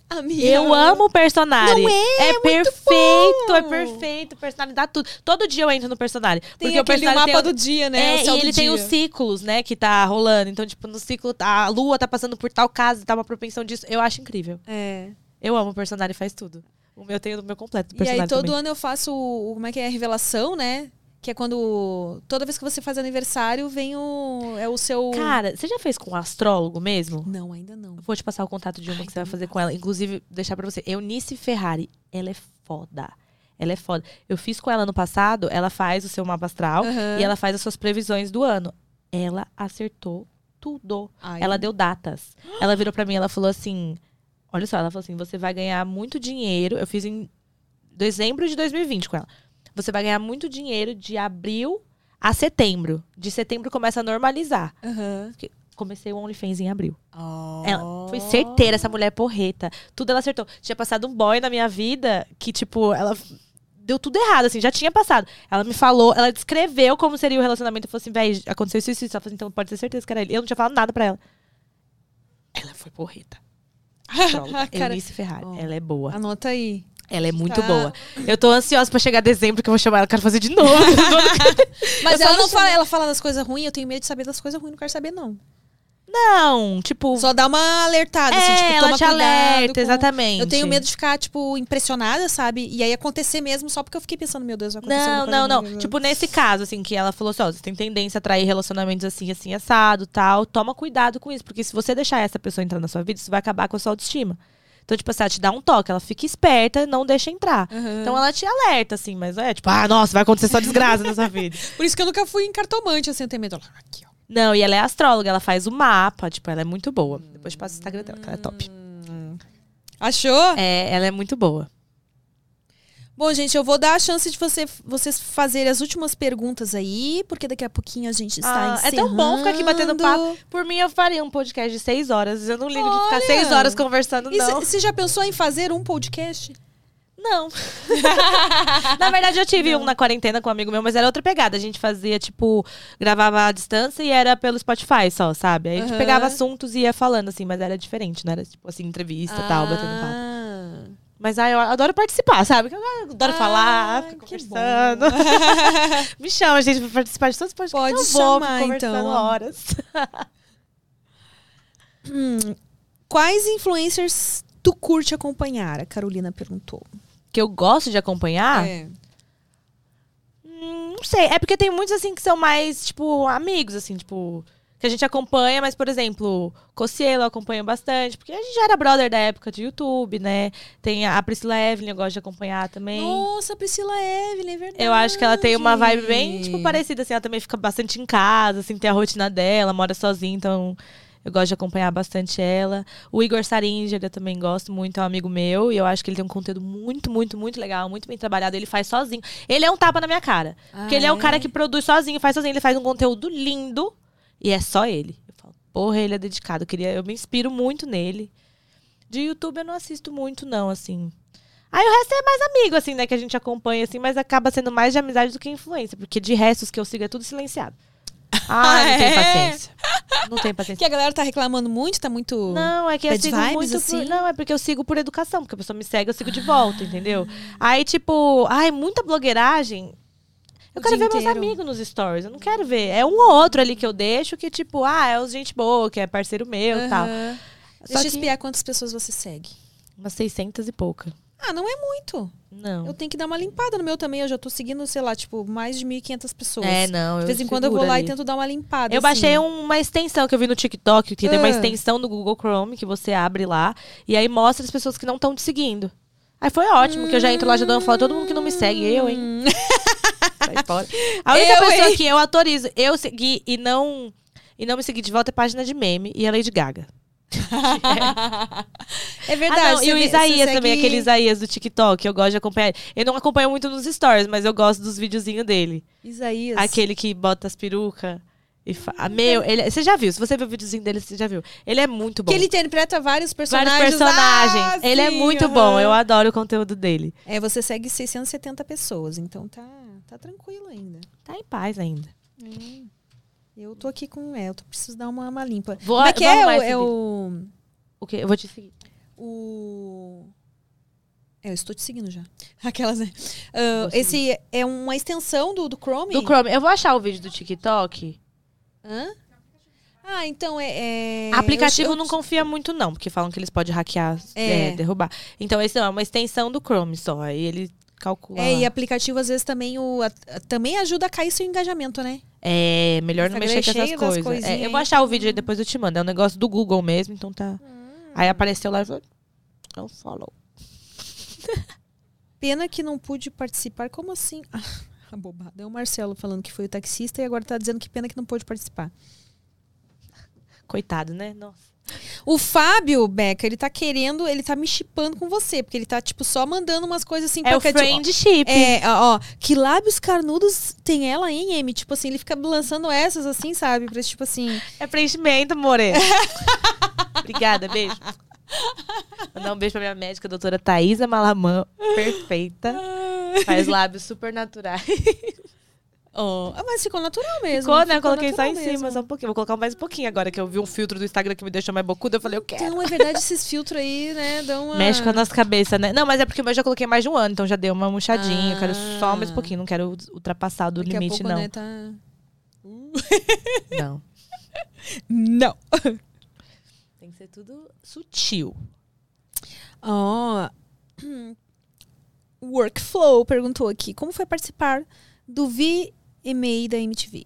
S1: Amiga.
S3: Eu amo o personagem.
S1: Não é?
S3: É
S1: muito
S3: perfeito, é perfeito. O personagem dá tudo. Todo dia eu entro no personagem.
S1: Tem
S3: porque o personagem
S1: mapa
S3: tem...
S1: do dia, né?
S3: É, e ele tem
S1: dia.
S3: os ciclos, né, que tá rolando. Então, tipo, no ciclo, a lua tá passando por tal casa, tá uma propensão disso. Eu acho incrível.
S1: É.
S3: Eu amo o personagem, faz tudo. O meu tem o meu completo do
S1: E aí todo
S3: também.
S1: ano eu faço como é que é a revelação, né? Que é quando toda vez que você faz aniversário vem o é o seu
S3: Cara, você já fez com um astrólogo mesmo?
S1: Não, ainda não.
S3: Vou te passar o contato de uma que você vai fazer com ela. Inclusive, deixar pra você. Eunice Ferrari. Ela é foda. Ela é foda. Eu fiz com ela no passado. Ela faz o seu mapa astral.
S1: Aham.
S3: E ela faz as suas previsões do ano. Ela acertou tudo.
S1: Ai.
S3: Ela deu datas. Ela virou pra mim, ela falou assim: Olha só, ela falou assim: você vai ganhar muito dinheiro. Eu fiz em dezembro de 2020 com ela. Você vai ganhar muito dinheiro de abril a setembro. De setembro começa a normalizar.
S1: Aham.
S3: Comecei o OnlyFans em abril.
S1: Oh.
S3: Ela foi certeira, essa mulher é porreta. Tudo ela acertou. Tinha passado um boy na minha vida que, tipo, ela deu tudo errado, assim, já tinha passado. Ela me falou, ela descreveu como seria o relacionamento. Eu falei assim, véi, aconteceu isso e isso. Ela falou assim, então pode ter certeza que era ele. Eu não tinha falado nada pra ela. Ela foi porreta.
S1: Cara,
S3: Eunice Ferrari. Ela é boa.
S1: Anota aí.
S3: Ela é muito
S1: Tá.
S3: boa. Eu tô ansiosa pra chegar dezembro, que eu vou chamar ela, quero fazer de novo.
S1: Mas ela não
S3: não
S1: fala, ela fala das coisas ruins, eu tenho medo de saber das coisas ruins, não quero saber não.
S3: não, tipo.
S1: Só dá uma alertada, assim,
S3: é,
S1: tipo,
S3: ela
S1: toma
S3: te alerta,
S1: com-
S3: exatamente.
S1: Eu tenho medo de ficar, tipo, impressionada, sabe? E aí acontecer mesmo só porque eu fiquei pensando, meu Deus, vai acontecer
S3: Não, não, não. Tipo, nesse caso, assim, que ela falou assim, ó, você tem tendência a atrair relacionamentos assim, assim, assado, tal. Toma cuidado com isso, porque se você deixar essa pessoa entrar na sua vida, isso vai acabar com a sua autoestima. Então, tipo assim, ela te dá um toque, ela fica esperta, não deixa entrar.
S1: Aham.
S3: Então ela te alerta, assim, mas é tipo, ah, nossa, vai acontecer só desgraça na sua vida.
S1: Por isso que eu nunca fui em cartomante, assim, eu tenho medo. Aqui, ó.
S3: Não, e ela é astróloga, ela faz o mapa, tipo, ela é muito boa. Depois te passo o Instagram dela, que ela é top.
S1: Achou?
S3: É, ela é muito boa.
S1: Bom, gente, eu vou dar a chance de você, vocês fazerem as últimas perguntas aí, porque daqui a pouquinho a gente está
S3: Ah, é tão bom ficar aqui batendo
S1: encerrando.
S3: papo. Por mim, eu faria um podcast de seis horas. Eu não ligo de ficar
S1: Olha!
S3: seis horas conversando, não.
S1: você já pensou em fazer um podcast?
S3: Não. na verdade, eu tive um na quarentena com um amigo meu, mas era outra pegada. A gente fazia, tipo, gravava à distância e era pelo Spotify só, sabe? Aí a gente pegava assuntos e ia falando, assim, mas era diferente, não era, tipo, assim, entrevista e tal, batendo papo.
S1: Ah.
S3: Mas aí eu adoro participar, sabe? Eu adoro falar,
S1: Ah,
S3: ficar
S1: que
S3: conversando. Me chama, gente, pra participar de todos os podcasts.
S1: Pode
S3: eu vou, fico
S1: chamar,
S3: conversando
S1: então.
S3: horas.
S1: Quais influencers tu curte acompanhar? A Carolina perguntou.
S3: Que eu gosto de acompanhar.
S1: É.
S3: Hum, Não sei. É porque tem muitos, assim, que são mais, tipo, amigos, assim, tipo. Que a gente acompanha, mas, por exemplo, Cocielo eu acompanho bastante, porque a gente já era brother da época de YouTube, né? Tem a Priscila Evelyn, eu gosto de acompanhar também.
S1: Nossa, Priscila Evelyn, é verdade.
S3: Eu acho que ela tem uma vibe bem, tipo, parecida, assim. Ela também fica bastante em casa, assim, tem a rotina dela, mora sozinha, então eu gosto de acompanhar bastante ela. O Igor Saringer, eu também gosto muito, é um amigo meu, e eu acho que ele tem um conteúdo muito, muito, muito legal, muito bem trabalhado. Ele faz sozinho. Ele é um tapa na minha cara.
S1: Ah,
S3: porque ele é um
S1: é?
S3: cara que produz sozinho, faz sozinho, ele faz um conteúdo lindo, e é só ele. Eu falo, porra, ele é dedicado. Eu, queria, eu me inspiro muito nele. De YouTube eu não assisto muito, não, assim. Aí o resto é mais amigo, assim, né? Que a gente acompanha, assim, mas acaba sendo mais de amizade do que influência. Porque de restos que eu sigo é tudo silenciado. Ah, não
S1: é?
S3: paciência. Não
S1: Que
S3: paciência.
S1: a galera tá reclamando muito, tá muito.
S3: Não, é que eu sigo
S1: vibes,
S3: muito
S1: assim?
S3: por... Não, é porque eu sigo por educação. Porque a pessoa me segue, eu sigo de volta, entendeu? Aí, tipo... Ai, muita blogueiragem... Eu quero ver meus
S1: inteiro.
S3: amigos nos stories. Eu não quero ver. É um ou outro ali que eu deixo que, tipo... Ah, é os gente boa, que é parceiro meu e tal.
S1: Aham.
S3: Só
S1: Deixa eu
S3: que-
S1: espiar quantas pessoas você segue.
S3: Umas 600 e pouca.
S1: Ah, não é muito.
S3: Não.
S1: Eu tenho que dar uma limpada no meu também. Eu já tô seguindo, sei lá, tipo, mais de 1.500 pessoas.
S3: É, não.
S1: De vez em quando eu vou lá
S3: ali.
S1: e tento dar uma limpada.
S3: Eu
S1: assim.
S3: baixei um uma extensão que eu vi no TikTok, que tem uma
S1: Ah.
S3: extensão no Google Chrome que você abre lá e aí mostra as pessoas que não estão te seguindo. Aí foi ótimo, que eu já entro lá já dando fala todo mundo que não me segue, eu, hein? Fora. A única
S1: Eu,
S3: pessoa
S1: hein?
S3: que eu autorizo eu seguir e não e não me seguir de volta é página de meme e a Lady Gaga.
S1: É verdade.
S3: ah, não, e o Isaías também,
S1: segue-
S3: aquele Isaías do TikTok, eu gosto de acompanhar. Eu não acompanho muito nos stories, mas eu gosto dos videozinhos dele.
S1: Isaías.
S3: Aquele que bota as perucas. E fa... ah, Meu, ele... você já viu? Se você viu o videozinho dele, você já viu. Ele é muito bom.
S1: Que ele interpreta vários personagens.
S3: Vários personagens.
S1: Ah,
S3: ele é
S1: sim,
S3: muito
S1: aham.
S3: bom. Eu adoro o conteúdo dele.
S1: É, você segue 670 pessoas, então tá, tá tranquilo ainda.
S3: Tá em paz ainda.
S1: Eu tô aqui com. É, eu tô, preciso dar uma, uma limpa.
S3: Vou-
S1: Como é que é? é o.
S3: O quê? Eu vou te seguir.
S1: o. É, eu estou te seguindo já. Aquelas, né?
S3: Seguir.
S1: esse é uma extensão do, do Chrome?
S3: Do Chrome. Eu vou achar o vídeo do TikTok.
S1: Hã? Ah, então é. é-
S3: Aplicativo
S1: eu- eu-
S3: não confia muito, não, porque falam que eles podem hackear,
S1: É.
S3: é, derrubar. Então, esse não é uma extensão do Chrome só. Aí ele calcula.
S1: É, e aplicativo às vezes também, o, a- também ajuda a cair seu engajamento, né?
S3: É, melhor não
S1: Instagram
S3: mexer com essas coisas.
S1: coisinhas
S3: É, eu vou achar o vídeo aí depois eu te mando. É um negócio do Google mesmo, então tá. Aí apareceu lá e falou. Não follow.
S1: Pena que não pude participar. Como assim? Ah, bobada. É o Marcelo falando que foi o taxista e agora tá dizendo que pena que não pôde participar.
S3: Coitado, né? Nossa.
S1: O Fábio Becker, ele tá querendo, ele tá me chipando com você, porque ele tá, tipo, só mandando umas coisas assim.
S3: É o
S1: tipo,
S3: friendship.
S1: É, ó, que lábios carnudos tem ela, hein, M? Tipo assim, ele fica lançando essas assim, sabe? Pra, tipo assim.
S3: É preenchimento, more. Obrigada, beijo. Mandar um beijo pra minha médica, a doutora Thaisa Malamã. Perfeita. Faz lábios super naturais.
S1: Ah, mas ficou natural mesmo.
S3: Ficou, né? Coloquei só em cima,
S1: mesmo.
S3: só um pouquinho. Vou colocar mais um pouquinho agora, que eu vi um filtro do Instagram que me deixou mais bocuda. Eu falei, eu quero.
S1: Então, é verdade, esses filtros aí, né, dão uma...
S3: Mexe com a nossa cabeça, né? Não, mas é porque eu já coloquei mais de um ano, então já deu uma murchadinha. Eu quero só mais um
S1: Ah.
S3: pouquinho, não quero ultrapassar do
S1: Daqui a
S3: limite,
S1: pouco,
S3: não.
S1: né, tá...
S3: Não.
S1: Não.
S3: Tem que ser tudo sutil.
S1: Ó. Workflow perguntou aqui, como foi participar do VMA da MTV?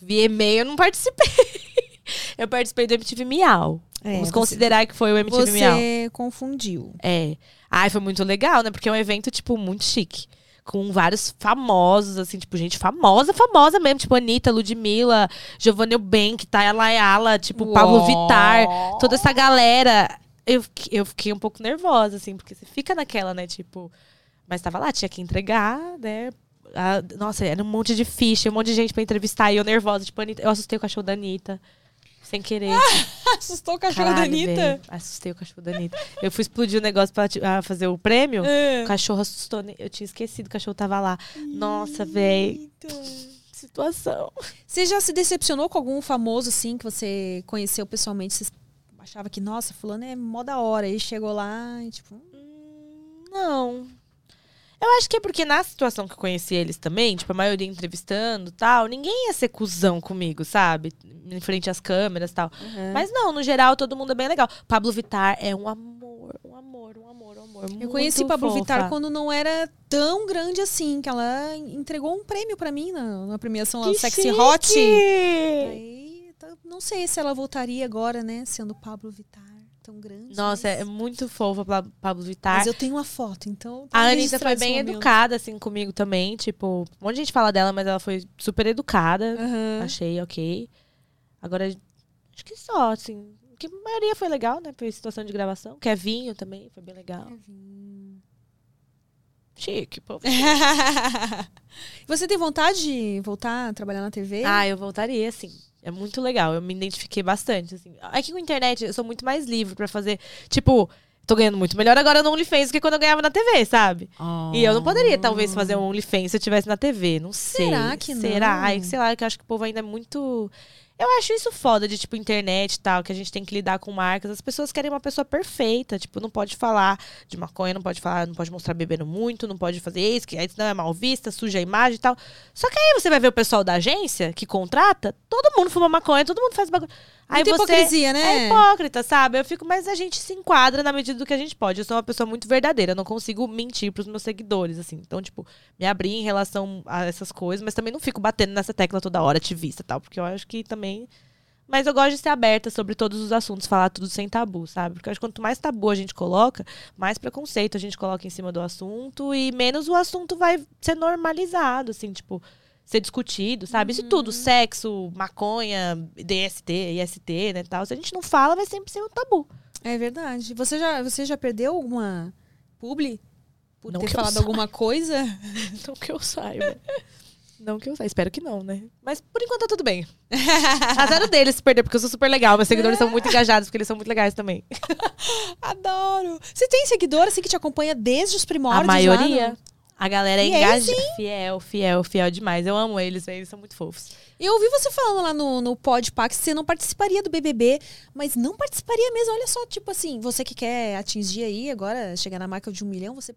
S3: VMA eu não participei. eu participei do MTV Miau.
S1: É,
S3: Vamos
S1: você-
S3: considerar que foi o MTV Miau.
S1: Você confundiu.
S3: É. Ai, foi muito legal, né? Porque é um evento, tipo, muito chique. Com vários famosos, assim, tipo, gente famosa, famosa mesmo. Tipo, Anitta, Ludmilla, Giovanni Eubank, Taya Layala, tipo, Pablo Vittar. Toda essa galera. Eu, eu fiquei um pouco nervosa, assim, porque você fica naquela, né? Tipo, mas tava lá, tinha que entregar, né? Ah, nossa, era um monte de ficha, um monte de gente pra entrevistar. E eu nervosa, tipo, Anitta, eu assustei o cachorro da Anitta. Sem querer.
S1: Assustou o cachorro da
S3: Caralho,
S1: Anitta?
S3: velho. Assustei o cachorro da Anitta. Eu fui explodir o negócio pra ti- ah, fazer o prêmio.
S1: É.
S3: O cachorro assustou. né? Eu tinha esquecido, o cachorro tava lá. Nossa, velho. Situação.
S1: Você já se decepcionou com algum famoso, assim, que você conheceu pessoalmente? Você achava que, nossa, fulano é mó da hora. E chegou lá e, tipo...
S3: Hum, Não. Eu acho que é porque na situação que eu conheci eles também, tipo, a maioria entrevistando e tal, ninguém ia ser cuzão comigo, sabe? Em frente às câmeras e tal. Mas não, no geral, todo mundo é bem legal. Pablo Vittar é um amor, um amor, um amor, um amor.
S1: Eu conheci Pablo
S3: fofa.
S1: Vittar quando não era tão grande assim, que ela entregou um prêmio pra mim na, na premiação
S3: Que
S1: Sexy
S3: chique!
S1: Hot. Aí, tá- não sei se ela voltaria agora, né? Sendo Pablo Vittar tão grande.
S3: Nossa,
S1: mas,
S3: é muito fofa pra Pablo Vittar.
S1: mas eu tenho uma foto, então.
S3: A Anitta foi bem educada, assim, comigo também. Tipo, um monte de gente fala dela, mas ela foi super educada.
S1: Aham.
S3: Achei ok. Agora, acho que só, assim. Que a maioria foi legal, né? Foi situação de gravação. Kevinho também foi bem legal. Chique, pô.
S1: Você tem vontade de voltar a trabalhar na TV?
S3: Ah, eu voltaria, assim. É muito legal. Eu me identifiquei bastante, assim. É que com a internet eu sou muito mais livre pra fazer. Tipo, tô ganhando muito melhor agora no OnlyFans do que quando eu ganhava na TV, sabe? E eu não poderia, talvez, fazer um OnlyFans se eu estivesse na TV. Não sei.
S1: Será que
S3: Será?
S1: não?
S3: Ai, sei lá, que eu acho que o povo ainda é muito. Eu acho isso foda de, tipo, internet e tal, que a gente tem que lidar com marcas. As pessoas querem uma pessoa perfeita. Tipo, não pode falar de maconha, não pode falar, não pode mostrar bebendo muito, não pode fazer isso, que aí senão é mal vista, suja a imagem e tal. Só que aí você vai ver o pessoal da agência que contrata, todo mundo fuma maconha, todo mundo faz bagulho. Aí
S1: Muita
S3: você
S1: hipocrisia, né?
S3: é hipócrita, sabe? Eu fico, mas a gente se enquadra na medida do que a gente pode. Eu sou uma pessoa muito verdadeira, eu não consigo mentir pros meus seguidores, assim. Então, tipo, me abrir em relação a essas coisas, mas também não fico batendo nessa tecla toda hora, ativista e tal, porque eu acho que também. Mas eu gosto de ser aberta sobre todos os assuntos, falar tudo sem tabu, sabe? Porque eu acho que quanto mais tabu a gente coloca, mais preconceito a gente coloca em cima do assunto e menos o assunto vai ser normalizado, assim, tipo, ser discutido, sabe? Isso tudo, sexo, maconha, DST, IST, né, tal. Se a gente não fala, vai sempre ser um tabu.
S1: É verdade. Você já, você já perdeu alguma publi? Por
S3: Não
S1: ter falado alguma coisa?
S3: Não que eu saiba. Não que eu saiba. Espero que não, né? Mas por enquanto tá tudo bem. Azar o deles se perder, porque eu sou super legal. Meus seguidores são muito engajados, porque eles são muito legais também.
S1: Adoro. Você tem seguidor assim que te acompanha desde os primórdios?
S3: a maioria. A galera é engajada. Fiel, fiel, fiel demais. Eu amo eles. Eles são muito fofos.
S1: Eu ouvi você falando lá no, no Podpah que você não participaria do BBB, mas não participaria mesmo. Olha só, tipo assim, você que quer atingir aí agora, chegar na marca de um milhão, você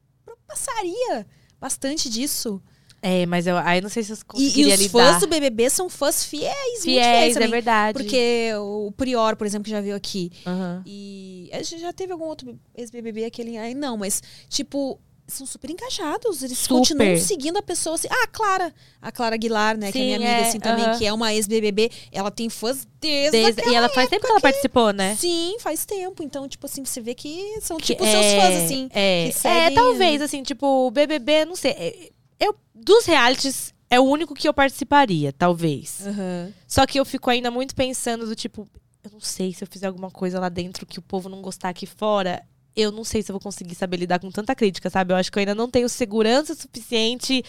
S1: passaria bastante disso.
S3: É, mas eu, aí não sei se eu
S1: E, e
S3: conseguiria
S1: os
S3: lidar.
S1: fãs do BBB são fãs fiéis, muito fiéis
S3: Fiéis, é verdade.
S1: Porque o Prior, por exemplo, que já veio aqui,
S3: Aham.
S1: e a gente já teve algum outro ex-BBB aquele aí, não, mas tipo, são super engajados, eles
S3: Super.
S1: continuam seguindo a pessoa assim. Ah, a Clara, a Clara Aguilar, né, que é
S3: Sim,
S1: minha amiga
S3: é,
S1: assim também,
S3: aham.
S1: que é uma ex-BBB, ela tem fãs desde,
S3: Desde- e ela faz tempo que ela participou, né?
S1: Sim, faz tempo. Então, tipo assim, você vê que são
S3: Que
S1: tipo
S3: é,
S1: seus fãs, assim.
S3: É,
S1: que
S3: é,
S1: seguem-
S3: talvez, assim, tipo, o BBB, não sei. é, Eu, dos realities, é o único que eu participaria, talvez.
S1: Aham.
S3: Só que eu fico ainda muito pensando do tipo, eu não sei se eu fizer alguma coisa lá dentro que o povo não gostar aqui fora. Eu não sei se eu vou conseguir saber lidar com tanta crítica, sabe? Eu acho que eu ainda não tenho segurança suficiente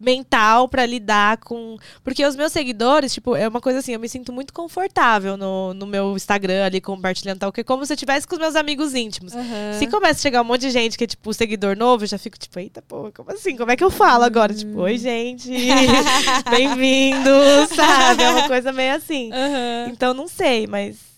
S3: mental pra lidar com. Porque os meus seguidores, tipo, é uma coisa assim, eu me sinto muito confortável no, no meu Instagram ali compartilhando tal, que é como se eu estivesse com os meus amigos íntimos.
S1: Aham.
S3: Se começa a chegar um monte de gente que é, tipo, seguidor novo, eu já fico, tipo, eita, pô, como assim? Como é que eu falo agora? Tipo, oi, gente, bem-vindos, sabe? É uma coisa meio assim.
S1: Aham.
S3: Então, não sei, mas...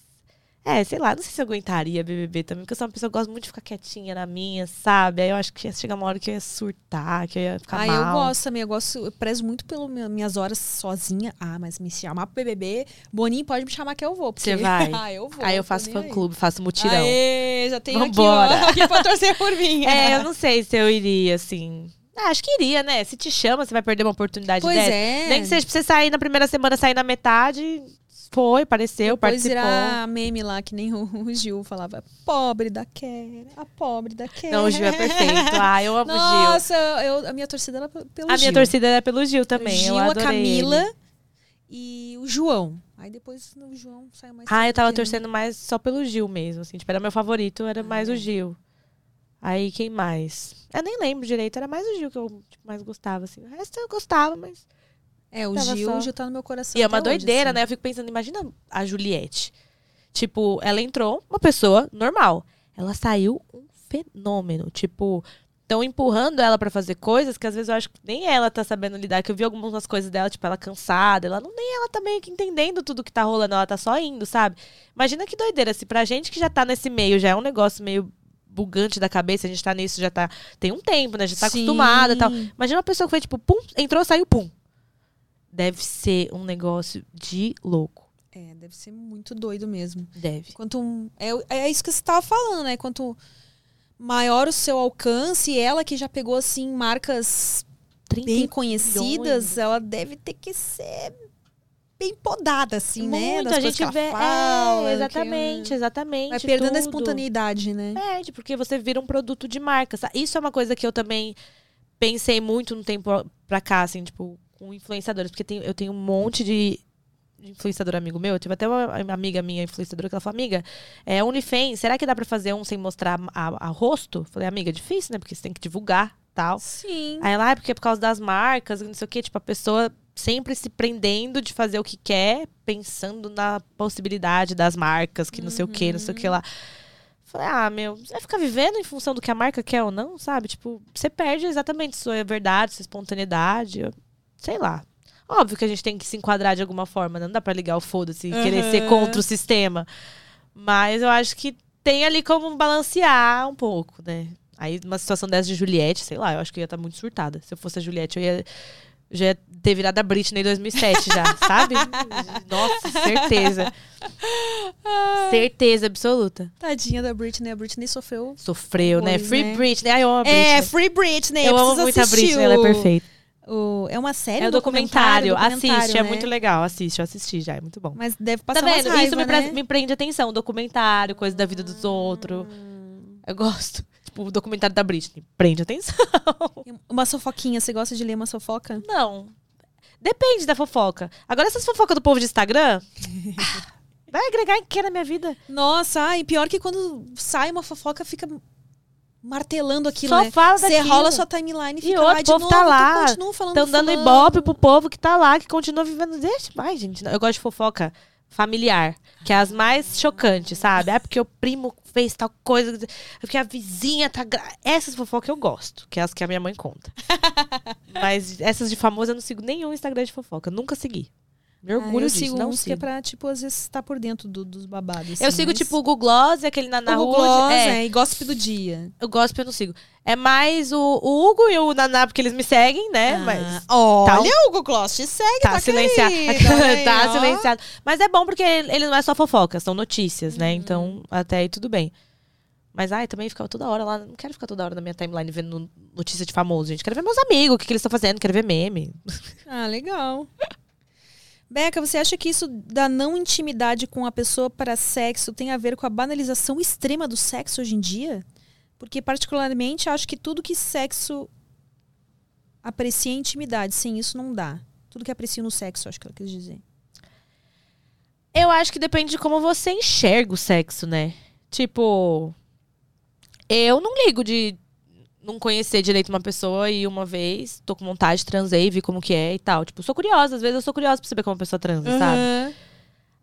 S3: É, sei lá, não sei se eu aguentaria BBB também, porque eu sou uma pessoa que gosta muito de ficar quietinha na minha, sabe? Aí eu acho que ia chegar uma hora que eu ia surtar, que eu ia ficar
S1: Ah,
S3: mal.
S1: eu gosto também. Eu gosto, eu prezo muito pelas minhas horas sozinha. Ah, mas me chamar pro BBB, Boninho pode me chamar que eu vou. porque-
S3: Você vai?
S1: ah, eu vou.
S3: Aí eu faço fã-clube, faço mutirão.
S1: Aê, já tenho
S3: Vambora.
S1: aqui, ó, aqui pra torcer por mim.
S3: É, eu não sei se eu iria, assim... Ah, acho que iria, né? Se te chama, você vai perder uma oportunidade
S1: Pois
S3: dessa.
S1: é.
S3: Nem que seja pra você sair na primeira semana, sair na metade. Foi, apareceu,
S1: Depois
S3: participou.
S1: virar meme lá, que nem o, Gil falava. Pobre da Kera, a pobre da Kera.
S3: Não, o Gil é perfeito. Ah, eu amo o Gil.
S1: Nossa, eu, a minha torcida era pelo
S3: A
S1: Gil.
S3: minha torcida era pelo Gil também.
S1: Gil,
S3: eu
S1: a
S3: adorei
S1: Camila
S3: ele.
S1: e o João. Aí depois o João saiu mais
S3: Ah, eu tava
S1: ele.
S3: torcendo mais só pelo Gil mesmo. Assim, tipo, era meu favorito, era mais
S1: Ah.
S3: o Gil. Aí quem mais? Eu nem lembro direito, era mais o Gil que eu tipo, mais gostava, assim. O resto eu gostava, mas.
S1: É, o
S3: Tava
S1: Gil,
S3: só-
S1: o Gil tá no meu coração.
S3: E é uma
S1: hoje,
S3: doideira,
S1: assim.
S3: né? Eu fico pensando, imagina a Juliette. Tipo, ela entrou, uma pessoa normal. Ela saiu um fenômeno. Tipo, estão empurrando ela pra fazer coisas que às vezes eu acho que nem ela tá sabendo lidar. Que eu vi algumas coisas dela, tipo, ela cansada. Ela não nem ela tá meio que entendendo tudo que tá rolando. Ela tá só indo, sabe? Imagina que doideira. Se pra gente que já tá nesse meio, já é um negócio meio bugante da cabeça, a gente tá nisso já tá. Tem um tempo, né? Já tá
S1: Sim.
S3: acostumada e tal. Imagina uma pessoa que foi, tipo, pum, entrou, saiu, pum. Deve ser um negócio de louco.
S1: É, deve ser muito doido mesmo.
S3: Deve.
S1: Quanto um- é, é isso que você tava falando, né? Quanto maior o seu alcance, ela que já pegou assim marcas
S3: 30
S1: bem conhecidas,
S3: milhões.
S1: ela deve ter que ser bem podada assim, né? Das
S3: a gente vê.
S1: fala,
S3: é,
S1: que-
S3: exatamente, exatamente.
S1: Vai perdendo a
S3: tudo.
S1: espontaneidade, né?
S3: Perde, porque você vira um produto de marca. Isso é uma coisa que eu também pensei muito no tempo pra cá, assim, tipo, com influenciadores. Porque tem- eu tenho um monte de influenciador amigo meu. Eu tive até uma amiga minha, influenciadora, que ela falou, amiga, é OnlyFans, será que dá pra fazer um sem mostrar a, a rosto? Falei, amiga, é difícil, né? Porque você tem que divulgar tal.
S1: Sim.
S3: Aí lá, é porque é por causa das marcas, não sei o quê. Tipo, a pessoa sempre se prendendo de fazer o que quer, pensando na possibilidade das marcas, que não sei o quê, não sei o que lá. Falei, ah, meu, você vai ficar vivendo em função do que a marca quer ou não, sabe? Tipo, você perde exatamente sua verdade, sua espontaneidade. Eu- sei lá. Óbvio que a gente tem que se enquadrar de alguma forma, né? não dá pra ligar o foda-se e querer ser contra o sistema. Mas eu acho que tem ali como balancear um pouco, né? Aí, uma situação dessa de Juliette, sei lá, eu acho que eu ia estar muito surtada. Se eu fosse a Juliette, eu ia, eu já ia ter virado a Britney em 2007 já, sabe? Nossa, certeza. Certeza absoluta.
S1: Tadinha da Britney, a Britney sofreu.
S3: Sofreu, né?
S1: Horrores,
S3: Free
S1: né?
S3: Britney. Ai, eu amo a Britney.
S1: É, Free Britney.
S3: eu amo
S1: preciso
S3: muito a
S1: assistir
S3: Britney, ela é perfeita.
S1: O- é uma série
S3: É
S1: um
S3: o documentário.
S1: documentário,
S3: Assiste, é
S1: né?
S3: muito legal. Assiste, eu assisti já, é muito bom.
S1: Mas deve passar
S3: Tá vendo?
S1: raiva,
S3: Isso me,
S1: né?
S3: pre- me prende atenção. Documentário, coisa da vida dos outros. Eu gosto. Tipo, o documentário da Britney. Prende atenção.
S1: Uma sofoquinha, você gosta de ler uma sofoca?
S3: Não. Depende da fofoca. Agora, essas fofocas do povo de Instagram. ah, vai agregar em que na minha vida?
S1: Nossa, ai, pior que quando sai uma fofoca, fica martelando aquilo,
S3: Só
S1: né?
S3: fala
S1: Você
S3: daquilo.
S1: rola sua timeline e
S3: E
S1: fica
S3: outro,
S1: lá
S3: o povo
S1: novo,
S3: tá lá,
S1: continua falando
S3: Estão
S1: do
S3: dando
S1: fulano.
S3: ibope pro povo que tá lá, que continua vivendo. Deixa, vai, gente. Eu gosto de fofoca. familiar. Que é as mais chocantes, sabe? É porque o primo fez tal coisa, é porque a vizinha tá. Gra... Essas fofocas eu gosto, que é as que a minha mãe conta. Mas essas de famoso eu não sigo nenhum Instagram de fofoca. Nunca segui. Me
S1: Ah,
S3: orgulho
S1: eu
S3: disso.
S1: sigo
S3: não
S1: uns que é pra, tipo, às vezes tá por dentro do- dos babados.
S3: Eu
S1: assim,
S3: sigo,
S1: mas-
S3: tipo, o Google Gloss, aquele na, na
S1: o. Gloss,
S3: é,
S1: é, e gossip do dia.
S3: Eu gosto, eu não sigo. É mais o, o Hugo e o Naná, porque eles me seguem, né? Mas.
S1: Ah, olha,
S3: tá um-
S1: o Google Gloss te segue,
S3: Tá,
S1: tá,
S3: silenciado.
S1: olha aí,
S3: tá silenciado. Mas é bom porque ele não é só fofoca, são notícias,
S1: Uhum.
S3: né? Então, até aí tudo bem. Mas, ai, também ficava toda hora lá. Não quero ficar toda hora na minha timeline vendo notícia de famoso, gente. Quero ver meus amigos, o que, que eles estão fazendo, quero ver meme.
S1: Ah, legal. Beca, você acha que isso da não intimidade com a pessoa para sexo tem a ver com a banalização extrema do sexo hoje em dia? Porque, particularmente, acho que tudo que sexo aprecia é intimidade. Sem isso, não dá. Tudo que aprecio no sexo, acho que ela quis dizer.
S3: Eu acho que depende de como você enxerga o sexo, né? Tipo, eu não ligo de não conhecer direito uma pessoa e uma vez tô com vontade, transei, vi como que é e tal. Tipo, sou curiosa, às vezes eu sou curiosa pra saber como a pessoa transa, sabe?
S1: Aham.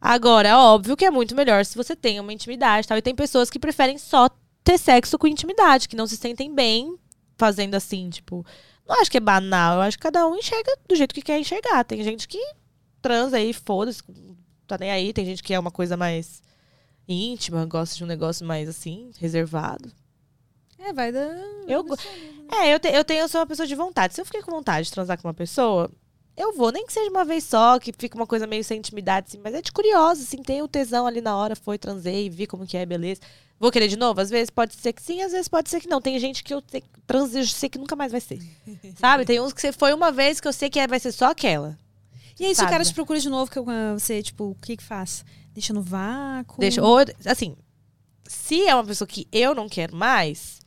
S3: Agora, é óbvio que é muito melhor se você tem uma intimidade e tal. E tem pessoas que preferem só ter sexo com intimidade, que não se sentem bem fazendo assim, tipo. Não acho que é banal, eu acho que cada um enxerga do jeito que quer enxergar. Tem gente que transa aí, foda-se, tá nem aí. Tem gente que é uma coisa mais íntima, gosta de um negócio mais assim, reservado.
S1: É, vai dar.
S3: Eu, go- é, eu, te- eu tenho, eu sou uma pessoa de vontade. Se eu fiquei com vontade de transar com uma pessoa, eu vou, nem que seja uma vez só, que fica uma coisa meio sem intimidade, assim, mas é de curiosa, assim, tem o tesão ali na hora, foi, transei, vi como que é, beleza. Vou querer de novo? Às vezes pode ser que sim, às vezes pode ser que não. Tem gente que eu eu sei que nunca mais vai ser. Sabe? Tem uns que você foi uma vez que eu sei que é- vai ser só aquela.
S1: E aí, se o cara
S3: né?
S1: te procura de novo, que ah, você, tipo, o que que faz? Deixa no vácuo?
S3: Deixa, ou, assim, se é uma pessoa que eu não quero mais,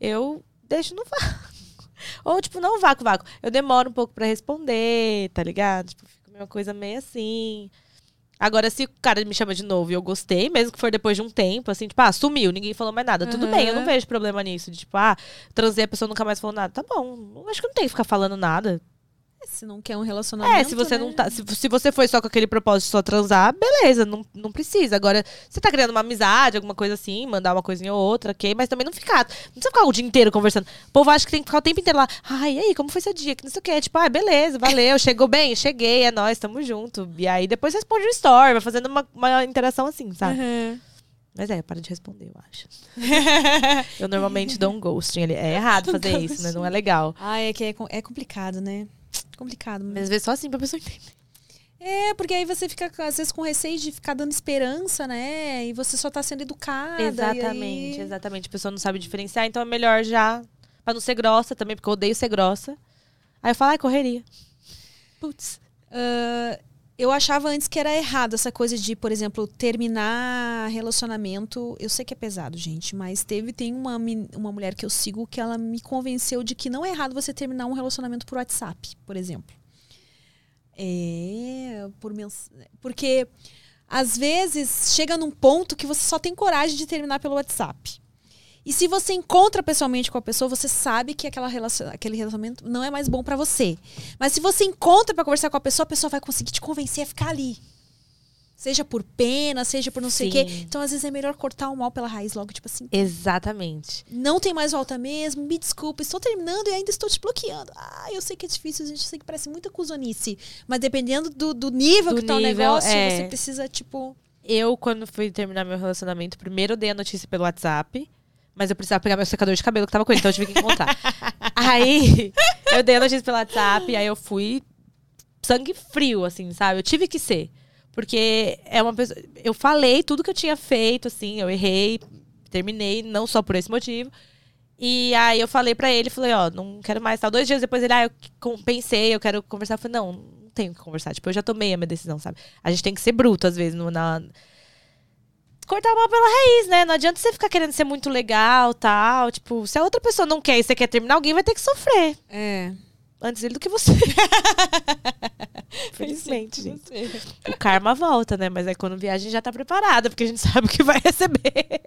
S3: eu deixo no vácuo. Ou, tipo, não vácuo, vácuo. Eu demoro um pouco pra responder, tá ligado? Tipo, fica uma coisa meio assim. Agora, se o cara me chama de novo e eu gostei, mesmo que for depois de um tempo, assim, tipo, ah, sumiu, ninguém falou mais nada. Tudo
S1: Aham.
S3: bem, eu não vejo problema nisso. De, tipo, ah, transei, a pessoa nunca mais falou nada. Tá bom, acho que não tem que ficar falando nada.
S1: Se não quer um relacionamento.
S3: É, se você
S1: né?
S3: não tá. Se, se você foi só com aquele propósito de só transar, beleza, não, não precisa. Agora, você tá criando uma amizade, alguma coisa assim, mandar uma coisinha ou outra, ok? Mas também não ficar. Não precisa ficar o dia inteiro conversando. O povo acha que tem que ficar o tempo inteiro lá. Ai, e aí, como foi seu dia? Que não sei o quê. Tipo, ah, beleza, valeu, chegou bem, cheguei, é nóis, tamo junto. E aí depois responde um story, vai fazendo uma, uma interação assim, sabe?
S1: Aham.
S3: Mas é, para de responder, eu acho. eu normalmente dou um ghosting ali. É errado fazer isso, né? Não é legal.
S1: Ah, é que é, é complicado, né? Complicado.
S3: Mas às vezes só assim pra pessoa entender.
S1: É, porque aí você fica, às vezes, com receio de ficar dando esperança, né? E você só tá sendo educada.
S3: Exatamente,
S1: aí-
S3: exatamente. A pessoa não sabe diferenciar, então é melhor já. Pra não ser grossa também, porque eu odeio ser grossa. Aí eu falo, ai, correria. Putz.
S1: Ah, eu achava antes que era errado essa coisa de, por exemplo, terminar relacionamento. Eu sei que é pesado, gente, mas teve tem uma, uma mulher que eu sigo que ela me convenceu de que não é errado você terminar um relacionamento por WhatsApp, por exemplo. É, por mens... porque às vezes chega num ponto que você só tem coragem de terminar pelo WhatsApp. E se você encontra pessoalmente com a pessoa, você sabe que aquela relacion... aquele relacionamento não é mais bom pra você. Mas se você encontra pra conversar com a pessoa, a pessoa vai conseguir te convencer a ficar ali. Seja por pena, seja por não sei o quê. Então, às vezes, é melhor cortar o mal pela raiz logo, tipo assim.
S3: Exatamente.
S1: Não tem mais volta mesmo, me desculpa, estou terminando e ainda estou te bloqueando. Ah, eu sei que é difícil, gente, eu sei que parece muita cuzonice. Mas dependendo do, do nível
S3: Do
S1: que tá o negócio,
S3: é.
S1: você precisa, tipo.
S3: Eu, quando fui terminar meu relacionamento, primeiro eu dei a notícia pelo WhatsApp. Mas eu precisava pegar meu secador de cabelo que tava com ele, então eu tive que encontrar. aí, eu dei a notícia pelo WhatsApp, aí eu fui sangue frio, assim, sabe? Eu tive que ser. Porque é uma pessoa. Eu falei tudo que eu tinha feito, assim, eu errei, terminei, não só por esse motivo. E aí eu falei pra ele, falei, ó, não quero mais tal. Dois dias depois ele, ah, eu pensei, eu quero conversar. Eu falei, não, não tenho que conversar. Tipo, eu já tomei a minha decisão, sabe? A gente tem que ser bruto, às vezes, no, na. Cortar a mão pela raiz, né? Não adianta você ficar querendo ser muito legal tal. Tipo, se a outra pessoa não quer e você quer terminar, alguém vai ter que sofrer.
S1: É.
S3: Antes ele do que você. Felizmente, gente. O karma volta, né? Mas aí quando viaja, a gente já tá preparada, porque a gente sabe o que vai receber.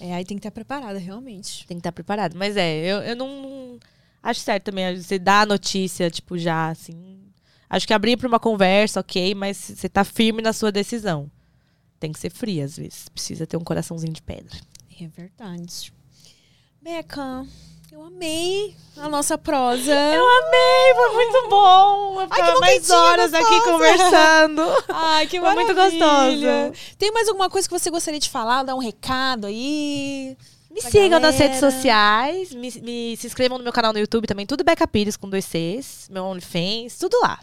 S1: É, aí tem que estar preparada, realmente.
S3: Tem que estar preparado. Mas é, eu, eu não, não- Acho certo também você dar a notícia, tipo, já, assim. Acho que abrir pra uma conversa, ok, mas você tá firme na sua decisão. Tem que ser fria, às vezes. Precisa ter um coraçãozinho de pedra.
S1: É verdade. Beca, eu amei a nossa prosa.
S3: Eu amei, foi muito bom. Eu
S1: Ai, que
S3: mais horas aqui
S1: gostosa.
S3: conversando.
S1: Ai, que
S3: Foi muito gostoso.
S1: Tem mais alguma coisa que você gostaria de falar? Dar um recado aí?
S3: Me sigam nas
S1: galera.
S3: redes sociais, me, me- se inscrevam no meu canal no YouTube também, tudo Beca Pires com dois Cs, meu OnlyFans, tudo lá.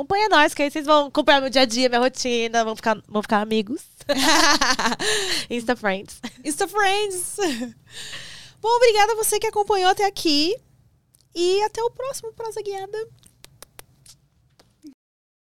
S3: Acompanha nós, que aí vocês vão acompanhar meu dia a dia, minha rotina, vão ficar, vão ficar amigos. Insta Friends.
S1: Insta Friends. Bom, obrigada a você que acompanhou até aqui. E até o próximo Prosa Guiada.